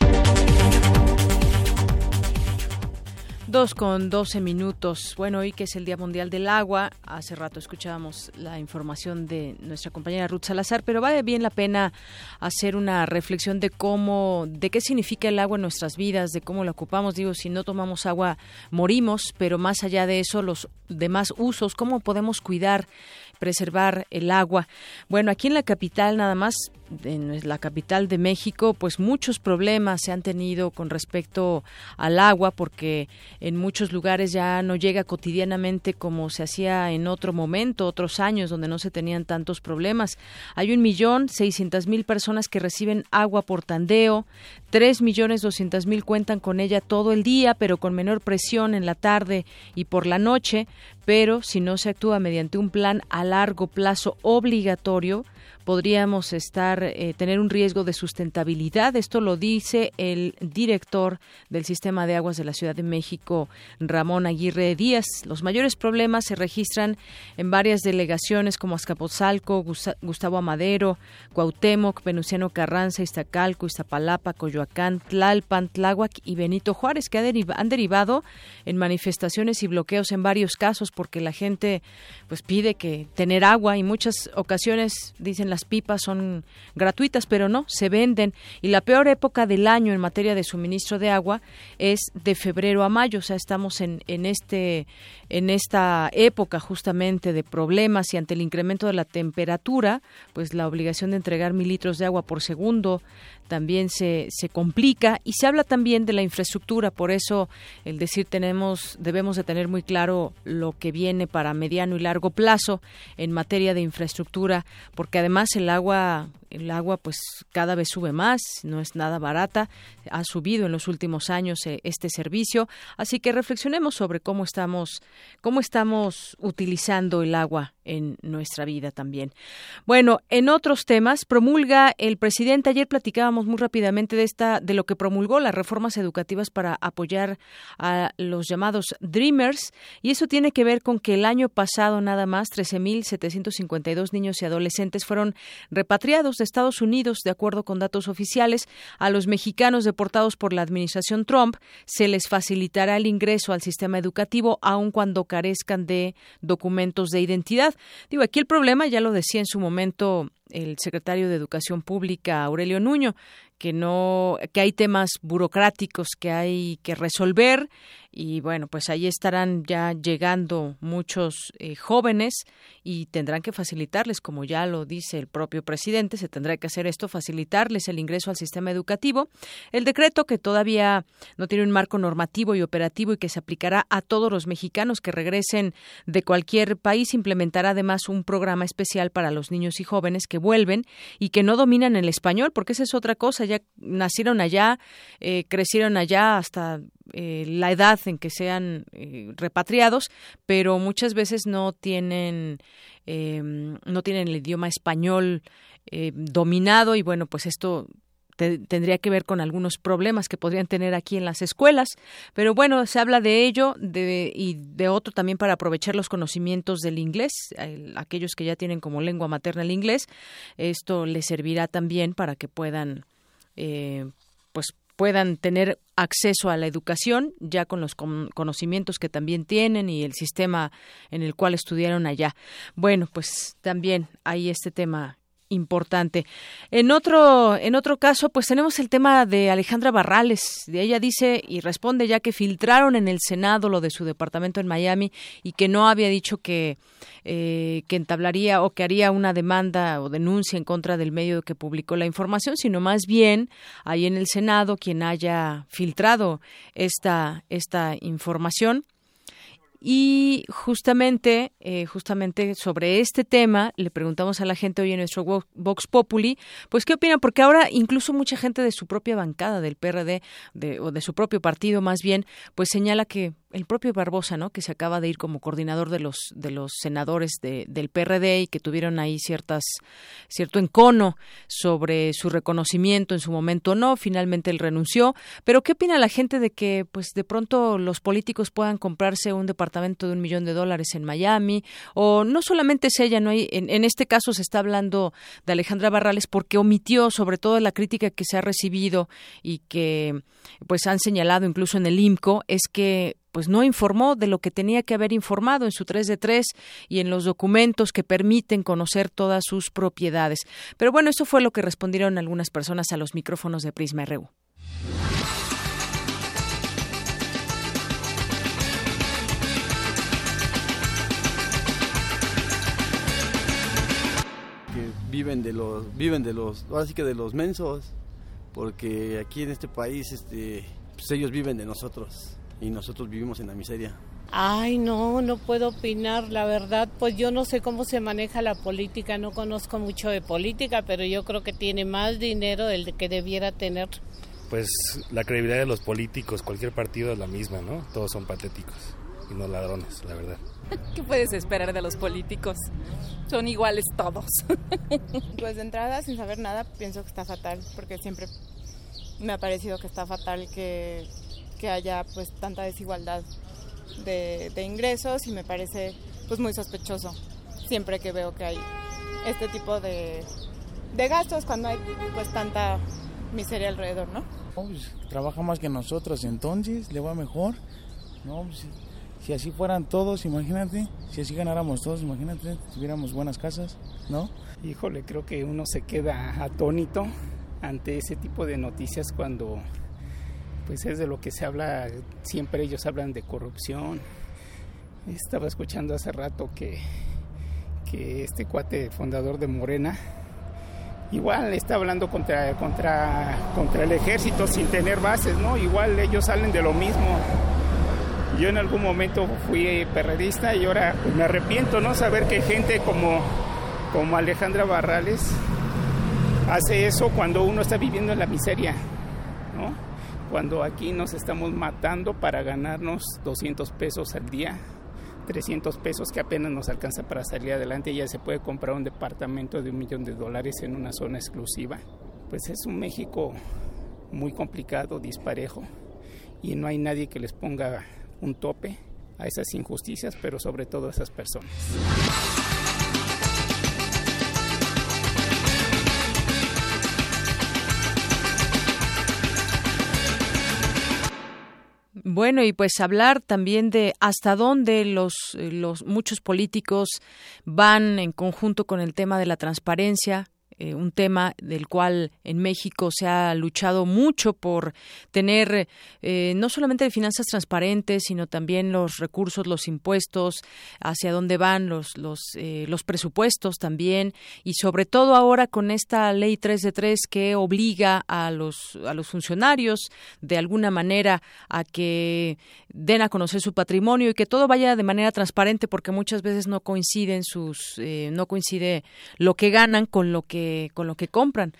Dos con doce minutos. Bueno, hoy que es el Día Mundial del Agua, hace rato escuchábamos la información de nuestra compañera Ruth Salazar, pero vale bien la pena hacer una reflexión de cómo, de qué significa el agua en nuestras vidas, de cómo la ocupamos. Digo, si no tomamos agua, morimos, pero más allá de eso, los demás usos, cómo podemos cuidar preservar el agua. Bueno, aquí en la capital nada más en la capital de México, pues muchos problemas se han tenido con respecto al agua, porque en muchos lugares ya no llega cotidianamente como se hacía en otro momento, otros años donde no se tenían tantos problemas. Hay un millón seiscientas mil personas que reciben agua por tandeo, tres millones doscientas mil cuentan con ella todo el día, pero con menor presión en la tarde y por la noche. Pero si no se actúa mediante un plan a largo plazo obligatorio, podríamos estar eh, tener un riesgo de sustentabilidad. Esto lo dice el director del Sistema de Aguas de la Ciudad de México, Ramón Aguirre Díaz. Los mayores problemas se registran en varias delegaciones como Azcapotzalco, Gustavo Amadero, Cuauhtémoc, Venustiano Carranza, Iztacalco, Iztapalapa, Coyoacán, Tlalpan, Tláhuac y Benito Juárez, que han derivado en manifestaciones y bloqueos en varios casos porque la gente pues pide que tener agua y muchas ocasiones dicen las pipas son gratuitas, pero no, se venden. Y la peor época del año en materia de suministro de agua es de febrero a mayo. O sea, estamos en, en, este, en esta época justamente de problemas y ante el incremento de la temperatura, pues la obligación de entregar mil litros de agua por segundo también se, se complica y se habla también de la infraestructura, por eso el decir tenemos debemos de tener muy claro lo que viene para mediano y largo plazo en materia de infraestructura, porque además el agua el agua pues cada vez sube más, no es nada barata, ha subido en los últimos años eh, este servicio, así que reflexionemos sobre cómo estamos cómo estamos utilizando el agua en nuestra vida también. Bueno, en otros temas promulga el presidente ayer platicábamos muy rápidamente de esta de lo que promulgó las reformas educativas para apoyar a los llamados dreamers y eso tiene que ver con que el año pasado nada más 13.752 niños y adolescentes fueron repatriados Estados Unidos, de acuerdo con datos oficiales, a los mexicanos deportados por la administración Trump se les facilitará el ingreso al sistema educativo aun cuando carezcan de documentos de identidad. Digo, aquí el problema, ya lo decía en su momento el secretario de Educación Pública, Aurelio Nuño, que no que hay temas burocráticos que hay que resolver y bueno pues ahí estarán ya llegando muchos eh, jóvenes y tendrán que facilitarles como ya lo dice el propio presidente se tendrá que hacer esto facilitarles el ingreso al sistema educativo. El decreto que todavía no tiene un marco normativo y operativo y que se aplicará a todos los mexicanos que regresen de cualquier país implementará además un programa especial para los niños y jóvenes que vuelven y que no dominan el español porque esa es otra cosa ya nacieron allá, eh, crecieron allá hasta eh, la edad en que sean eh, repatriados, pero muchas veces no tienen em, no tienen el idioma español dominado y bueno pues esto tendría que ver con algunos problemas que podrían tener aquí en las escuelas, pero bueno, se habla de ello de, y de otro también para aprovechar los conocimientos del inglés, aquellos que ya tienen como lengua materna el inglés, esto les servirá también para que puedan eh, pues puedan tener acceso a la educación ya con los conocimientos que también tienen y el sistema en el cual estudiaron allá. Bueno, pues también hay este tema importante. En otro, en otro caso, pues tenemos el tema de Alejandra Barrales. De ella dice y responde ya que filtraron en el Senado lo de su departamento en Miami y que no había dicho que, eh, que entablaría o que haría una demanda o denuncia en contra del medio que publicó la información, sino más bien ahí en el Senado quien haya filtrado esta, esta información y justamente, eh, justamente sobre este tema le preguntamos a la gente hoy en nuestro Vox Populi, pues qué opinan, porque ahora incluso mucha gente de su propia bancada del PRD de, o de su propio partido más bien, pues señala que el propio Barbosa, ¿no? Que se acaba de ir como coordinador de los de los senadores de, del PRD y que tuvieron ahí ciertas cierto encono sobre su reconocimiento en su momento no, finalmente él renunció. Pero qué opina la gente de que, pues, de pronto los políticos puedan comprarse un departamento de un millón de dólares en Miami o no solamente es ella, no hay en, en este caso se está hablando de Alejandra Barrales porque omitió sobre todo la crítica que se ha recibido y que pues han señalado incluso en el IMCO es que pues no informó de lo que tenía que haber informado en su 3 de 3 y en los documentos que permiten conocer todas sus propiedades. Pero bueno, eso fue lo que respondieron algunas personas a los micrófonos de Prisma RU. viven de los viven de los ahora sí que de los mensos porque aquí en este país este pues ellos viven de nosotros y nosotros vivimos en la miseria. Ay, no, no puedo opinar, la verdad, pues yo no sé cómo se maneja la política, no conozco mucho de política, pero yo creo que tiene más dinero del que debiera tener. Pues la credibilidad de los políticos, cualquier partido es la misma, ¿no? Todos son patéticos y no ladrones, la verdad. ¿Qué puedes esperar de los políticos? Son iguales todos. Pues de entrada, sin saber nada, pienso que está fatal, porque siempre me ha parecido que está fatal que, que haya pues tanta desigualdad de, ingresos y me parece pues muy sospechoso siempre que veo que hay este tipo de, de gastos cuando hay pues tanta miseria alrededor, ¿no? Pues, trabaja más que nosotros, entonces le va mejor. No, pues, si así fueran todos, imagínate, si así ganáramos todos, imagínate, tuviéramos buenas casas, ¿no? Híjole, creo que uno se queda atónito ante ese tipo de noticias cuando pues es de lo que se habla, siempre ellos hablan de corrupción. Estaba escuchando hace rato que, que este cuate fundador de Morena igual está hablando contra, contra, contra el ejército sin tener bases, ¿no? Igual ellos salen de lo mismo yo en algún momento fui perredista y ahora pues, me arrepiento, ¿no? Saber que gente como, como Alejandra Barrales hace eso cuando uno está viviendo en la miseria. Cuando aquí nos estamos matando para ganarnos 200 pesos al día, 300 pesos que apenas nos alcanza para salir adelante, ya se puede comprar un departamento de un millón de dólares en una zona exclusiva. Pues es un México muy complicado, disparejo, y no hay nadie que les ponga un tope a esas injusticias, pero sobre todo a esas personas. Bueno, y pues hablar también de hasta dónde los, los muchos políticos van en conjunto con el tema de la transparencia, eh, un tema del cual en México se ha luchado mucho por tener eh, no solamente finanzas transparentes, sino también los recursos, los impuestos, hacia dónde van los los, eh, los presupuestos también. Y sobre todo ahora con esta ley 3 de 3 que obliga a los a los funcionarios de alguna manera a que den a conocer su patrimonio y que todo vaya de manera transparente porque muchas veces no coinciden sus no coincide lo que ganan con lo que con lo que compran.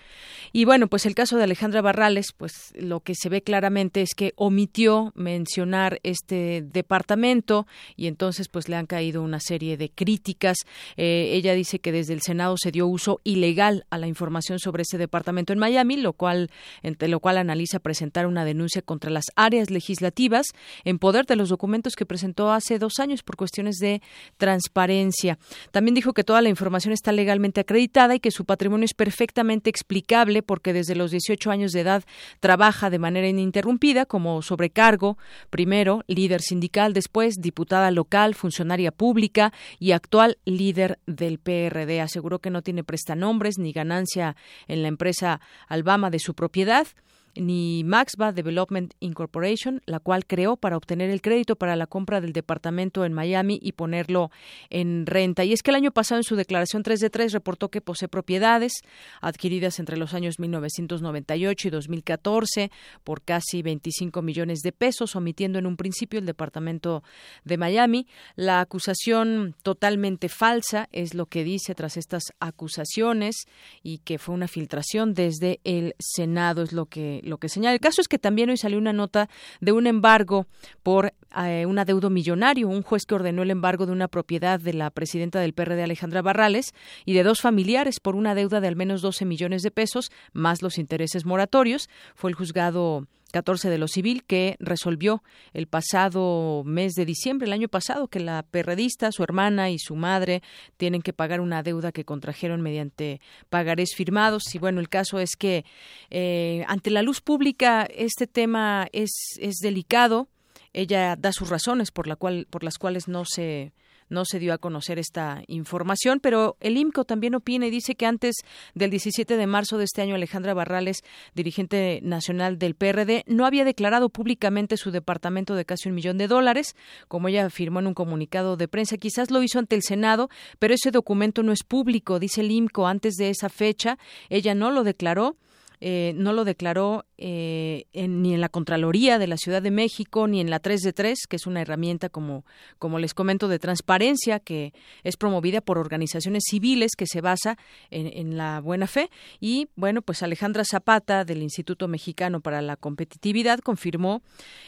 Y bueno, pues el caso de Alejandra Barrales, pues lo que se ve claramente es que omitió mencionar este departamento y entonces pues le han caído una serie de críticas. Eh, ella dice que desde el Senado se dio uso ilegal a la información sobre ese departamento en Miami, lo cual entre lo cual analiza presentar una denuncia contra las áreas legislativas en poder de los documentos que presentó hace dos años por cuestiones de transparencia. También dijo que toda la información está legalmente acreditada y que su patrimonio es perfectamente explicable porque desde los 18 años de edad trabaja de manera ininterrumpida como sobrecargo, primero líder sindical, después diputada local, funcionaria pública y actual líder del PRD. Aseguró que no tiene prestanombres ni ganancia en la empresa Albama de su propiedad ni Maxba Development Incorporation, la cual creó para obtener el crédito para la compra del departamento en Miami y ponerlo en renta. Y es que el año pasado en su declaración 3 de 3 reportó que posee propiedades adquiridas entre los años 1998 y 2014 por casi 25 millones de pesos, omitiendo en un principio el departamento de Miami. La acusación totalmente falsa es lo que dice tras estas acusaciones y que fue una filtración desde el Senado, es lo que lo que señala. El caso es que también hoy salió una nota de un embargo por eh, un adeudo millonario, un juez que ordenó el embargo de una propiedad de la presidenta del PRD Alejandra Barrales y de dos familiares por una deuda de al menos 12 millones de pesos más los intereses moratorios. Fue el juzgado 14 de lo civil que resolvió el pasado mes de diciembre, el año pasado, que la perredista, su hermana y su madre tienen que pagar una deuda que contrajeron mediante pagarés firmados. Y bueno, el caso es que eh, ante la luz pública este tema es, es delicado ella da sus razones por la cual por las cuales no se no se dio a conocer esta información, pero el IMCO también opina y dice que antes del 17 de marzo de este año Alejandra Barrales, dirigente nacional del PRD, no había declarado públicamente su departamento de casi un millón de dólares, como ella afirmó en un comunicado de prensa. Quizás lo hizo ante el Senado, pero ese documento no es público, dice el IMCO. Antes de esa fecha, ella no lo declaró. Eh, no lo declaró eh, ni en la Contraloría de la Ciudad de México, ni en la 3 de 3, que es una herramienta, como, como les comento, de transparencia que es promovida por organizaciones civiles que se basa en, la buena fe. Y bueno, pues Alejandra Zapata del Instituto Mexicano para la Competitividad confirmó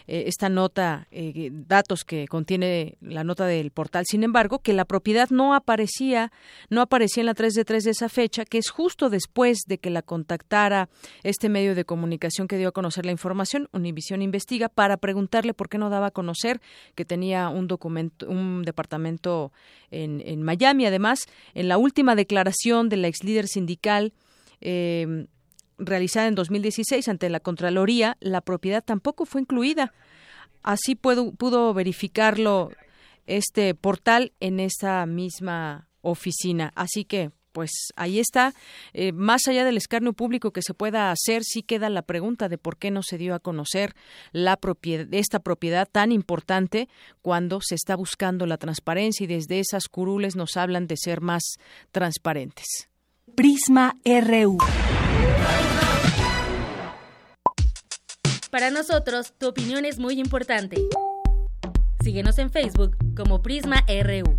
eh, esta nota, eh, datos que contiene la nota del portal. Sin embargo, que la propiedad no aparecía, no aparecía en la 3 de 3 de esa fecha, que es justo después de que la contactara este medio de comunicación que dio a conocer la información, Univisión investiga para preguntarle por qué no daba a conocer que tenía un documento, un departamento en, en Miami. Además, en la última declaración de la ex líder sindical eh, realizada en 2016 ante la Contraloría, la propiedad tampoco fue incluida. Así pudo, pudo verificarlo este portal en esa misma oficina. Así que, pues ahí está. Eh, más allá del escarnio público que se pueda hacer, sí queda la pregunta de por qué no se dio a conocer la propiedad, esta propiedad tan importante cuando se está buscando la transparencia y desde esas curules nos hablan de ser más transparentes. Prisma RU. Para nosotros, tu opinión es muy importante. Síguenos en Facebook como Prisma RU.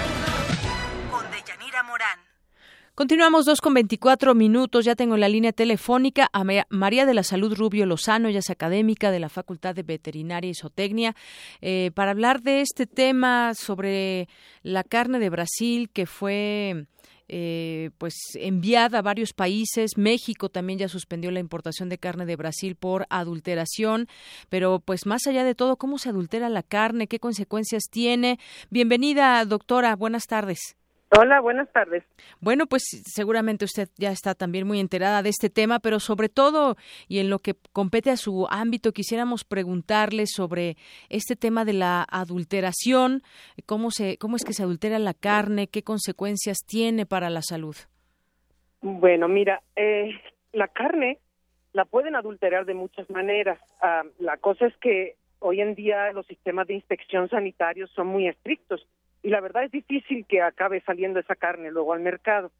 Continuamos dos con veinticuatro minutos. Ya tengo en la línea telefónica a María de la Salud Rubio Lozano, ella es académica de la Facultad de Veterinaria y Zootecnia, eh, para hablar de este tema sobre la carne de Brasil que fue eh, pues enviada a varios países. México también ya suspendió la importación de carne de Brasil por adulteración. Pero pues más allá de todo, ¿cómo se adultera la carne? ¿Qué consecuencias tiene? Bienvenida, doctora. Buenas tardes. Hola, buenas tardes. Bueno, pues seguramente usted ya está también muy enterada de este tema, pero sobre todo y en lo que compete a su ámbito, quisiéramos preguntarle sobre este tema de la adulteración, cómo se, cómo es que se adultera la carne, qué consecuencias tiene para la salud. Bueno, mira, eh, la carne la pueden adulterar de muchas maneras. Ah, la cosa es que hoy en día los sistemas de inspección sanitarios son muy estrictos y la verdad es difícil que acabe saliendo esa carne luego al mercado.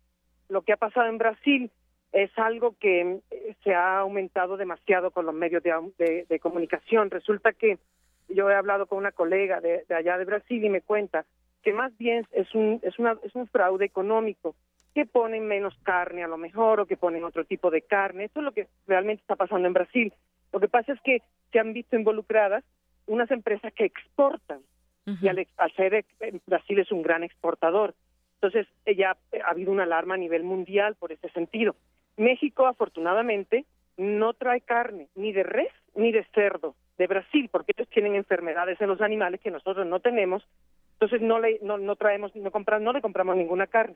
Lo que ha pasado en Brasil es algo que eh, se ha aumentado demasiado con los medios de, comunicación. Resulta que yo he hablado con una colega de, allá de Brasil y me cuenta que más bien es un, es, una, es un fraude económico, que ponen menos carne a lo mejor o que ponen otro tipo de carne. Eso es lo que realmente está pasando en Brasil. Lo que pasa es que se han visto involucradas unas empresas que exportan y al, ser eh, Brasil es un gran exportador. Entonces, ya ha habido una alarma a nivel mundial por ese sentido. México, afortunadamente, no trae carne ni de res ni de cerdo de Brasil, porque ellos tienen enfermedades en los animales que nosotros no tenemos. Entonces, no le, no, no traemos, no, compramos, no le compramos ninguna carne.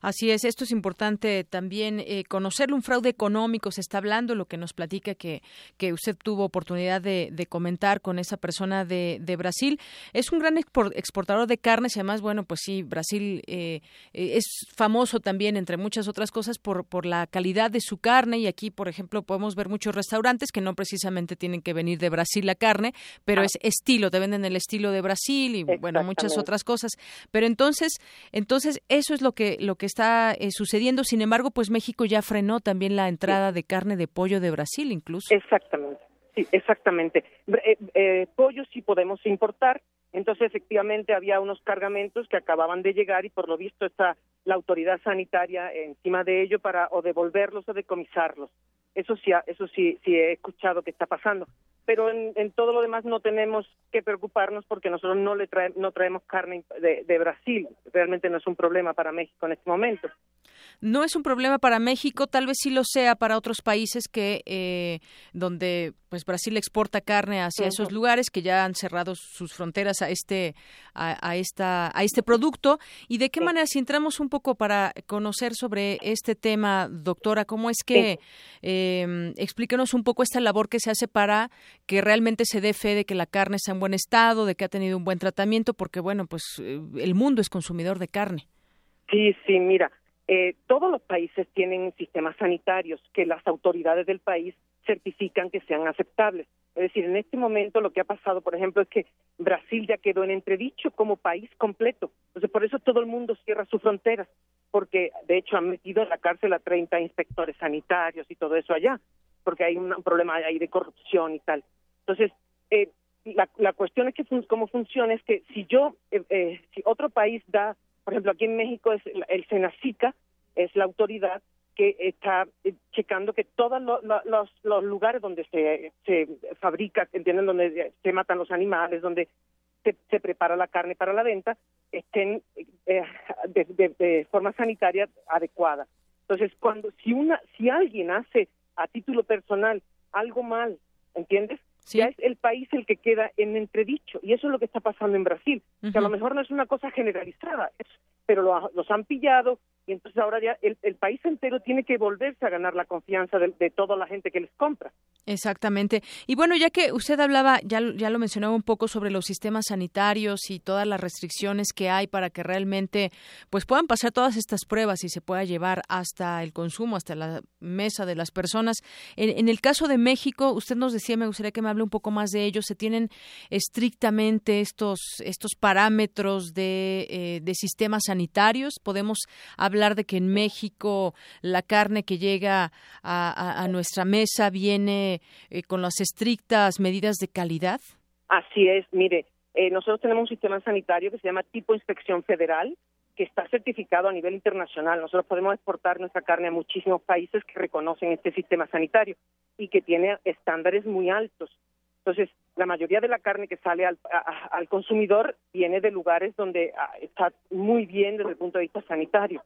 Así es, esto es importante también eh, conocerlo. Un fraude económico se está hablando, lo que nos platica que, que usted tuvo oportunidad de, comentar con esa persona de, de, Brasil. Es un gran exportador de carnes y además, bueno, pues sí, Brasil eh, eh, es famoso también, entre muchas otras cosas, por, por la calidad de su carne y aquí, por ejemplo, podemos ver muchos restaurantes que no precisamente tienen que venir de Brasil la carne, pero ah. es estilo, te venden el estilo de Brasil y, bueno, muchas otras cosas. Pero entonces, entonces eso es lo que lo que está eh, sucediendo. Sin embargo, pues México ya frenó también la entrada de carne de pollo de Brasil, incluso. Exactamente, sí, exactamente. Eh, eh, pollo sí podemos importar. Entonces, efectivamente, había unos cargamentos que acababan de llegar y por lo visto está la autoridad sanitaria encima de ello para o devolverlos o decomisarlos. Eso sí, eso sí, sí he escuchado que está pasando. Pero en, todo lo demás no tenemos que preocuparnos porque nosotros no le no traemos carne de, Brasil. Realmente no es un problema para México en este momento. No es un problema para México, tal vez sí lo sea para otros países que eh, donde pues Brasil exporta carne hacia esos lugares que ya han cerrado sus fronteras a este a, esta a este producto. Y de qué manera si entramos un poco para conocer sobre este tema, doctora, cómo es que eh, explíquenos un poco esta labor que se hace para que realmente se dé fe de que la carne está en buen estado, de que ha tenido un buen tratamiento, porque bueno, pues eh, el mundo es consumidor de carne. Sí, sí, mira, eh, todos los países tienen sistemas sanitarios que las autoridades del país certifican que sean aceptables. Es decir, en este momento lo que ha pasado, por ejemplo, es que Brasil ya quedó en entredicho como país completo. Entonces, por eso todo el mundo cierra sus fronteras, porque de hecho han metido en la cárcel a 30 inspectores sanitarios y todo eso allá, porque hay un problema ahí de corrupción y tal. Entonces, eh, la, la cuestión es que cómo funciona es que si yo, eh, eh, si otro país da, por ejemplo, aquí en México es el, el Senacica, es la autoridad que está eh, checando que todos los, lugares donde se, se fabrica, ¿entienden? Donde se matan los animales, donde se, se prepara la carne para la venta, estén eh, de, forma sanitaria adecuada. Entonces, cuando si una si alguien hace a título personal algo mal, ¿entiendes? Ya es el país el que queda en entredicho y eso es lo que está pasando en Brasil. Que a lo mejor no es una cosa generalizada, pero los han pillado, y entonces ahora ya el, país entero tiene que volverse a ganar la confianza de, toda la gente que les compra. Exactamente. Y bueno, ya que usted hablaba, ya, ya lo mencionaba un poco sobre los sistemas sanitarios y todas las restricciones que hay para que realmente pues puedan pasar todas estas pruebas y se pueda llevar hasta el consumo, hasta la mesa de las personas. En, el caso de México, usted nos decía, me gustaría que me hable un poco más de ello, se tienen estrictamente estos, estos parámetros de, eh, de sistemas sanitarios. Podemos hablar hablar de que en México la carne que llega a, nuestra mesa viene eh, con las estrictas medidas de calidad? Así es, mire, eh, nosotros tenemos un sistema sanitario que se llama tipo inspección federal, que está certificado a nivel internacional. Nosotros podemos exportar nuestra carne a muchísimos países que reconocen este sistema sanitario y que tiene estándares muy altos. Entonces, la mayoría de la carne que sale al, al consumidor viene de lugares donde ah, está muy bien desde el punto de vista sanitario.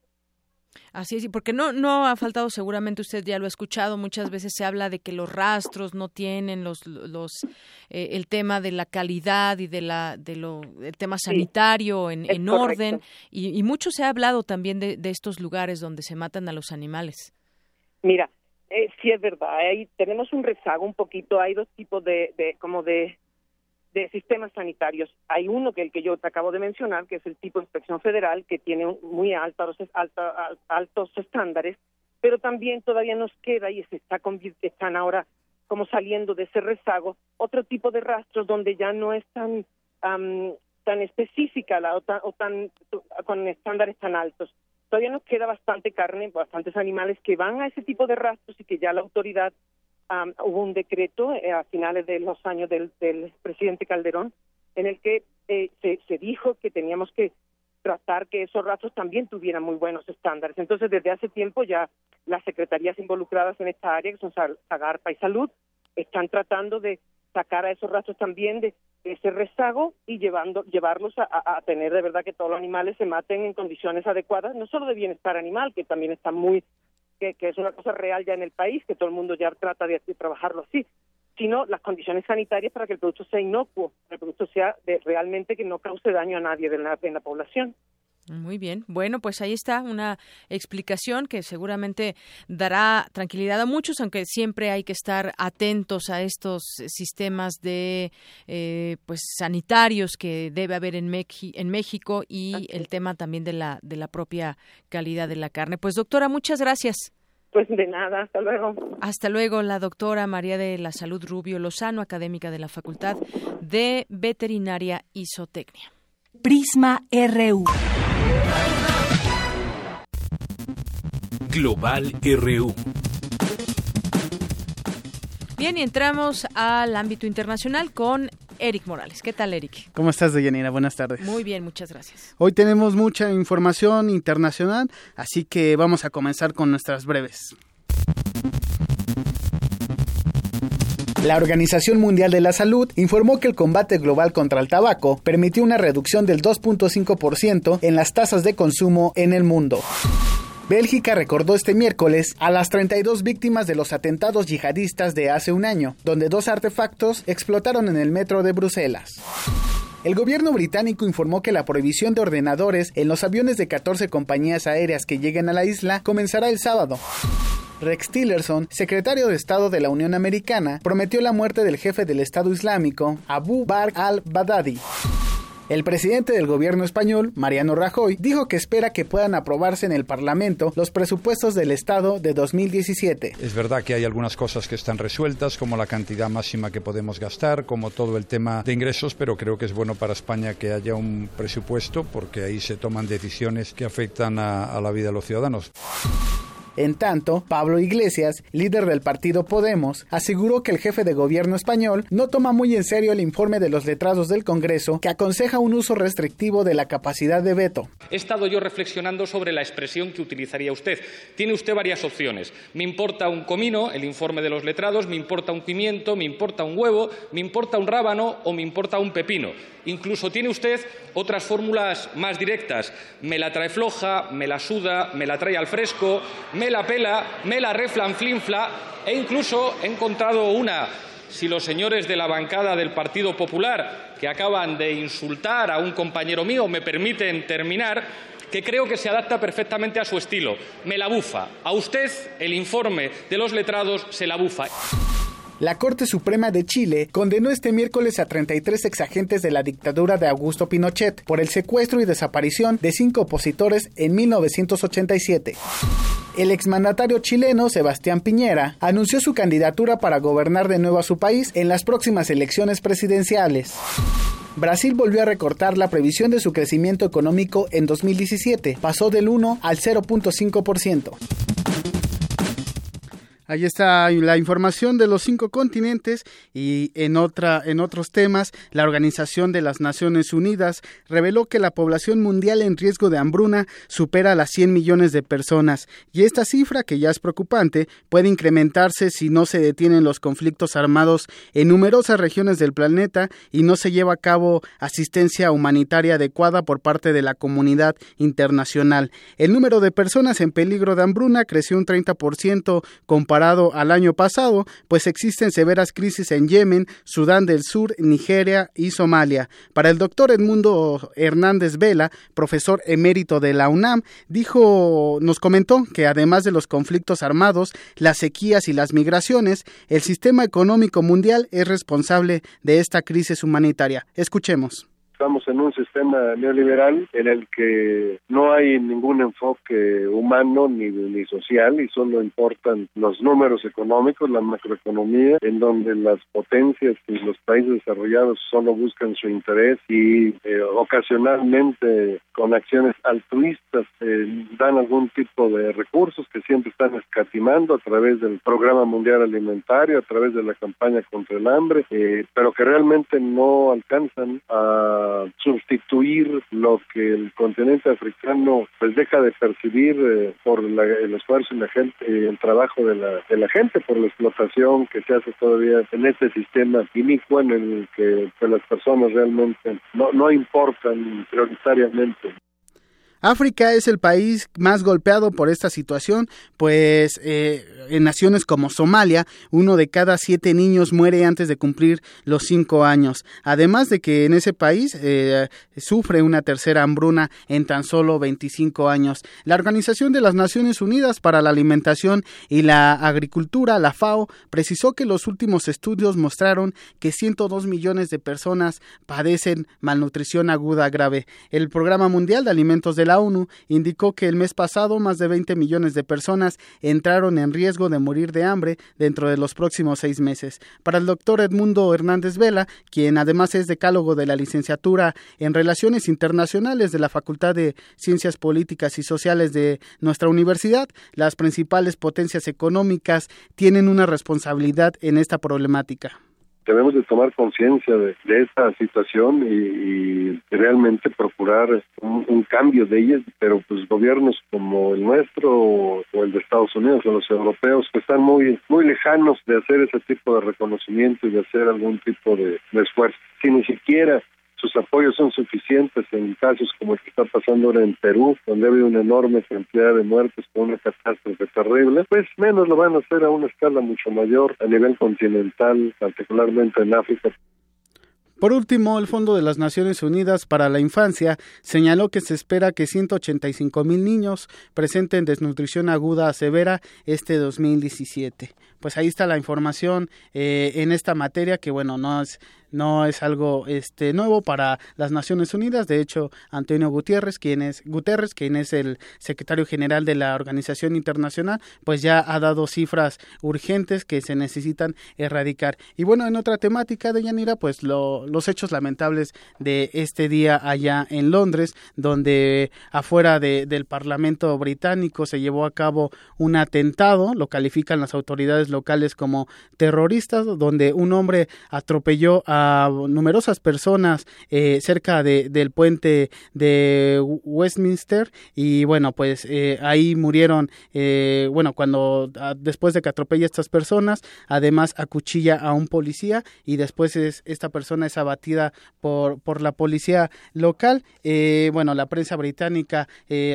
Así es, porque no, no ha faltado, seguramente usted ya lo ha escuchado, muchas veces se habla de que los rastros no tienen los, los eh, el tema de la calidad y de la, de lo, el tema sanitario en, en orden, y, y, mucho se ha hablado también de, de, estos lugares donde se matan a los animales. Mira, eh, sí es verdad, ahí tenemos un rezago un poquito, hay dos tipos de, de como de de sistemas sanitarios. Hay uno que el que yo te acabo de mencionar, que es el tipo de inspección federal, que tiene muy altos, altos estándares, pero también todavía nos queda y se está están ahora como saliendo de ese rezago otro tipo de rastros donde ya no es tan tan específica la, o, o tan con estándares tan altos. Todavía nos queda bastante carne, bastantes animales que van a ese tipo de rastros y que ya la autoridad hubo un decreto eh, a finales de los años del, presidente Calderón en el que eh, se, dijo que teníamos que tratar que esos rastros también tuvieran muy buenos estándares. Entonces, desde hace tiempo ya las secretarías involucradas en esta área, que son Sagarpa y Salud, están tratando de sacar a esos rastros también de, ese rezago y llevando, llevarlos a, tener de verdad que todos los animales se maten en condiciones adecuadas, no solo de bienestar animal, que también está muy que, es una cosa real ya en el país, que todo el mundo ya trata de, trabajarlo así, sino las condiciones sanitarias para que el producto sea inocuo, que el producto sea de, realmente que no cause daño a nadie de la, en la población. Muy bien. Bueno, pues ahí está una explicación que seguramente dará tranquilidad a muchos, aunque siempre hay que estar atentos a estos sistemas de eh, pues sanitarios que debe haber en, en México y el tema también de la de la propia calidad de la carne. Pues doctora, muchas gracias. Pues de nada, hasta luego. Hasta luego, la doctora María de la Salud Rubio Lozano, académica de la Facultad de Veterinaria y Zootecnia. Prisma RU. Global RU. Bien, y entramos al ámbito internacional con Eric Morales. ¿Qué tal, Eric? ¿Cómo estás, Deyanira? Buenas tardes. Muy bien, muchas gracias. Hoy tenemos mucha información internacional, así que vamos a comenzar con nuestras breves. La Organización Mundial de la Salud informó que el combate global contra el tabaco permitió una reducción del 2.5% en las tasas de consumo en el mundo. Bélgica recordó este miércoles a las 32 víctimas de los atentados yihadistas de hace un año, donde dos artefactos explotaron en el metro de Bruselas. El gobierno británico informó que la prohibición de ordenadores en los aviones de 14 compañías aéreas que lleguen a la isla comenzará el sábado. Rex Tillerson, secretario de Estado de la Unión Americana, prometió la muerte del jefe del Estado Islámico, Abu Bakr al-Baghdadi. El presidente del gobierno español, Mariano Rajoy, dijo que espera que puedan aprobarse en el Parlamento los presupuestos del Estado de 2017. Es verdad que hay algunas cosas que están resueltas, como la cantidad máxima que podemos gastar, como todo el tema de ingresos, pero creo que es bueno para España que haya un presupuesto porque ahí se toman decisiones que afectan a, la vida de los ciudadanos. En tanto, Pablo Iglesias, líder del partido Podemos, aseguró que el jefe de gobierno español no toma muy en serio el informe de los letrados del Congreso que aconseja un uso restrictivo de la capacidad de veto. He estado yo reflexionando sobre la expresión que utilizaría usted. Tiene usted varias opciones. Me importa un comino, el informe de los letrados, me importa un pimiento, me importa un huevo, me importa un rábano o me importa un pepino. Incluso tiene usted otras fórmulas más directas. Me la trae floja, me la suda, me la trae al fresco, me la pela, me la reflanflinfla e incluso he encontrado una. Si los señores de la bancada del Partido Popular, que acaban de insultar a un compañero mío, me permiten terminar, que creo que se adapta perfectamente a su estilo. Me la bufa. A usted el informe de los letrados se la bufa. La Corte Suprema de Chile condenó este miércoles a 33 exagentes de la dictadura de Augusto Pinochet por el secuestro y desaparición de cinco opositores en 1987. El exmandatario chileno Sebastián Piñera anunció su candidatura para gobernar de nuevo a su país en las próximas elecciones presidenciales. Brasil volvió a recortar la previsión de su crecimiento económico en 2017, pasó del 1 al 0.5%. Ahí está la información de los cinco continentes y en otra en otros temas, la Organización de las Naciones Unidas reveló que la población mundial en riesgo de hambruna supera las 100 millones de personas y esta cifra que ya es preocupante puede incrementarse si no se detienen los conflictos armados en numerosas regiones del planeta y no se lleva a cabo asistencia humanitaria adecuada por parte de la comunidad internacional. El número de personas en peligro de hambruna creció un 30% comparado al año pasado, pues existen severas crisis en Yemen, Sudán del Sur, Nigeria y Somalia. Para el doctor Edmundo Hernández Vela, profesor emérito de la UNAM, dijo, nos comentó que además de los conflictos armados, las sequías y las migraciones, el sistema económico mundial es responsable de esta crisis humanitaria. Escuchemos. Estamos en un sistema neoliberal en el que no hay ningún enfoque humano ni, ni social y solo importan los números económicos, la macroeconomía, en donde las potencias y los países desarrollados solo buscan su interés y eh, ocasionalmente con acciones altruistas eh, dan algún tipo de recursos que siempre están escatimando a través del Programa Mundial Alimentario, a través de la campaña contra el hambre, eh, pero que realmente no alcanzan a sustituir lo que el continente africano pues deja de percibir eh, por el esfuerzo y la gente, el trabajo de la, de la gente, por la explotación que se hace todavía en este sistema inicuo en el que pues, las personas realmente no, no importan prioritariamente. África es el país más golpeado por esta situación, pues eh, en naciones como Somalia, uno de cada siete niños muere antes de cumplir los cinco años. Además de que en ese país eh, sufre una tercera hambruna en tan solo 25 años. La Organización de las Naciones Unidas para la Alimentación y la Agricultura, la FAO, precisó que los últimos estudios mostraron que 102 millones de personas padecen malnutrición aguda grave. El Programa Mundial de Alimentos de la ONU indicó que el mes pasado más de 20 millones de personas entraron en riesgo de morir de hambre dentro de los próximos seis meses. Para el doctor Edmundo Hernández Vela, quien además es decálogo de la licenciatura en Relaciones Internacionales de la Facultad de Ciencias Políticas y Sociales de nuestra universidad, las principales potencias económicas tienen una responsabilidad en esta problemática debemos de tomar conciencia de, esta situación y, realmente procurar un, cambio de ellas, pero pues gobiernos como el nuestro o, el de Estados Unidos o los europeos que están muy muy lejanos de hacer ese tipo de reconocimiento y de hacer algún tipo de, de esfuerzo. Si ni siquiera sus apoyos son suficientes en casos como el que está pasando ahora en Perú, donde ha habido una enorme cantidad de muertes por una catástrofe terrible, pues menos lo van a hacer a una escala mucho mayor a nivel continental, particularmente en África. Por último, el Fondo de las Naciones Unidas para la Infancia señaló que se espera que 185 mil niños presenten desnutrición aguda severa este 2017. Pues ahí está la información eh, en esta materia que, bueno, no es no es algo este nuevo para las Naciones Unidas. De hecho, Antonio Gutiérrez, quien es Guterres, quien es el secretario general de la Organización Internacional, pues ya ha dado cifras urgentes que se necesitan erradicar. Y bueno, en otra temática de Yanira, pues los hechos lamentables de este día allá en Londres, donde afuera del Parlamento británico se llevó a cabo un atentado, lo califican las autoridades locales como terroristas, donde un hombre atropelló numerosas personas eh, cerca de, del puente de Westminster. Y bueno pues eh, ahí murieron eh, bueno cuando ah, después de que atropella a estas personas además acuchilla a un policía y después es, esta persona es abatida por, por la policía local. Bueno la prensa británica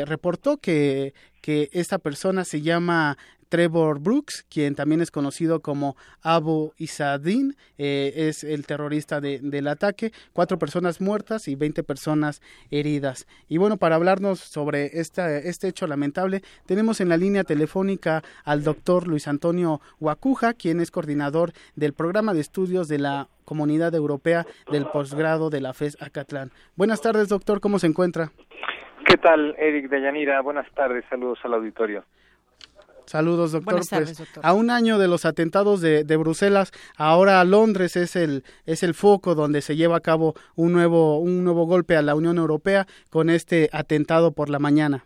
reportó que que esta persona se llama Trevor Brooks, quien también es conocido como Abu Isadin, eh, es el terrorista del ataque. Cuatro personas muertas y 20 personas heridas. Y bueno, para hablarnos sobre esta, este hecho lamentable, tenemos en la línea telefónica al doctor Luis Antonio Huacuja, quien es coordinador del programa de estudios de la Comunidad Europea del Posgrado de la FES Acatlán. Buenas tardes, doctor, ¿cómo se encuentra? ¿Qué tal, Eric Deyanira? Buenas tardes, saludos al auditorio. Saludos, doctor. pues, A un año de los atentados de, Bruselas, ahora Londres es el, es el foco donde se lleva a cabo un nuevo, un nuevo golpe a la Unión Europea con este atentado por la mañana.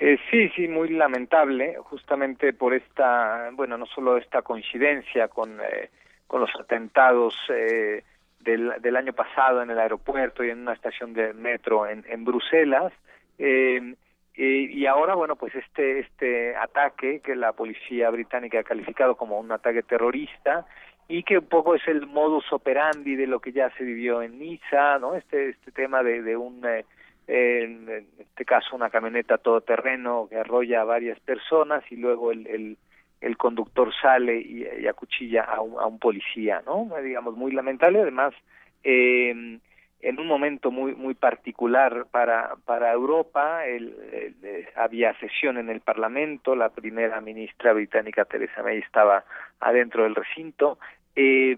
Eh, sí, sí, muy lamentable, justamente por esta, bueno, no solo esta coincidencia con, eh, con los atentados eh, del, del año pasado en el aeropuerto y en una estación de metro en, en Bruselas, eh, y ahora, bueno, pues este, este ataque que la policía británica ha calificado como un ataque terrorista y que un poco es el modus operandi de lo que ya se vivió en Niza, ¿no? Este, este tema de, de un, eh, en este caso, una camioneta todoterreno que arrolla a varias personas y luego el, el, el conductor sale y, y acuchilla a un, a un policía, ¿no? Digamos, muy lamentable. Además, eh, en un momento muy muy particular para para Europa el, había sesión en el Parlamento la primera ministra británica Theresa May estaba adentro del recinto eh,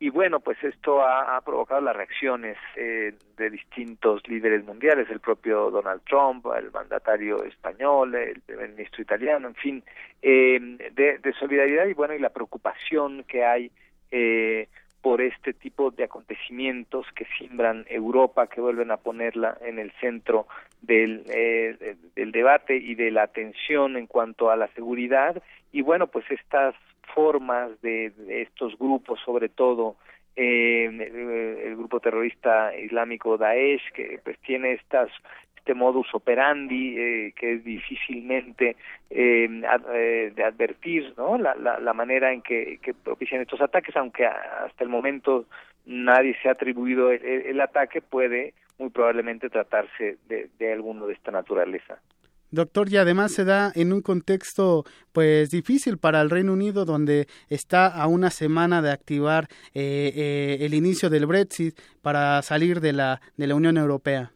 y bueno pues esto ha, provocado las reacciones eh, de distintos líderes mundiales el propio Donald Trump el mandatario español el primer ministro italiano en fin eh, de, de, solidaridad y bueno y la preocupación que hay eh, por este tipo de acontecimientos que simbran Europa, que vuelven a ponerla en el centro del, eh, del debate y de la atención en cuanto a la seguridad. Y bueno, pues estas formas de, estos grupos, sobre todo eh, el grupo terrorista islámico Daesh, que pues tiene estas este modus operandi eh, que es difícilmente eh, eh, de advertir, ¿no? La, la, manera en que, que, propician estos ataques, aunque hasta el momento nadie se ha atribuido el, ataque, puede muy probablemente tratarse de, de alguno de esta naturaleza. Doctor, y además se da en un contexto pues difícil para el Reino Unido, donde está a una semana de activar eh, el inicio del Brexit para salir de la, de la Unión Europea.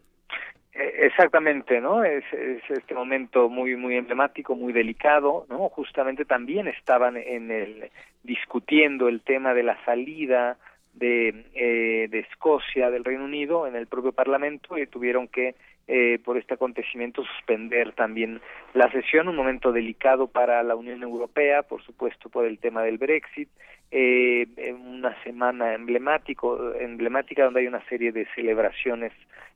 Exactamente, ¿no? Es, este momento muy muy emblemático, muy delicado, ¿no? Justamente también estaban en el discutiendo el tema de la salida de, eh, de Escocia del Reino Unido en el propio Parlamento y tuvieron que eh, por este acontecimiento suspender también la sesión, un momento delicado para la Unión Europea, por supuesto por el tema del Brexit, eh, una semana emblemático, emblemática donde hay una serie de celebraciones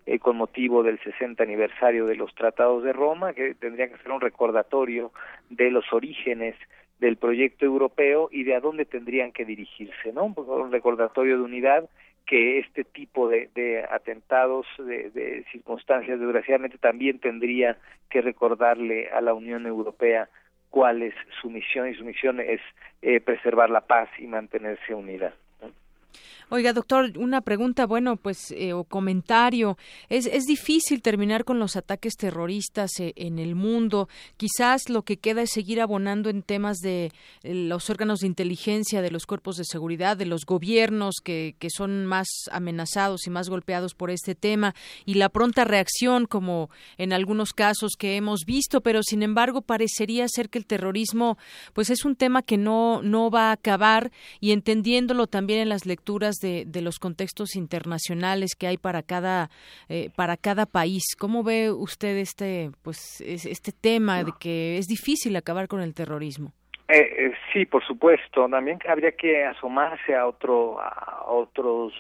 eh, con motivo del 60 aniversario de los Tratados de Roma, que tendría que ser un recordatorio de los orígenes del proyecto europeo y de a dónde tendrían que dirigirse, ¿no? Un recordatorio de unidad que este tipo de, de atentados, de, de, circunstancias, desgraciadamente también tendría que recordarle a la Unión Europea cuál es su misión y su misión es eh, preservar la paz y mantenerse unida. Oiga, doctor, una pregunta, bueno, pues, eh, o comentario. Es, es difícil terminar con los ataques terroristas eh, en el mundo. Quizás lo que queda es seguir abonando en temas de eh, los órganos de inteligencia, de los cuerpos de seguridad, de los gobiernos que, que son más amenazados y más golpeados por este tema y la pronta reacción, como en algunos casos que hemos visto, pero sin embargo parecería ser que el terrorismo, pues, es un tema que no, no va a acabar y entendiéndolo también en las lecturas de, los contextos internacionales que hay para cada eh, para cada país. ¿Cómo ve usted este pues este tema de que es difícil acabar con el terrorismo? Eh, eh, sí, por supuesto. También habría que asomarse a otro a otros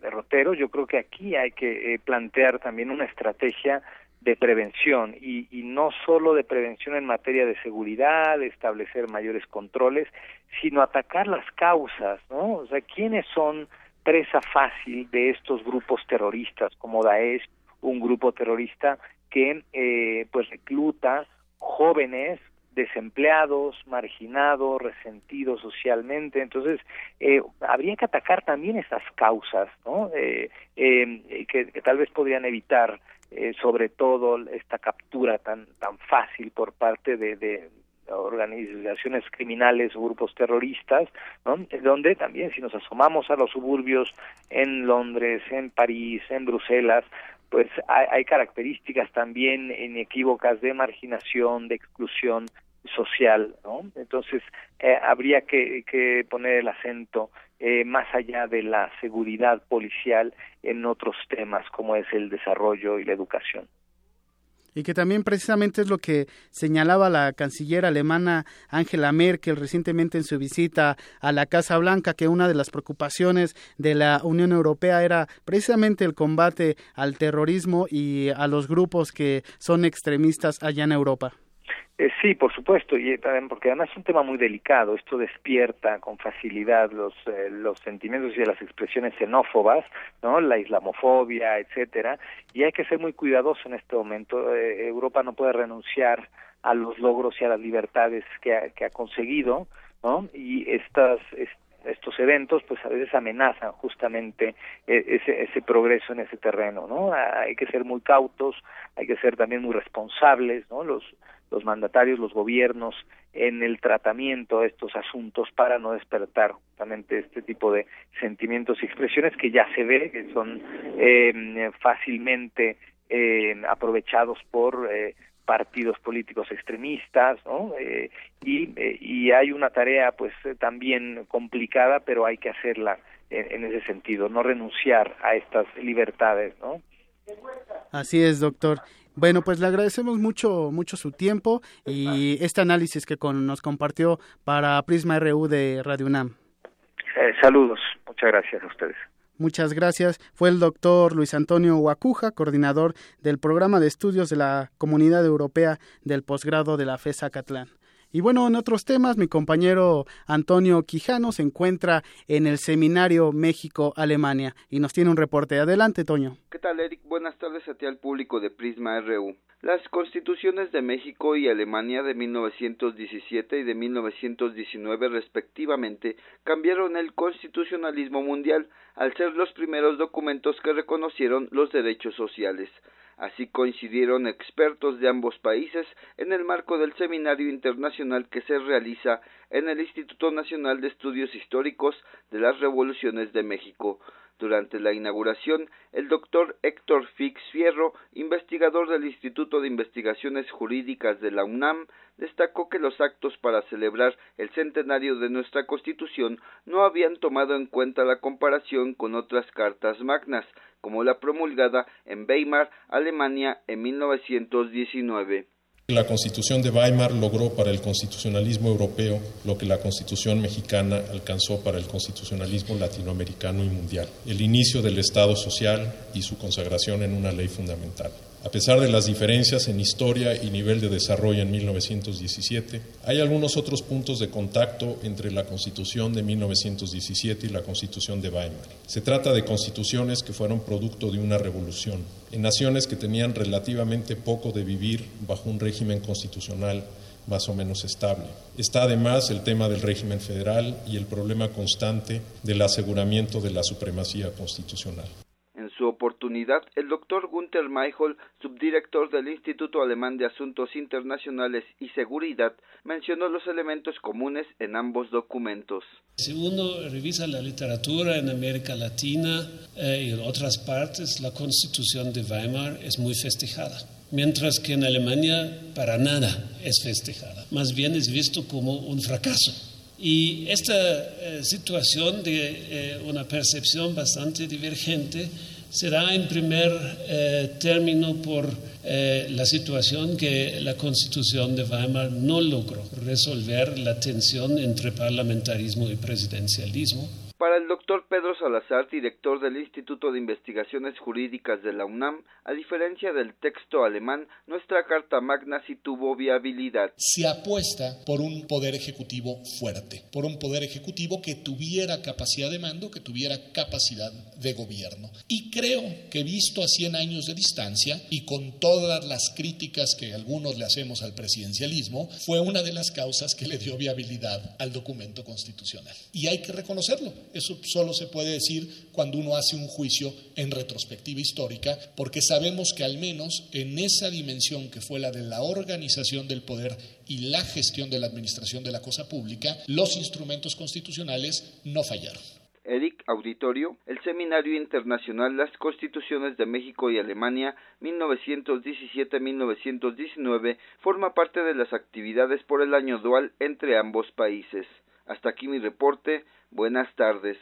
derroteros. Yo creo que aquí hay que plantear también una estrategia de prevención y, y, no solo de prevención en materia de seguridad, establecer mayores controles, sino atacar las causas, ¿no? O sea, ¿quiénes son presa fácil de estos grupos terroristas como Daesh, un grupo terrorista que eh, pues recluta jóvenes desempleados, marginados, resentidos socialmente. Entonces, eh, habría que atacar también esas causas, ¿no? Eh, eh que, que, tal vez podrían evitar, eh, sobre todo, esta captura tan tan fácil por parte de, de, organizaciones criminales o grupos terroristas, ¿no? donde también si nos asomamos a los suburbios en Londres, en París, en Bruselas, pues hay, características también inequívocas de marginación, de exclusión social, ¿no? Entonces eh, habría que, poner el acento eh, más allá de la seguridad policial en otros temas como es el desarrollo y la educación y que también precisamente es lo que señalaba la canciller alemana Angela Merkel recientemente en su visita a la Casa Blanca, que una de las preocupaciones de la Unión Europea era precisamente el combate al terrorismo y a los grupos que son extremistas allá en Europa. Eh, sí, por supuesto, y también porque además es un tema muy delicado. Esto despierta con facilidad los eh, los sentimientos y las expresiones xenófobas, no, la islamofobia, etcétera. Y hay que ser muy cuidadoso en este momento. Eh, Europa no puede renunciar a los logros y a las libertades que ha, que ha conseguido, ¿no? Y estas estos eventos pues a veces amenazan justamente ese, ese progreso en ese terreno no hay que ser muy cautos hay que ser también muy responsables no los los mandatarios, los gobiernos en el tratamiento de estos asuntos para no despertar justamente este tipo de sentimientos y expresiones que ya se ve que son eh, fácilmente eh, aprovechados por eh, partidos políticos extremistas, ¿no? Eh, y, eh, y hay una tarea pues también complicada, pero hay que hacerla en, en ese sentido, no renunciar a estas libertades, ¿no? Así es, doctor. Bueno, pues le agradecemos mucho, mucho su tiempo y este análisis que nos compartió para Prisma RU de Radio UNAM. Eh, saludos, muchas gracias a ustedes. Muchas gracias. Fue el doctor Luis Antonio Huacuja, coordinador del programa de estudios de la Comunidad Europea del posgrado de la FESA Catlán. Y bueno, en otros temas, mi compañero Antonio Quijano se encuentra en el seminario México-Alemania y nos tiene un reporte. Adelante, Toño. ¿Qué tal, Eric? Buenas tardes a ti al público de Prisma RU. Las constituciones de México y Alemania de 1917 y de 1919 respectivamente cambiaron el constitucionalismo mundial al ser los primeros documentos que reconocieron los derechos sociales. Así coincidieron expertos de ambos países en el marco del seminario internacional que se realiza en el Instituto Nacional de Estudios Históricos de las Revoluciones de México. Durante la inauguración, el doctor Héctor Fix Fierro, investigador del Instituto de Investigaciones Jurídicas de la UNAM, destacó que los actos para celebrar el centenario de nuestra Constitución no habían tomado en cuenta la comparación con otras cartas magnas, como la promulgada en Weimar, Alemania, en 1919. La Constitución de Weimar logró para el constitucionalismo europeo lo que la Constitución mexicana alcanzó para el constitucionalismo latinoamericano y mundial, el inicio del Estado social y su consagración en una ley fundamental. A pesar de las diferencias en historia y nivel de desarrollo en 1917, hay algunos otros puntos de contacto entre la Constitución de 1917 y la Constitución de Weimar. Se trata de constituciones que fueron producto de una revolución, en naciones que tenían relativamente poco de vivir bajo un régimen constitucional más o menos estable. Está además el tema del régimen federal y el problema constante del aseguramiento de la supremacía constitucional. Oportunidad, el doctor Gunther Mayhol, subdirector del Instituto Alemán de Asuntos Internacionales y Seguridad, mencionó los elementos comunes en ambos documentos. Si uno revisa la literatura en América Latina eh, y en otras partes, la Constitución de Weimar es muy festejada mientras que en Alemania para nada es festejada, más bien es visto como un fracaso. Y esta eh, situación de eh, una percepción bastante divergente se da en primer eh, término por la situación que la Constitución de Weimar no logró resolver la tensión entre parlamentarismo y presidencialismo para el doctor Pedro Salazar, director del Instituto de Investigaciones Jurídicas de la UNAM, a diferencia del texto alemán, nuestra Carta Magna sí tuvo viabilidad. Se apuesta por un poder ejecutivo fuerte, por un poder ejecutivo que tuviera capacidad de mando, que tuviera capacidad de gobierno. Y creo que visto a 100 años de distancia y con todas las críticas que algunos le hacemos al presidencialismo, fue una de las causas que le dio viabilidad al documento constitucional. Y hay que reconocerlo eso solo se puede decir cuando uno hace un juicio en retrospectiva histórica, porque sabemos que al menos en esa dimensión que fue la de la organización del poder y la gestión de la administración de la cosa pública, los instrumentos constitucionales no fallaron. Eric Auditorio, el Seminario Internacional Las Constituciones de México y Alemania 1917-1919 forma parte de las actividades por el año dual entre ambos países. Hasta aquí mi reporte. Buenas tardes.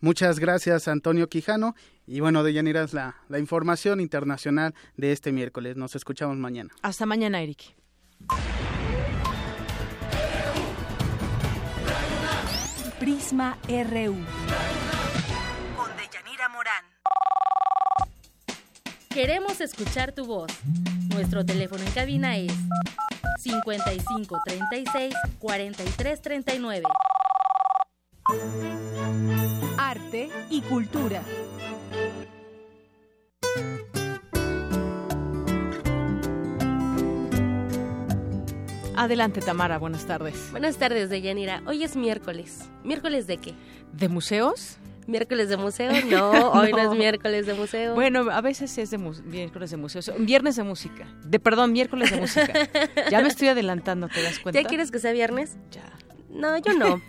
Muchas gracias, Antonio Quijano. Y bueno, de es la, la información internacional de este miércoles. Nos escuchamos mañana. Hasta mañana, Eric. Prisma RU. Con Deyanira Morán. Queremos escuchar tu voz. Nuestro teléfono en cabina es 55 36 43 39. Arte y cultura. Adelante, Tamara, buenas tardes. Buenas tardes, Deyanira. Hoy es miércoles. ¿Miércoles de qué? ¿De museos? ¿Miércoles de museo? No, hoy no. es miércoles de museo. Bueno, a veces es de miércoles de museo. Viernes de música. De perdón, miércoles de música. ya me estoy adelantando, ¿te das cuenta? ¿Ya quieres que sea viernes? Ya. No, yo no.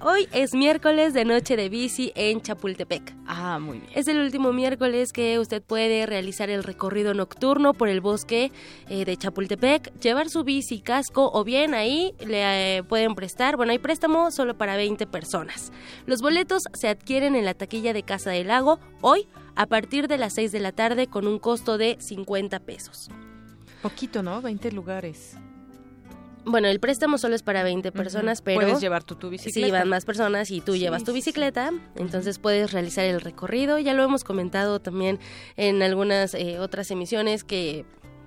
Hoy es miércoles de noche de bici en Chapultepec. Ah, muy bien. Es el último miércoles que usted puede realizar el recorrido nocturno por el bosque eh, de Chapultepec, llevar su bici, casco o bien ahí le eh, pueden prestar. Bueno, hay préstamo solo para 20 personas. Los boletos se adquieren en la taquilla de Casa del Lago hoy a partir de las 6 de la tarde con un costo de 50 pesos. Poquito, ¿no? 20 lugares. Bueno, el préstamo solo es para 20 personas, pero... Puedes llevar tu, tu bicicleta. Sí, van más personas y tú llevas tu bicicleta, entonces puedes realizar el recorrido. Ya lo hemos comentado también en algunas eh, otras emisiones que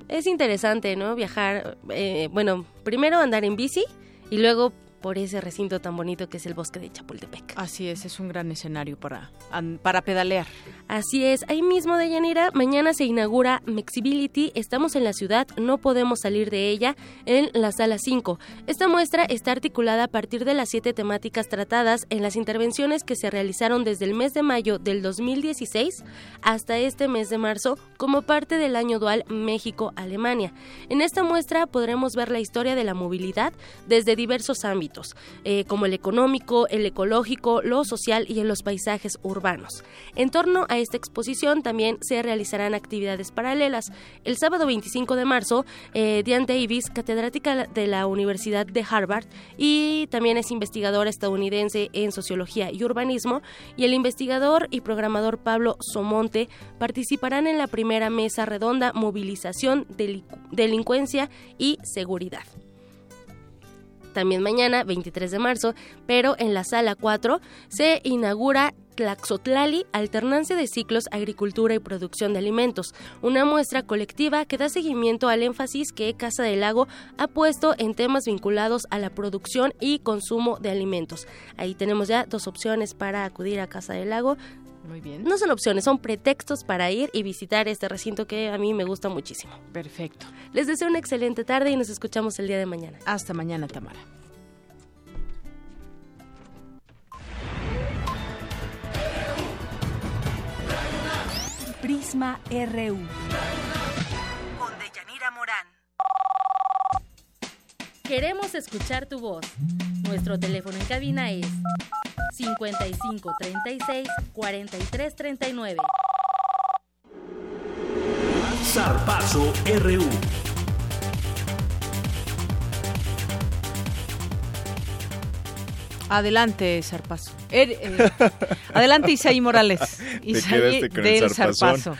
es interesante, ¿no? Viajar, eh, bueno, primero andar en bici y luego por ese recinto tan bonito que es el bosque de Chapultepec. Así es, es un gran escenario para, para pedalear. Así es, ahí mismo de Yanira, mañana se inaugura Mexibility, estamos en la ciudad, no podemos salir de ella, en la sala 5. Esta muestra está articulada a partir de las siete temáticas tratadas en las intervenciones que se realizaron desde el mes de mayo del 2016 hasta este mes de marzo como parte del año dual México-Alemania. En esta muestra podremos ver la historia de la movilidad desde diversos ámbitos eh, como el económico, el ecológico, lo social y en los paisajes urbanos. En torno a esta exposición también se realizarán actividades paralelas. El sábado 25 de marzo, eh, Diane Davis, catedrática de la Universidad de Harvard y también es investigadora estadounidense en sociología y urbanismo, y el investigador y programador Pablo Somonte participarán en la primera mesa redonda Movilización, Delincuencia y Seguridad también mañana, 23 de marzo, pero en la sala 4 se inaugura Tlaxotlali, Alternancia de Ciclos, Agricultura y Producción de Alimentos, una muestra colectiva que da seguimiento al énfasis que Casa del Lago ha puesto en temas vinculados a la producción y consumo de alimentos. Ahí tenemos ya dos opciones para acudir a Casa del Lago, Muy bien. No son opciones, son pretextos para ir y visitar este recinto que a mí me gusta muchísimo. Perfecto. Les deseo una excelente tarde y nos escuchamos el día de mañana. Hasta mañana, Tamara. Prisma RU. Con Deyanira Morán. Queremos escuchar tu voz. Nuestro teléfono en cabina es 55 36 43 39. Zarpazo RU. Adelante, Zarpazo. Er, eh, adelante, Isaí Morales. Isaí quedaste con del el. Zarpazo.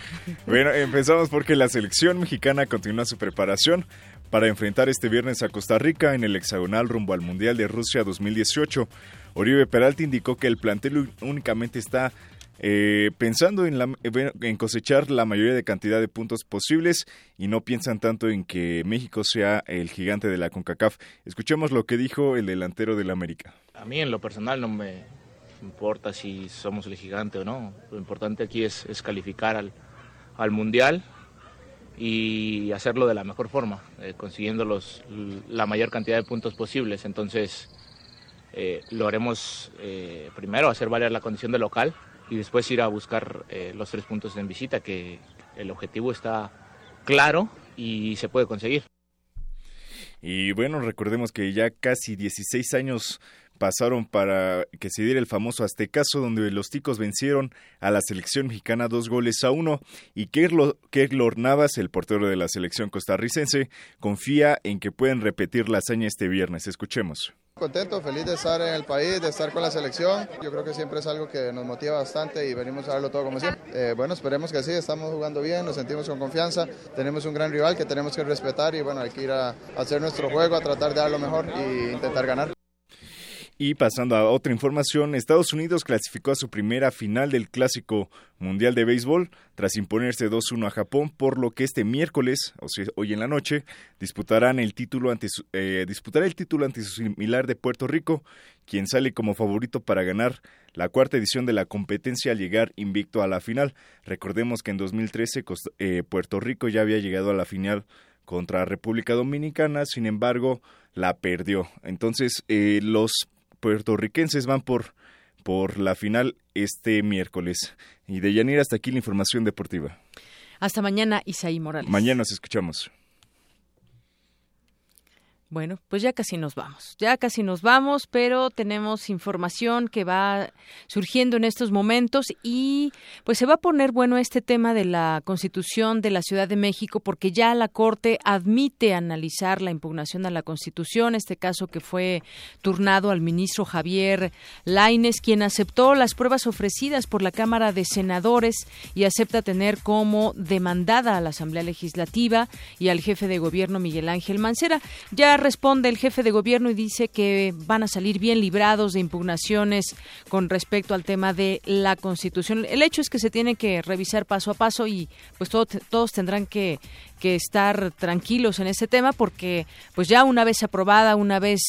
Bueno, empezamos porque la selección mexicana continúa su preparación para enfrentar este viernes a Costa Rica en el hexagonal rumbo al Mundial de Rusia 2018. Oribe Peralta indicó que el plantel únicamente está eh, pensando en, la- en cosechar la mayoría de cantidad de puntos posibles y no piensan tanto en que México sea el gigante de la CONCACAF. Escuchemos lo que dijo el delantero del América. A mí en lo personal no me importa si somos el gigante o no. Lo importante aquí es, es calificar al, al Mundial y hacerlo de la mejor forma, eh, consiguiendo los, la mayor cantidad de puntos posibles. Entonces eh, lo haremos eh, primero, hacer valer la condición de local y después ir a buscar eh, los tres puntos en visita, que el objetivo está claro y se puede conseguir. Y bueno, recordemos que ya casi 16 años pasaron para que se diera el famoso Aztecaso, donde los ticos vencieron a la selección mexicana dos goles a uno. Y Keylor Navas, el portero de la selección costarricense, confía en que pueden repetir la hazaña este viernes. Escuchemos. Contento, feliz de estar en el país, de estar con la selección. Yo creo que siempre es algo que nos motiva bastante y venimos a darlo todo como siempre. Eh, bueno, esperemos que sí, estamos jugando bien, nos sentimos con confianza, tenemos un gran rival que tenemos que respetar y bueno, hay que ir a hacer nuestro juego, a tratar de dar lo mejor e intentar ganar. Y pasando a otra información, Estados Unidos clasificó a su primera final del Clásico Mundial de Béisbol tras imponerse 2-1 a Japón, por lo que este miércoles, o sea, hoy en la noche, disputarán el título ante su, eh, disputará el título ante su similar de Puerto Rico, quien sale como favorito para ganar la cuarta edición de la competencia al llegar invicto a la final. Recordemos que en 2013 Costa- eh, Puerto Rico ya había llegado a la final contra República Dominicana, sin embargo, la perdió. Entonces, eh, los puertorriquenses van por, por la final este miércoles. Y de Yanira hasta aquí la información deportiva. Hasta mañana, Isaí Morales. Mañana nos escuchamos. Bueno, pues ya casi nos vamos, ya casi nos vamos, pero tenemos información que va surgiendo en estos momentos y pues se va a poner bueno este tema de la Constitución de la Ciudad de México porque ya la Corte admite analizar la impugnación a la Constitución, este caso que fue turnado al ministro Javier Laines, quien aceptó las pruebas ofrecidas por la Cámara de Senadores y acepta tener como demandada a la Asamblea Legislativa y al jefe de gobierno Miguel Ángel Mancera. Ya responde el jefe de gobierno y dice que van a salir bien librados de impugnaciones con respecto al tema de la Constitución. El hecho es que se tiene que revisar paso a paso y pues todo- todos tendrán que, que estar tranquilos en ese tema porque pues ya una vez aprobada, una vez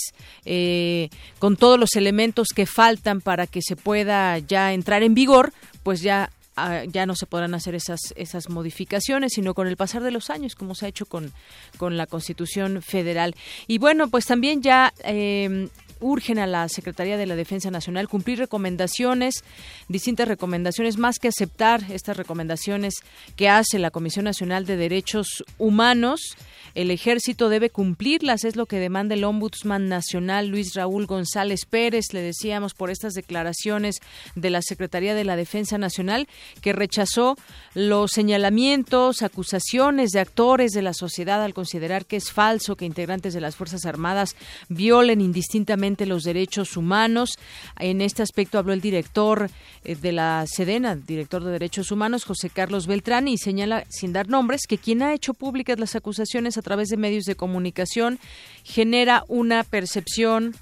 eh, con todos los elementos que faltan para que se pueda ya entrar en vigor, pues ya ah, ya no se podrán hacer esas esas modificaciones, sino con el pasar de los años, como se ha hecho con, con la Constitución Federal. Y bueno, pues también ya eh, urgen a la Secretaría de la Defensa Nacional cumplir recomendaciones, distintas recomendaciones, más que aceptar estas recomendaciones que hace la Comisión Nacional de Derechos Humanos. El ejército debe cumplirlas, es lo que demanda el Ombudsman Nacional Luis Raúl González Pérez, le decíamos por estas declaraciones de la Secretaría de la Defensa Nacional, que rechazó los señalamientos, acusaciones de actores de la sociedad al considerar que es falso que integrantes de las Fuerzas Armadas violen indistintamente los derechos humanos. En este aspecto habló el director eh, de la Sedena, director de Derechos Humanos, José Carlos Beltrán, y señala, sin dar nombres, que quien ha hecho públicas las acusaciones a través de medios de comunicación genera una percepción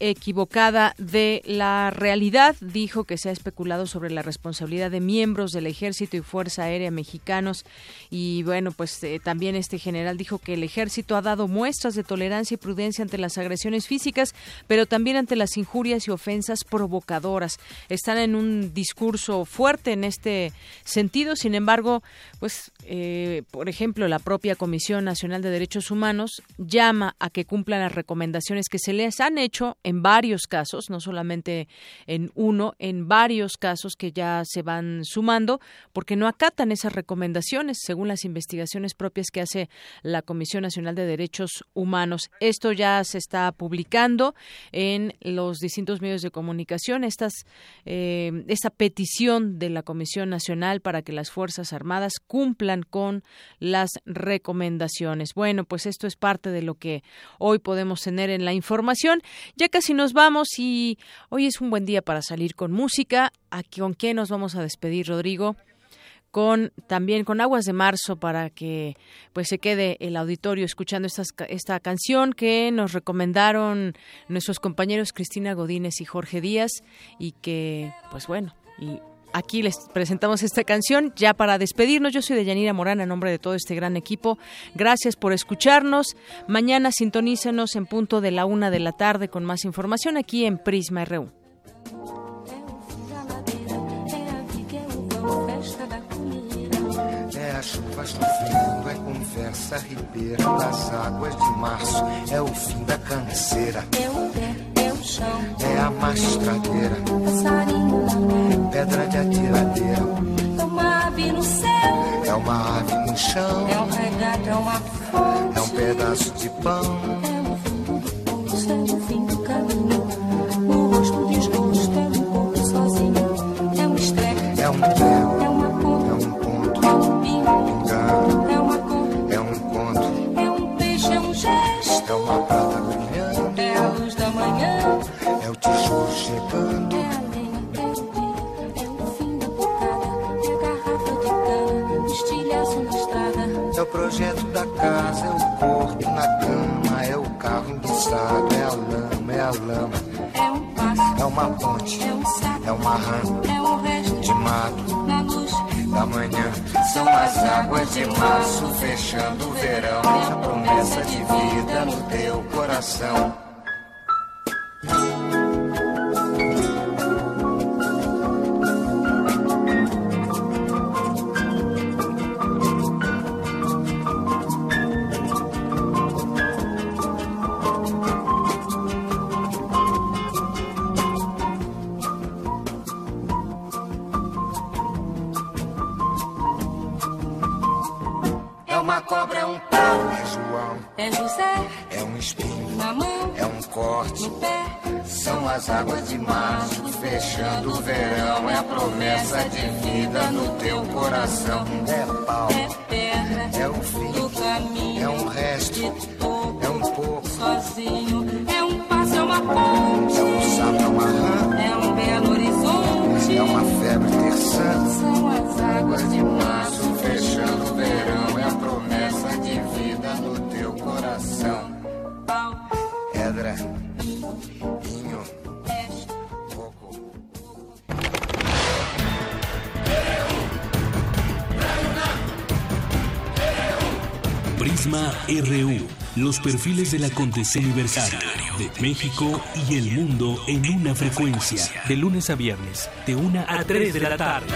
equivocada de la realidad. Dijo que se ha especulado sobre la responsabilidad de miembros del Ejército y Fuerza Aérea mexicanos. Y bueno, pues eh, también este general dijo que el Ejército ha dado muestras de tolerancia y prudencia ante las agresiones físicas, pero también ante las injurias y ofensas provocadoras. Están en un discurso fuerte en este sentido. Sin embargo, pues, eh, por ejemplo, la propia Comisión Nacional de Derechos Humanos llama a que cumplan las recomendaciones que se les han hecho en varios casos, no solamente en uno, en varios casos que ya se van sumando, porque no acatan esas recomendaciones, según las investigaciones propias que hace la Comisión Nacional de Derechos Humanos. Esto ya se está publicando en los distintos medios de comunicación, eh, esta petición de la Comisión Nacional para que las Fuerzas Armadas cumplan con las recomendaciones. Bueno, pues esto es parte de lo que hoy podemos tener en la información. Ya casi nos vamos y hoy es un buen día para salir con música. ¿Con qué nos vamos a despedir, Rodrigo? con también con Aguas de Marzo para que pues se quede el auditorio escuchando esta, esta canción que nos recomendaron nuestros compañeros Cristina Godínez y Jorge Díaz y que pues bueno y aquí les presentamos esta canción ya para despedirnos. Yo soy de Yanira Morán, en nombre de todo este gran equipo. Gracias por escucharnos. Mañana sintonícenos en punto de la una de la tarde con más información aquí en Prisma RU. É chuvas no fundo, é conversa ribeira das águas de março, é o fim da canseira. É o pé, é é a mastradeira, passarinho, pedra de atiradeira. É uma ave no céu, é uma ave no chão, é um regato, é uma fonte, é um pedaço de pão. É o fim do poço, é o fim do caminho. No rosto desgosto, é um corpo sozinho, é um estrepe, é um chegando, é a é o o fim da bocada, é a garrafa de cana, o estilhaço na estrada, é o projeto da casa, é o corpo na cama, é o carro enguiçado, é a lama, é a lama, é um passo, é uma ponte, é um sapo, é uma rã, é um resto de mato, na luz da manhã, são as águas de março fechando o verão, é a promessa de vida no teu coração. Perfiles del acontecer universal de México y el mundo en una frecuencia. De lunes a viernes, de una a 3 de la tarde.